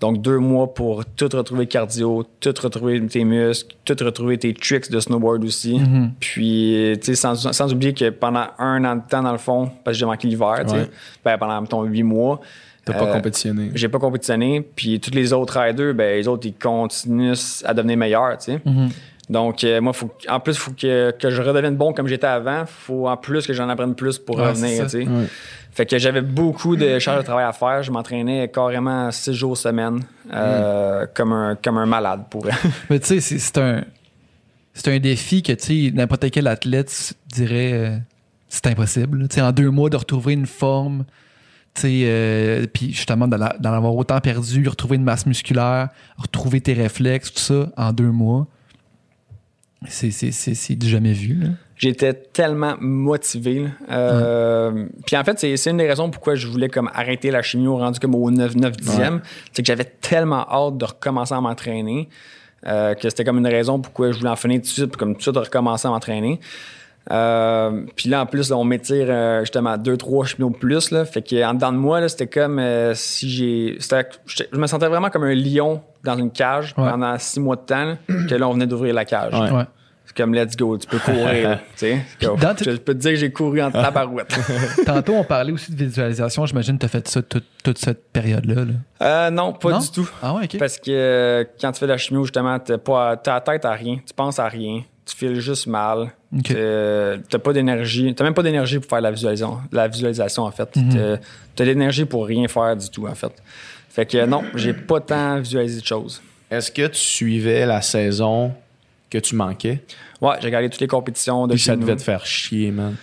Donc deux mois pour tout retrouver cardio, tout retrouver tes muscles, tout retrouver tes tricks de snowboard aussi. Mm-hmm. Puis, tu sais, sans, sans oublier que pendant un an de temps, dans le fond, parce que j'ai manqué l'hiver, tu sais, Ouais. ben, pendant, mettons, huit mois, T'as pas euh, compétitionné. j'ai pas compétitionné. Puis tous les autres riders, ben les autres, ils continuent à devenir meilleurs, tu sais. Donc, euh, moi, faut, en plus, il faut que, que je redevienne bon comme j'étais avant. faut en plus que j'en apprenne plus pour Ouais, revenir, tu sais. Fait que j'avais beaucoup de charges de travail à faire. Je m'entraînais carrément six jours semaine, euh, comme, un, comme un malade pour <laughs> Mais tu sais, c'est- c'est un, c'est un défi que tu n'importe quel athlète dirait euh, c'est impossible. sais, en deux mois, de retrouver une forme euh, puis justement, d'en d'en avoir autant perdu, retrouver une masse musculaire, retrouver tes réflexes, tout ça, en deux mois, c'est, c'est, c'est, c'est du jamais vu. Là. J'étais tellement motivé. Euh, Puis en fait, c'est une des raisons pourquoi je voulais comme arrêter la chimio rendu comme au 9 9 10e. C'est que j'avais tellement hâte de recommencer à m'entraîner euh, que c'était comme une raison pourquoi je voulais en finir tout de suite, puis comme tout de suite recommencer à m'entraîner. Euh, puis là, en plus, là, on m'étire euh, justement deux, trois cheminées de plus. Là, fait que en dedans de moi, c'était comme euh, si j'ai. Je me sentais vraiment comme un lion dans une cage Ouais. pendant six mois de temps, là, que là, on venait d'ouvrir la cage. Ouais. Ouais. C'est comme let's go, tu peux courir. <laughs> tu tes- Je peux te dire que j'ai couru en tabarouette. <laughs> Tantôt, on parlait aussi de visualisation. J'imagine que tu as fait ça toute, toute cette période-là. là. euh, non, pas Non? du tout. Ah ouais. Parce que quand tu fais de la chimio, justement, pas t'as la tête à rien, tu penses à rien, tu files juste mal. OK. T'as- T'as pas d'énergie. T'as même pas d'énergie pour faire la visualisation, la visualisation en fait. Mhm. T'as- T'as de l'énergie pour rien faire du tout, en fait. Fait que non, j'ai pas tant visualisé de choses. Est-ce que tu suivais la saison que tu manquais? Ouais, j'ai regardé toutes les compétitions de Puis chez ça nous. devait te faire chier, man.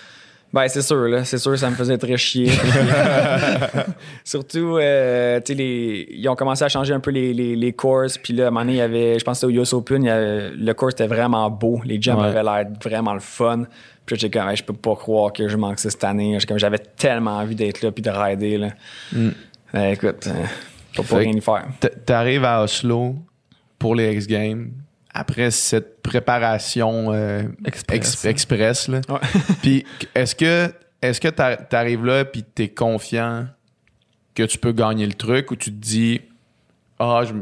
Ben, c'est sûr, là. C'est sûr, ça me faisait très chier. <laughs> Surtout, euh, tu sais, les- ils ont commencé à changer un peu les, les, les courses. Puis là, à un moment donné, il y avait, je pense au US Open, il y avait- le course était vraiment beau. Les jumps Ouais. avaient l'air vraiment le fun. Puis j'étais comme, Hey, je peux pas croire que je manque ça cette année. J'avais tellement envie d'être là puis de rider, là. Ben, écoute, euh, pas pour rien y faire. T'arrives à Oslo pour les X Games après cette préparation euh, Express. ex- express, là. Ouais. <laughs> Puis est-ce que est-ce que t'a- t'arrives là puis t'es confiant que tu peux gagner le truc ou tu te dis ah je,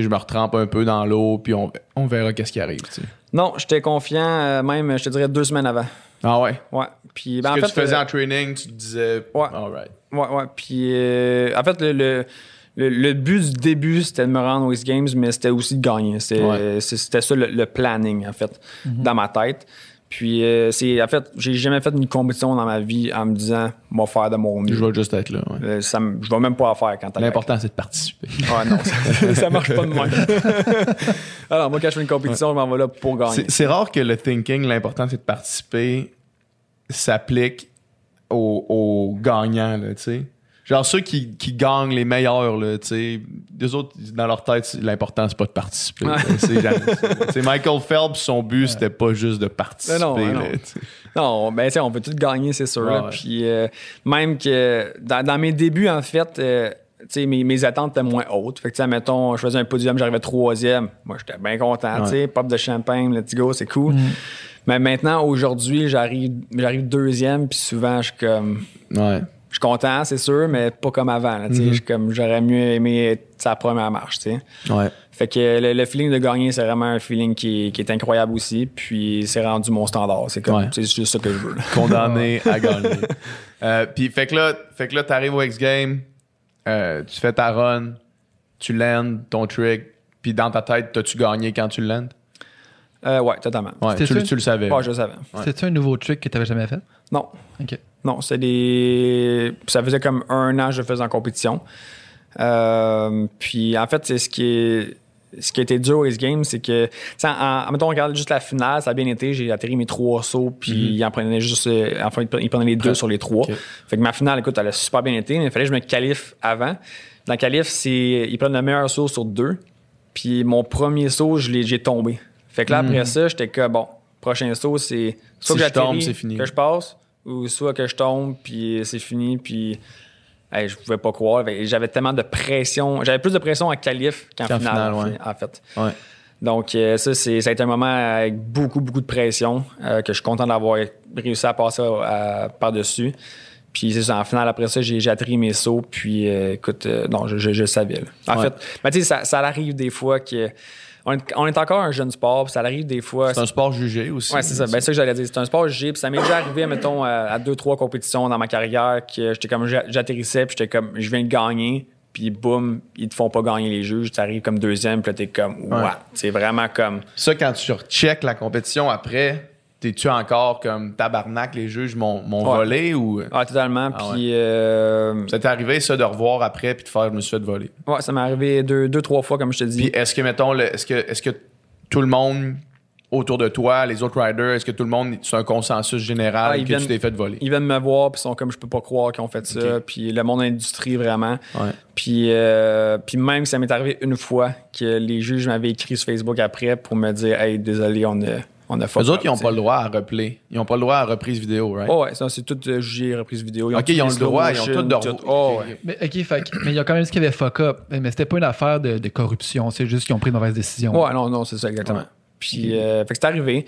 je- me retrempe un peu dans l'eau puis on, on verra qu'est-ce qui arrive. tu sais. Non, j'étais confiant, euh, même, je te dirais, deux semaines avant. Ah ouais? Ouais. Puis, Ce ben, en que fait, tu faisais euh, en training, tu te disais Ouais. alright. Ouais, ouais. Puis, en fait, le, le, le- le but du début, c'était de me rendre aux X Games, mais c'était aussi de gagner. C'était Ouais. c'est- c'était ça le, le planning, en fait, dans ma tête. Puis, euh, c'est en fait, j'ai jamais fait une compétition dans ma vie en me disant, moi, faire de mon mieux. Je vais juste être là. ouais. Euh, ça je vais même pas la faire quand t'as L'important c'est de participer. Ah non, ça, <laughs> ça marche pas de même. <laughs> Alors, moi, quand je fais une compétition, je m'en vais là pour gagner. C'est rare que le thinking, l'important c'est de participer, s'applique aux, gagnants, tu sais. Genre ceux qui, qui gagnent les meilleurs, là, tu sais. Les autres, dans leur tête, l'important c'est pas de participer. Ouais. <laughs> C'est Michael Phelps, son but, c'était pas juste de participer. Mais non, mais non. là, ben, tu sais, on peut tout gagner, c'est sûr. Ouais, là. ouais. Puis, euh, même que dans, dans mes débuts, en fait, euh, tu sais, mes, mes attentes étaient moins hautes. Fait que, tu sais, mettons, je faisais un podium, j'arrivais troisième. Moi, j'étais bien content, tu sais, pop de champagne, let's go, c'est cool. Mais maintenant, aujourd'hui, j'arrive, j'arrive deuxième, puis souvent, je suis comme, Ouais. Je suis content, c'est sûr, mais pas comme avant, là, comme, j'aurais mieux aimé être sa première marche, tu sais. Ouais. Fait que le, le feeling de gagner, c'est vraiment un feeling qui, qui est incroyable aussi. Puis c'est rendu mon standard. C'est comme, Ouais. c'est juste ça que je veux. là. Condamné <laughs> à gagner. Euh, Puis fait que là, fait que là, t'arrives au X Game, euh, tu fais ta run, tu lands ton trick, puis dans ta tête, t'as-tu gagné quand tu le lands? Euh, ouais, totalement. Ouais, C'était tu, le- ça? tu le savais. Ouais, je le savais. Ouais. C'était-tu un nouveau trick que tu n'avais jamais fait? Non. OK. Non, c'est des. Ça faisait comme un an que je faisais en compétition. Euh, puis en fait, c'est ce qui est. Ce qui a été dur au X Games, c'est que, en, en- mettons, on regarde juste la finale, ça a bien été, j'ai atterri mes trois sauts, puis il en prenait juste, euh, enfin, il prenait- les deux sur les trois. Fait que ma finale, écoute, elle a super bien été, mais il fallait que je me qualifie avant. Dans le qualif, c'est, ils prennent le meilleur saut sur deux, puis mon premier saut, je l'ai, j'ai tombé. Fait que là, après ça, j'étais que, bon, prochain saut, c'est soit Si que je tombe, j'atterris, c'est fini. que je passe, ou soit que je tombe, puis c'est fini, puis hey, je pouvais pas croire. J'avais tellement de pression. J'avais plus de pression en qualif qu'en finale, finale, en ouais. fait- en fait. Ouais. Donc, euh, ça, c'est, ça a été un moment avec beaucoup, beaucoup de pression euh, que je suis content d'avoir réussi à passer par-dessus. Puis, c'est ça, en finale, après ça, j'ai, atterri mes sauts. Puis, euh, écoute, euh, non, je, je, je savais. là. En Ouais. fait, ben, tu sais, ça, ça arrive des fois que. On est, on est encore un jeune sport, puis ça arrive des fois. C'est un sport jugé aussi. Ouais, c'est ça. Ben, ça que j'allais dire. C'est un sport jugé. Puis ça m'est déjà arrivé, mettons, à, deux, trois compétitions dans ma carrière que j'étais comme, j'a- j'atterrissais, puis j'étais comme, je viens de gagner, puis boum, ils te font pas gagner les juges. Tu arrives comme deuxième, puis là, t'es comme, Ouais. C'est vraiment comme. Ça, quand tu recheckes la compétition après, t'es-tu encore comme tabarnak, les juges m'ont Ouais. volé ou? Ah, totalement. Ah Puis, euh, Ça t'est arrivé, ça, de revoir après puis de faire, je me suis fait voler? ouais, ça m'est arrivé deux, deux, trois fois, comme je te dis. Puis est-ce que, mettons, est-ce que, est-ce que tout le monde autour de toi, les autres riders, est-ce que tout le monde, c'est un consensus général Ah, que viennent- tu t'es fait voler? Ils viennent me voir, puis ils sont comme, je peux pas croire qu'ils ont fait ça. Puis le monde de l'industrie, vraiment. Ouais. Puis, euh, puis même, ça m'est arrivé une fois que les juges m'avaient écrit sur Facebook après pour me dire, hey, désolé, on a, on a fuck Les autres, up, ils n'ont pas le droit à replay. Ils n'ont pas le droit à reprise vidéo, right? Oh, ouais, ça, c'est tout euh, jugé, reprise vidéo. Ok, ils ont le droit, ils ont tout de- Oh, ok, ouais. Mais, ok, fait mais il y a quand même ce qu'il y avait fuck up. Mais c'était pas une affaire de, de corruption. C'est juste qu'ils ont pris une mauvaise décision. Ouais, non, non, c'est ça, exactement. Ouais. Puis, euh, fait que c'est arrivé.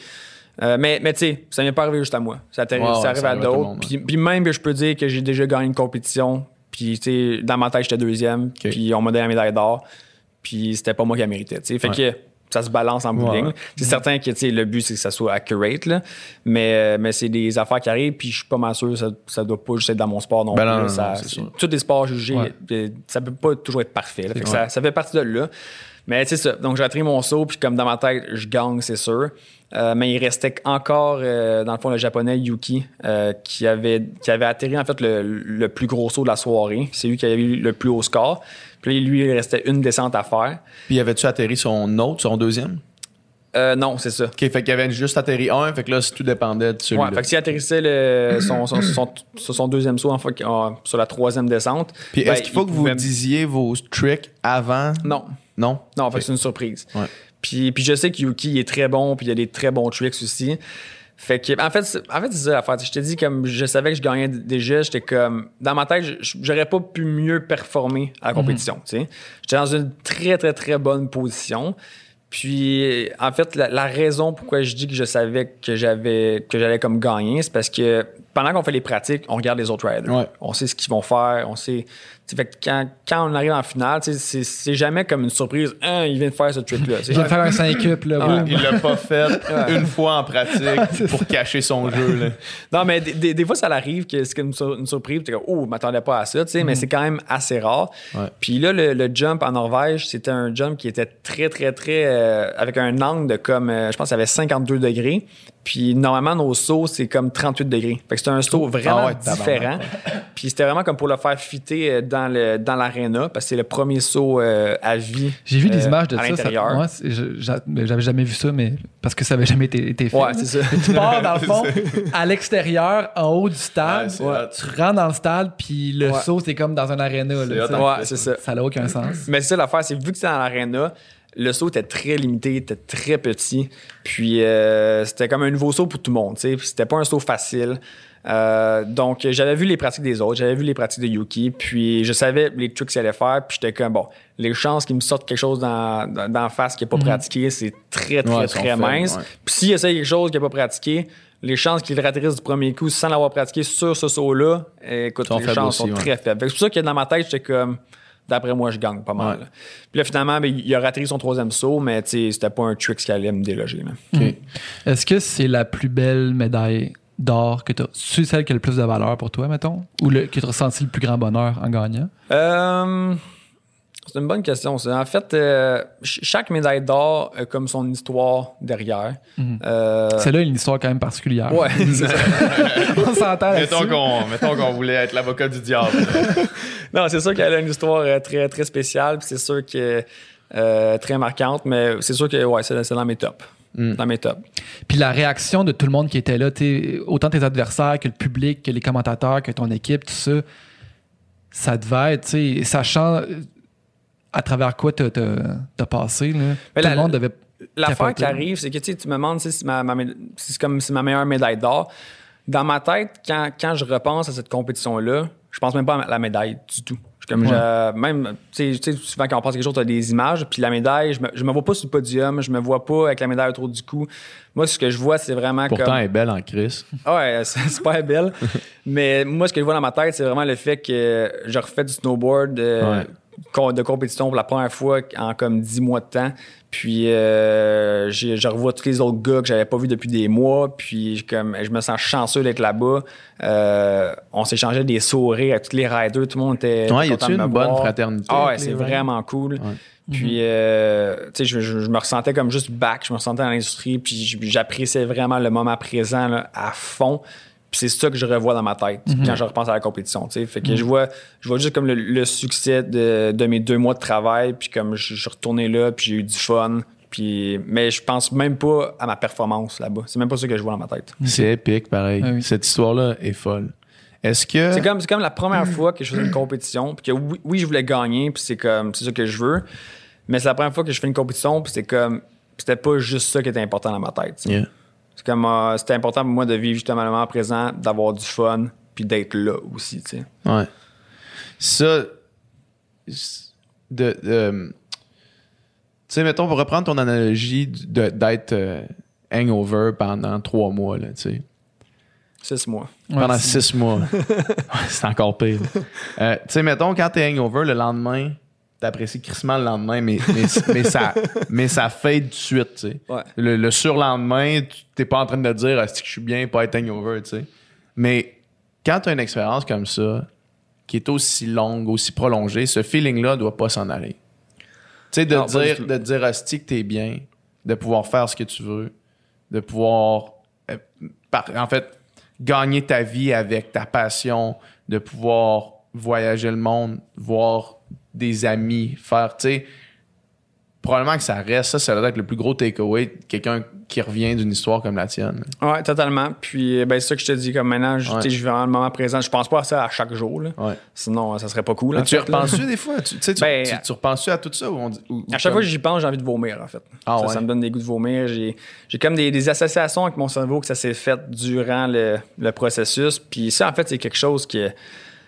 Euh, mais, mais tu sais, ça m'est pas arrivé juste à moi. Ça, Ouais, ouais, arrive ça à d'autres. Puis, puis même je peux dire que j'ai déjà gagné une compétition. Puis, tu sais, dans ma tête, j'étais deuxième. Puis, on m'a donné la médaille d'or. Puis, c'était pas moi qui la méritais. tu sais. Fait que ça se balance en bout Ouais. C'est certain que le but, c'est que ça soit accurate. Là. Mais, euh, mais c'est des affaires qui arrivent. Puis, je suis pas mal sûr que ça, ça doit pas juste être dans mon sport non Ben plus. non, Ça- non, tous les sports jugés, Ouais. euh, ça peut pas toujours être parfait. là. Fait que vrai. ça, ça fait partie de là. Mais c'est ça. Donc, j'ai atterri mon saut, puis comme dans ma tête, je gagne, c'est sûr. Euh, mais il restait encore, euh, dans le fond, le japonais Yuki, euh, qui, avait, qui avait atterri, en fait, le, le plus gros saut de la soirée. C'est lui qui avait eu le plus haut score. Puis lui, il restait une descente à faire. Puis avais-tu atterri son autre, son deuxième? Euh, non, c'est ça. OK, fait qu'il avait juste atterri un, fait que là, tout dépendait de celui-là. Ouais, fait que s'il atterrissait le, son, son, son- sur son deuxième saut, en fait, sur la troisième descente. Puis ben, est-ce qu'il faut il que vous disiez vos tricks avant? Non. Non? Non, fait que c'est une surprise. Ouais. Puis, puis je sais que Yuki est très bon, puis il y a des très bons tricks aussi. Fait que, en fait, en fait, c'est ça l'affaire. Je te dis, comme je savais que je gagnais déjà, j'étais comme, dans ma tête, je- j'aurais pas pu mieux performer à la compétition, tu sais. J'étais dans une très, très, très bonne position. Puis, en fait, la, la raison pourquoi je dis que je savais que j'avais que j'allais comme gagner, c'est parce que pendant qu'on fait les pratiques, on regarde les autres riders. Ouais. On sait ce qu'ils vont faire, on sait. Tu Fait que quand, quand on arrive en finale, tu c'est c'est jamais comme une surprise. Hein, il vient de faire ce truc-là. tu sais. Je vais faire un 5 up, là. Il l'a pas fait <laughs> une fois en pratique <laughs> pour cacher son jeu. Là. Non, mais des, des- des fois, ça l'arrive que c'est une, sur- une surprise. Comme, oh, je m'attendais pas à ça, tu sais, mais c'est quand même assez rare. Ouais. Puis là, le, le jump en Norvège, c'était un jump qui était très, très, très. euh, avec un angle de comme, euh, je pense, qu'il y avait 52 degrés. Puis normalement, nos sauts, c'est comme 38 degrés. Fait que c'était un saut vraiment Ah ouais, différent. Puis c'était vraiment comme pour le faire fitter euh, dans le dans l'aréna, parce que c'est le premier saut euh, à vie. J'ai vu des euh, images de à ça. ça. l'intérieur. Moi, c'est- j'avais jamais vu ça, mais parce que ça avait jamais été, été fait. Ouais, là. c'est ça. Tu <laughs> pars dans le fond, à l'extérieur, en haut du stade. Ouais, c'est Ouais. hot. tu rentres dans le stade, puis le Ouais. saut, c'est comme dans un aréna. C'est. Ouais, c'est ça. Ça n'a aucun sens. Mais c'est ça l'affaire, c'est vu que c'était dans l'aréna, le saut était très limité, était très petit. Puis euh, c'était comme un nouveau saut pour tout le monde, tu sais. Puis C'était pas un saut facile. Euh, donc j'avais vu les pratiques des autres, j'avais vu les pratiques de Yuki, puis je savais les trucs qu'il allait faire, puis j'étais comme bon, les chances qu'il me sorte quelque chose dans, dans, dans la face qu'il n'a pas pratiqué, c'est très très Ouais, très mince. ouais. Puis s'il essaie quelque chose qu'il n'a pas pratiqué, les chances qu'il ratterrisse du premier coup sans l'avoir pratiqué sur ce saut-là, écoute, Sont les chances aussi, sont ouais. très faibles. C'est pour ça que dans ma tête, j'étais comme, d'après moi, je gagne pas mal. Ouais. Puis là, finalement, ben, il a raté son troisième saut, mais c'était pas un trick qui allait me déloger. OK. Est-ce que c'est la plus belle médaille d'or que tu as? C'est celle qui a le plus de valeur pour toi, mettons? Ou le, que tu as ressenti le plus grand bonheur en gagnant? Euh, c'est une bonne question. ça. En fait, euh, ch- chaque médaille d'or a comme son histoire derrière. Euh, Celle-là a une histoire quand même particulière. ouais, <laughs> c'est ça. <laughs> On s'entend Mettons qu'on mettons qu'on voulait être l'avocat du diable. <laughs> Non, c'est sûr qu'elle a une histoire euh, très, très spéciale, c'est sûr que euh, très marquante, mais c'est sûr que ouais, c'est c'est dans mes tops. Mm. Dans mes tops. Puis la réaction de tout le monde qui était là, autant tes adversaires que le public, que les commentateurs, que ton équipe, tout ça, ça devait être, tu sais, sachant euh, à travers quoi t'as as, passé, là, Mais tout la- le monde devait. L'affaire qui arrive, c'est que tu me demandes si c'est ma, ma si c'est comme c'est ma meilleure médaille d'or. Dans ma tête, quand, quand je repense à cette compétition-là, je pense même pas à la médaille du tout. Je- même, tu sais, souvent quand on pense quelque chose, tu as des images, puis la médaille, je me, je me vois pas sur le podium, je me vois pas avec la médaille autour du cou. Moi, ce que je vois, c'est vraiment Pourtant, comme. elle est belle en crise. <laughs> Ouais, c'est super belle. <laughs> Mais moi, ce que je vois dans ma tête, c'est vraiment le fait que je refais du snowboard euh, Ouais. De compétition pour la première fois en comme 10 mois de temps. Puis euh, j'ai- je revois tous les autres gars que j'avais pas vus depuis des mois. Puis je- comme, je me sens chanceux d'être là-bas. Euh, on s'échangeait des sourires avec tous les riders. Tout le monde était Ouais, y content a-tu de me une bonne fraternité Ah ouais, c'est vraiment cool. Puis, euh, tu sais, je, je- je me ressentais comme juste back, je me ressentais dans l'industrie, puis j'appréciais vraiment le moment présent là, à fond. Puis c'est ça que je revois dans ma tête quand je repense à la compétition. tu sais. Fait que je vois, je vois juste comme le, le succès de, de mes deux mois de travail, puis comme je, je suis retourné là, puis j'ai eu du fun, Puis, mais je pense même pas à ma performance là-bas. C'est même pas ça que je vois dans ma tête. C'est épique, pareil. Ah oui. Cette histoire-là est folle. Est-ce que. C'est comme, c'est comme la première fois que je faisais une <clears throat> compétition, puis que oui, oui, je voulais gagner, puis c'est comme, c'est ça que je veux. Mais c'est la première fois que je fais une compétition, puis c'est comme, c'était pas juste ça qui était important dans ma tête. tu sais. Yeah. C'est comme, euh, c'était important pour moi de vivre justement le moment présent, d'avoir du fun, puis d'être là aussi, tu sais. Ouais. Ça. De. de- tu sais, mettons, pour reprendre ton analogie de- d'être euh, hangover pendant trois mois, là, tu sais. Six mois. Ouais, pendant six mois. <laughs> Ouais, c'est encore pire. Euh, tu sais, mettons, quand t'es hangover, le lendemain, t'apprécies crissement le lendemain, mais, mais, <laughs> mais ça, mais ça fade tout de suite, tu sais. Ouais. Le, le surlendemain, tu- t'es pas en train de dire, est-ce que je suis bien, pas être hangover, tu sais. Mais quand t'as une expérience comme ça, qui est aussi longue, aussi prolongée, ce feeling-là doit pas s'en aller. Tu sais, de Non, dire, de dire, hostie, que t'es bien, de pouvoir faire ce que tu veux, de pouvoir, euh, par- en fait, gagner ta vie avec ta passion, de pouvoir voyager le monde, voir des amis, faire, tu sais, probablement que ça reste, ça, ça doit être le plus gros takeaway, de quelqu'un qui revient d'une histoire comme la tienne. Ouais, totalement. Puis, ben, c'est ça que je te dis, comme maintenant, je, Ouais. je vis vraiment le moment présent. Je pense pas à ça à chaque jour, là. Ouais. Sinon, ça serait pas cool. Mais tu repenses-tu des fois? Tu, tu sais, tu, Ben, tu- tu repenses-tu à tout ça? Ou on À chaque fois que j'y pense, j'ai envie de vomir, en fait. Ah ça, ouais? ça me donne des goûts de vomir. J'ai, j'ai comme des, des associations avec mon cerveau que ça s'est fait durant le, le processus. Puis ça, en fait, c'est quelque chose que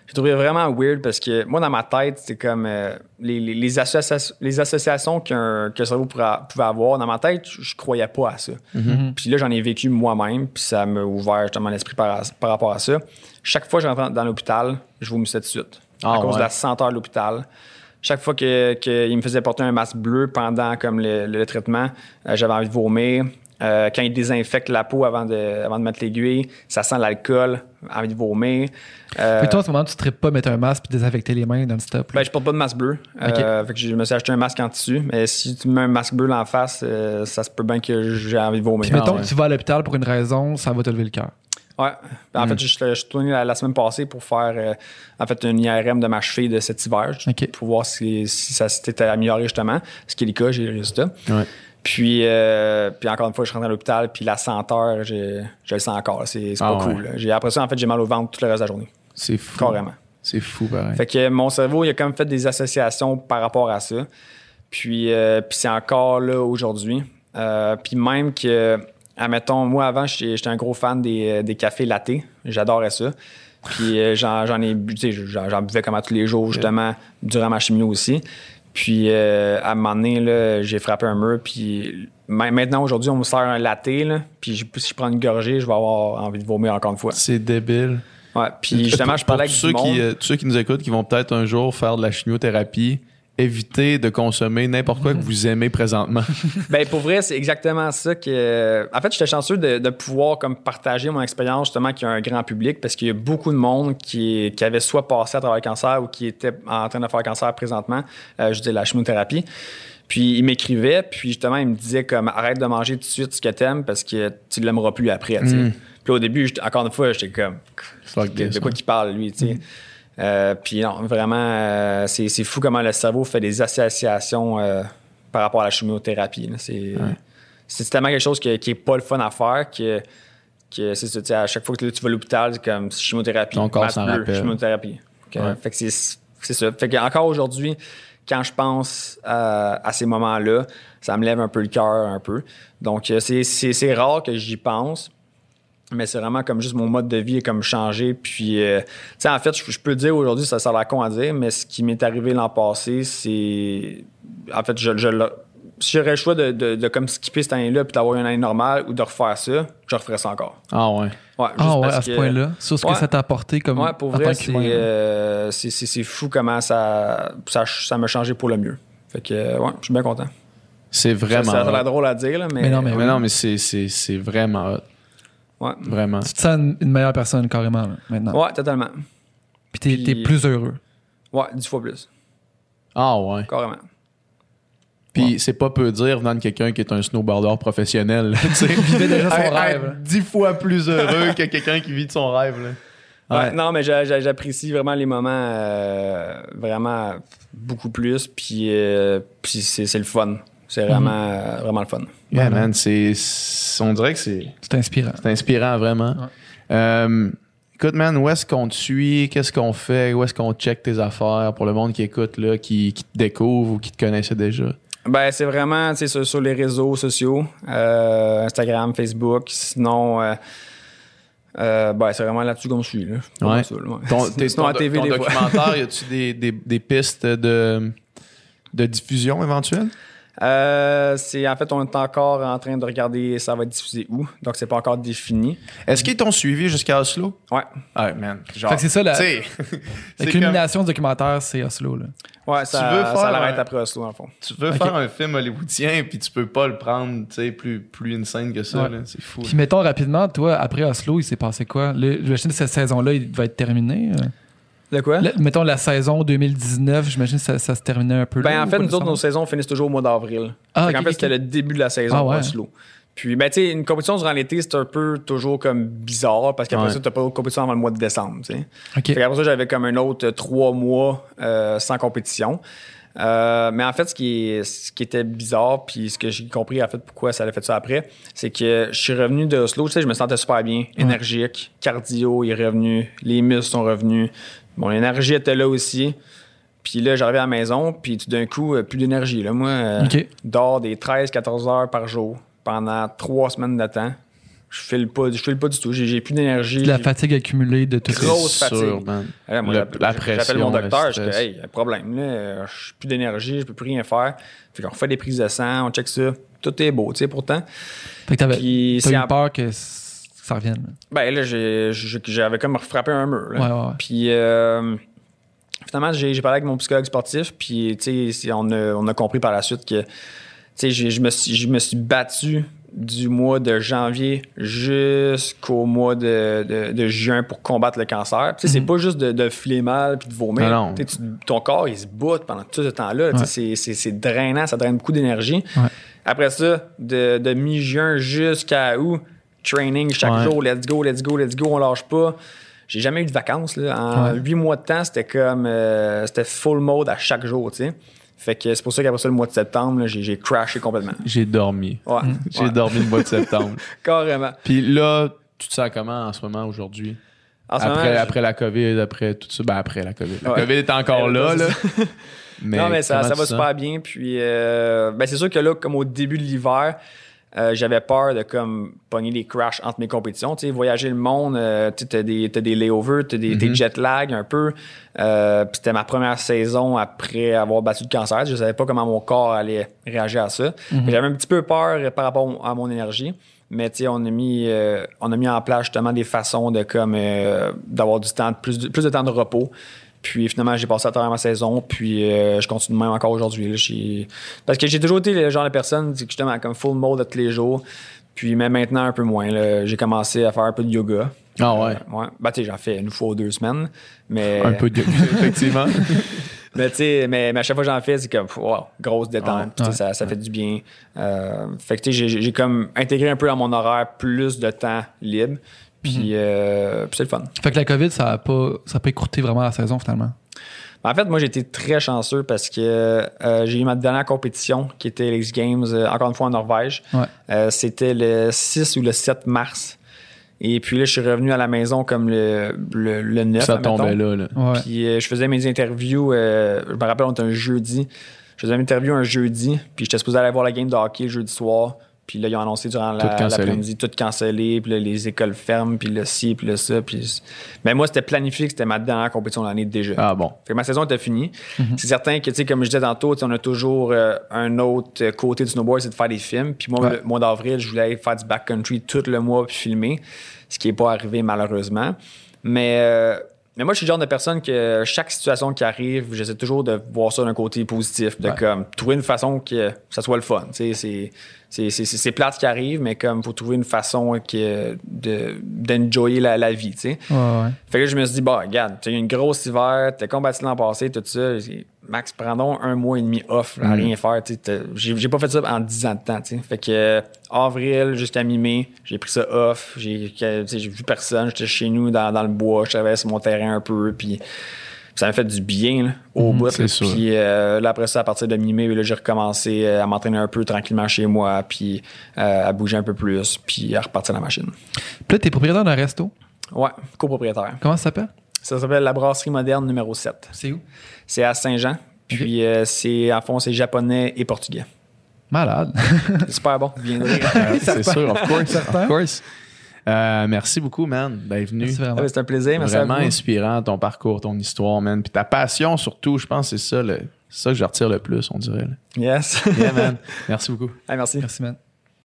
j'ai trouvé vraiment weird parce que moi, dans ma tête, c'est comme euh, les, les, les associations, les associations qu'un, que le cerveau pourra- pouvait avoir. Dans ma tête, je, je croyais pas à ça. Mhm. Puis là, j'en ai vécu moi-même, puis ça m'a ouvert justement l'esprit par, par rapport à ça. Chaque fois que je rentre dans l'hôpital, je vomissais tout de suite. Ah à cause ouais. de la senteur de l'hôpital. Chaque fois qu'il que, me faisait porter un masque bleu pendant comme le, le traitement, euh, j'avais envie de vomir. Euh, quand il désinfecte la peau avant de, avant de mettre l'aiguille, ça sent l'alcool, envie de vomir. Euh, Puis toi, en ce moment, tu ne pas mettre un masque puis désinfecter les mains non-stop. là? ben, je porte pas de masque bleu. Euh, fait que je me suis acheté un masque en tissu. Mais si tu me mets un masque bleu en face, euh, ça se peut bien que j'ai envie de vomir. Puis mettons ouais. que tu vas à l'hôpital pour une raison, ça va te lever le cœur. Ouais. Ben, En Hmm. fait, je, je suis tourné la, la semaine passée pour faire euh, en fait une IRM de ma cheville de cet hiver pour voir si, si ça s'était amélioré justement. Ce qui est le cas, j'ai les résultats. Ouais. Puis, euh, puis encore une fois, je suis rentré à l'hôpital, puis la senteur, je le sens encore. C'est Ah pas ouais. cool. J'ai après ça, en fait, j'ai mal au ventre tout le reste de la journée. C'est fou. Carrément. C'est fou, pareil. Fait que mon cerveau, il a quand même fait des associations par rapport à ça. Puis, euh, puis c'est encore là aujourd'hui. Euh, puis même que, admettons, moi avant, j'étais un gros fan des, des cafés latte. J'adorais ça. Puis euh, j'en j'en ai bu, j'en buvais comme à tous les jours, justement, durant ma chimio aussi. Puis euh, à un moment donné, là, j'ai frappé un mur. Puis ma- maintenant, aujourd'hui, on me sert un latte. Là, puis je- si je prends une gorgée, je vais avoir envie de vomir encore une fois. C'est débile. Ouais, puis justement, je parlais avec ceux du monde. qui, euh, tous ceux qui nous écoutent, qui vont peut-être un jour faire de la chimiothérapie, évitez de consommer n'importe quoi que vous aimez présentement. <laughs> Ben pour vrai, c'est exactement ça que. En fait, j'étais chanceux de, de pouvoir comme partager mon expérience justement qui a un grand public parce qu'il y a beaucoup de monde qui, qui avait soit passé à travers le cancer ou qui était en train de faire le cancer présentement. Euh, je dis la chimiothérapie. Puis il m'écrivait, puis justement, il me disait comme arrête de manger tout de suite ce que t'aimes parce que tu ne l'aimeras plus après. Mm. Puis au début, encore une fois, j'étais comme de, quoi ouais. qu'il parle, lui, tu sais. Euh, puis non, vraiment, euh, c'est c'est fou comment le cerveau fait des associations euh, par rapport à la chimiothérapie. là. C'est c'est tellement quelque chose qui, qui est pas le fun à faire que, que c'est ça, tu sais, à chaque fois que tu vas à l'hôpital, c'est comme chimiothérapie. Ton corps s'en rappelle. Chimiothérapie. Fait que, Ouais. fait que c'est c'est ça. Fait que encore aujourd'hui, quand je pense à, à ces moments-là, ça me lève un peu le cœur, un peu. Donc, c'est rare que j'y pense. Mais c'est vraiment comme juste mon mode de vie est comme changé. Puis, euh, tu sais, en fait, je, je peux dire aujourd'hui, ça, ça a l'air con à dire, mais ce qui m'est arrivé l'an passé, c'est. En fait, je, je l'ai- si j'aurais le choix de, de, de comme skipper cette année-là puis d'avoir une année normale ou de refaire ça, je referais ça encore. Ah ouais. Ouais, juste Ah ouais, parce à ce que- point-là? Sur ce Ouais. que ça t'a apporté comme Ouais, pour vrai, c'est euh, c'est- c'est- c'est fou comment ça ça ça m'a changé pour le mieux. Fait que, euh, ouais, je suis bien content. C'est Ça, vraiment. ça a l'air hot. drôle à dire, là, mais. Mais non, mais Mais oui. non, mais c'est- c'est c'est vraiment hot. Ouais. Vraiment. Tu te sens une, une meilleure personne carrément là, maintenant. Ouais, totalement. Puis t'es, Puis- t'es plus heureux. Ouais, dix fois plus. Ah ouais. Carrément. Puis c'est pas peu dire venant de quelqu'un qui est un snowboarder professionnel. là, tu sais. <laughs> vivait déjà son Être- rêve, être là. Dix fois plus heureux que quelqu'un qui vit de son rêve. là. Ouais, Ouais. non, mais j'a- j'a- j'apprécie vraiment les moments euh, vraiment beaucoup plus. Puis, euh, puis c'est, c'est le fun. C'est vraiment, euh, vraiment le fun. Yeah, man, c'est, on dirait que c'est, C'est inspirant. c'est inspirant, vraiment. Euh, écoute, man, où est-ce qu'on te suit? Qu'est-ce qu'on fait? Où est-ce qu'on check tes affaires? Pour le monde qui écoute, là, qui, qui te découvre ou qui te connaissait déjà? Ben, c'est vraiment sur, sur les réseaux sociaux, euh, Instagram, Facebook. Sinon, euh, euh, ben, c'est vraiment là-dessus qu'on me suit. Là. Ouais. ça, là, ouais. Ton, Sinon, tes- <laughs> sinon, ton- à TV, ton des fois. documentaire, <laughs> y a-tu des, des, des pistes de, de diffusion éventuelles? Euh, c'est en fait, on est encore en train de regarder ça va être diffusé où, donc c'est pas encore défini. Est-ce qu'ils t'ont suivi jusqu'à Oslo? Ouais, Ouais, man. Genre, Fait que c'est ça, la- tu La <laughs> c'est culmination du documentaire, c'est Oslo. Là. ouais, ça, veux faire ça l'arrête un- après Oslo, en fond. tu veux faire un film hollywoodien puis tu peux pas le prendre, tu sais, plus, plus insane que ça, Ouais. là. C'est fou. Puis mettons rapidement, toi, après Oslo, il s'est passé quoi? Le, j'imagine que cette saison-là, il va être terminé. euh? De quoi? Le- mettons la saison 2019, j'imagine que ça, ça se terminait un peu là, Ben, en fait, nous autres, nos saisons finissent toujours au mois d'avril. Ah, Fait c'était le début de la saison Ah, ouais. à Oslo. Puis, ben, tu sais, une compétition durant l'été, c'est un peu toujours comme bizarre parce qu'après Ouais. ça, t'as pas d'autre compétition avant le mois de décembre, tu sais. Qu'après ça, j'avais comme un autre trois mois euh, sans compétition. Euh, mais en fait, ce qui, est, ce qui était bizarre, puis ce que j'ai compris, en fait, pourquoi ça allait fait ça après, c'est que je suis revenu de Oslo, tu sais, je me sentais super bien, énergique, cardio est revenu, les muscles sont revenus, mon énergie était là aussi. Puis là, j'arrivais à la maison, puis tout d'un coup, euh, plus d'énergie. Là, moi, euh, dors des 13-14 heures par jour pendant trois semaines de temps. Je file pas, je file pas du tout. J'ai, plus d'énergie. La fatigue accumulée de tout ça. Grosse C'est sûr, fatigue. man. Ouais, moi, Le- j'appelle- la j'appelle pression, mon le docteur, je dis Hey, y a un problème, là, euh, je plus d'énergie, je peux plus rien faire. Fait qu'on refait des prises de sang, on check ça. Tout est beau, tu sais, pourtant. Fait que t'avais Puis t'as c'est eu en- peur que ça revienne. Ben là, j'avais comme frappé un mur. là. Ouais, ouais, ouais. Puis euh, finalement, j'ai parlé avec mon psychologue sportif, puis tu sais, c'est- on a, on a compris par la suite que tu sais, j'ai- je me suis, je me suis battu du mois de janvier jusqu'au mois de, de- de juin pour combattre le cancer. Tu sais, c'est pas juste de, de filer mal puis de vomir. Tu ton corps, il se botte pendant tout ce temps-là. Tu sais, Ouais. c'est- drainant, ça draine beaucoup d'énergie. Ouais. Après ça, de, de mi-juin jusqu'à août, training chaque Ouais. jour, let's go, let's go, let's go, on lâche pas. J'ai jamais eu de vacances. Là. En Ouais. huit mois de temps, c'était comme euh, c'était full mode à chaque jour, tu sais. Fait que c'est pour ça qu'après ça, le mois de septembre, j'ai, crashé complètement. J'ai dormi. Ouais, <laughs> J'ai dormi le mois de septembre. <laughs> carrément. Puis là, tu te sens comment en ce moment, aujourd'hui? Après, moment, je- après la COVID, après tout ça. Ben, après la COVID. La Ouais. COVID est encore Ouais, là, là. <laughs> Mais non, mais ça, va sens? super bien. Puis, euh, ben, c'est sûr que là, comme au début de l'hiver, euh, j'avais peur de comme pogner des crashs entre mes compétitions. Tu sais, voyager le monde, euh, tu t'as des, t'as des layovers, t'as des, Mm-hmm. des jet lag un peu. Euh, puis c'était ma première saison après avoir battu le cancer. Je savais pas comment mon corps allait réagir à ça. Mm-hmm. J'avais un petit peu peur par rapport à mon énergie. Mais tu sais, on a mis on a mis en place justement des façons de comme d'avoir du temps, plus plus de temps de repos. Puis finalement, j'ai passé à travers ma saison, puis euh, je continue même encore aujourd'hui. Parce que j'ai toujours été le genre de personne, que justement, comme full mode de tous les jours. Puis mais maintenant, un peu moins. là. J'ai commencé à faire un peu de yoga. Ah ouais. Euh, ouais. Ben, tu sais, j'en fais une fois ou deux semaines. Mais, Un peu de... <laughs> Effectivement. <laughs> mais, tu sais, mais, mais à chaque fois que j'en fais, c'est comme, wow, grosse détente. Ouais. Ouais. Ça, ça fait du bien. Euh, fait que, tu sais, j'ai- j'ai comme intégré un peu à mon horaire plus de temps libre. Puis, euh, puis c'est le fun. Fait que la COVID, ça a pas, ça a pas écouté vraiment la saison finalement. En fait, moi, j'ai été très chanceux parce que euh, j'ai eu ma dernière compétition qui était les Games, euh, encore une fois en Norvège. Ouais. Euh, C'était le 6 ou le 7 mars. Et puis là, je suis revenu à la maison comme le, le, le 9. ça admettons. tombait là, là. Ouais. Puis euh, je faisais mes interviews, euh, je me rappelle, on était un jeudi. Je faisais mes interviews un jeudi, puis j'étais supposé aller voir la game de hockey le jeudi soir. Puis là, ils ont annoncé durant Tout l'après-midi, tout cancellé, puis là, les écoles ferment, puis le ci, puis le ça. Puis... Mais moi, c'était planifié que c'était ma dernière compétition de l'année déjà. Ah bon. Fait que ma saison était finie. C'est certain que, tu sais, comme je disais tantôt, on a toujours euh, un autre euh, côté du snowboard, c'est de faire des films. Puis moi, Ouais. le mois d'avril, je voulais aller faire du backcountry tout le mois puis filmer, ce qui n'est pas arrivé malheureusement. Mais, euh, mais moi, je suis le genre de personne que chaque situation qui arrive, j'essaie toujours de voir ça d'un côté positif, de Ouais. comme trouver une façon que ça soit le fun. Tu sais, c'est c'est plate qui arrive, mais comme faut trouver une façon que de d'enjoyer la, la vie. Tu sais. Ouais, ouais. Fait que là, je me suis dit, bah, regarde, tu as eu une grosse hiver, t'as combattu l'an passé, tout ça. Max, prendons un mois et demi off à rien faire. tu sais, t'as- J'ai pas fait ça en 10 ans de temps. tu sais. Fait que euh, avril jusqu'à mi-mai, j'ai pris ça off. J'ai vu personne. J'étais chez nous dans, dans le bois. Je travaillais sur mon terrain un peu. Puis, ça m'a fait du bien là, au Mhm, bout. Puis euh, là, après ça, à partir de mi-mai, là, j'ai recommencé euh, à m'entraîner un peu tranquillement chez moi, puis euh, à bouger un peu plus, puis à repartir la machine. Puis là, t'es propriétaire d'un resto? Ouais, copropriétaire. Comment ça s'appelle? Ça s'appelle la brasserie moderne numéro 7. C'est où? C'est à Saint-Jean. Puis euh, c'est en fond, c'est japonais et portugais. Malade. <laughs> C'est super bon, viendrez. Euh, <laughs> c'est sûr, of course. Certain. Of course. Euh, merci beaucoup, man. Merci Ah c'est un plaisir, merci Vraiment à vous. inspirant ton parcours, ton histoire, man. Puis ta passion surtout, je pense que c'est ça, le- c'est ça que je retire le plus, on dirait. là. Yes. Yeah, man. <laughs> Merci beaucoup. Merci. Merci, man.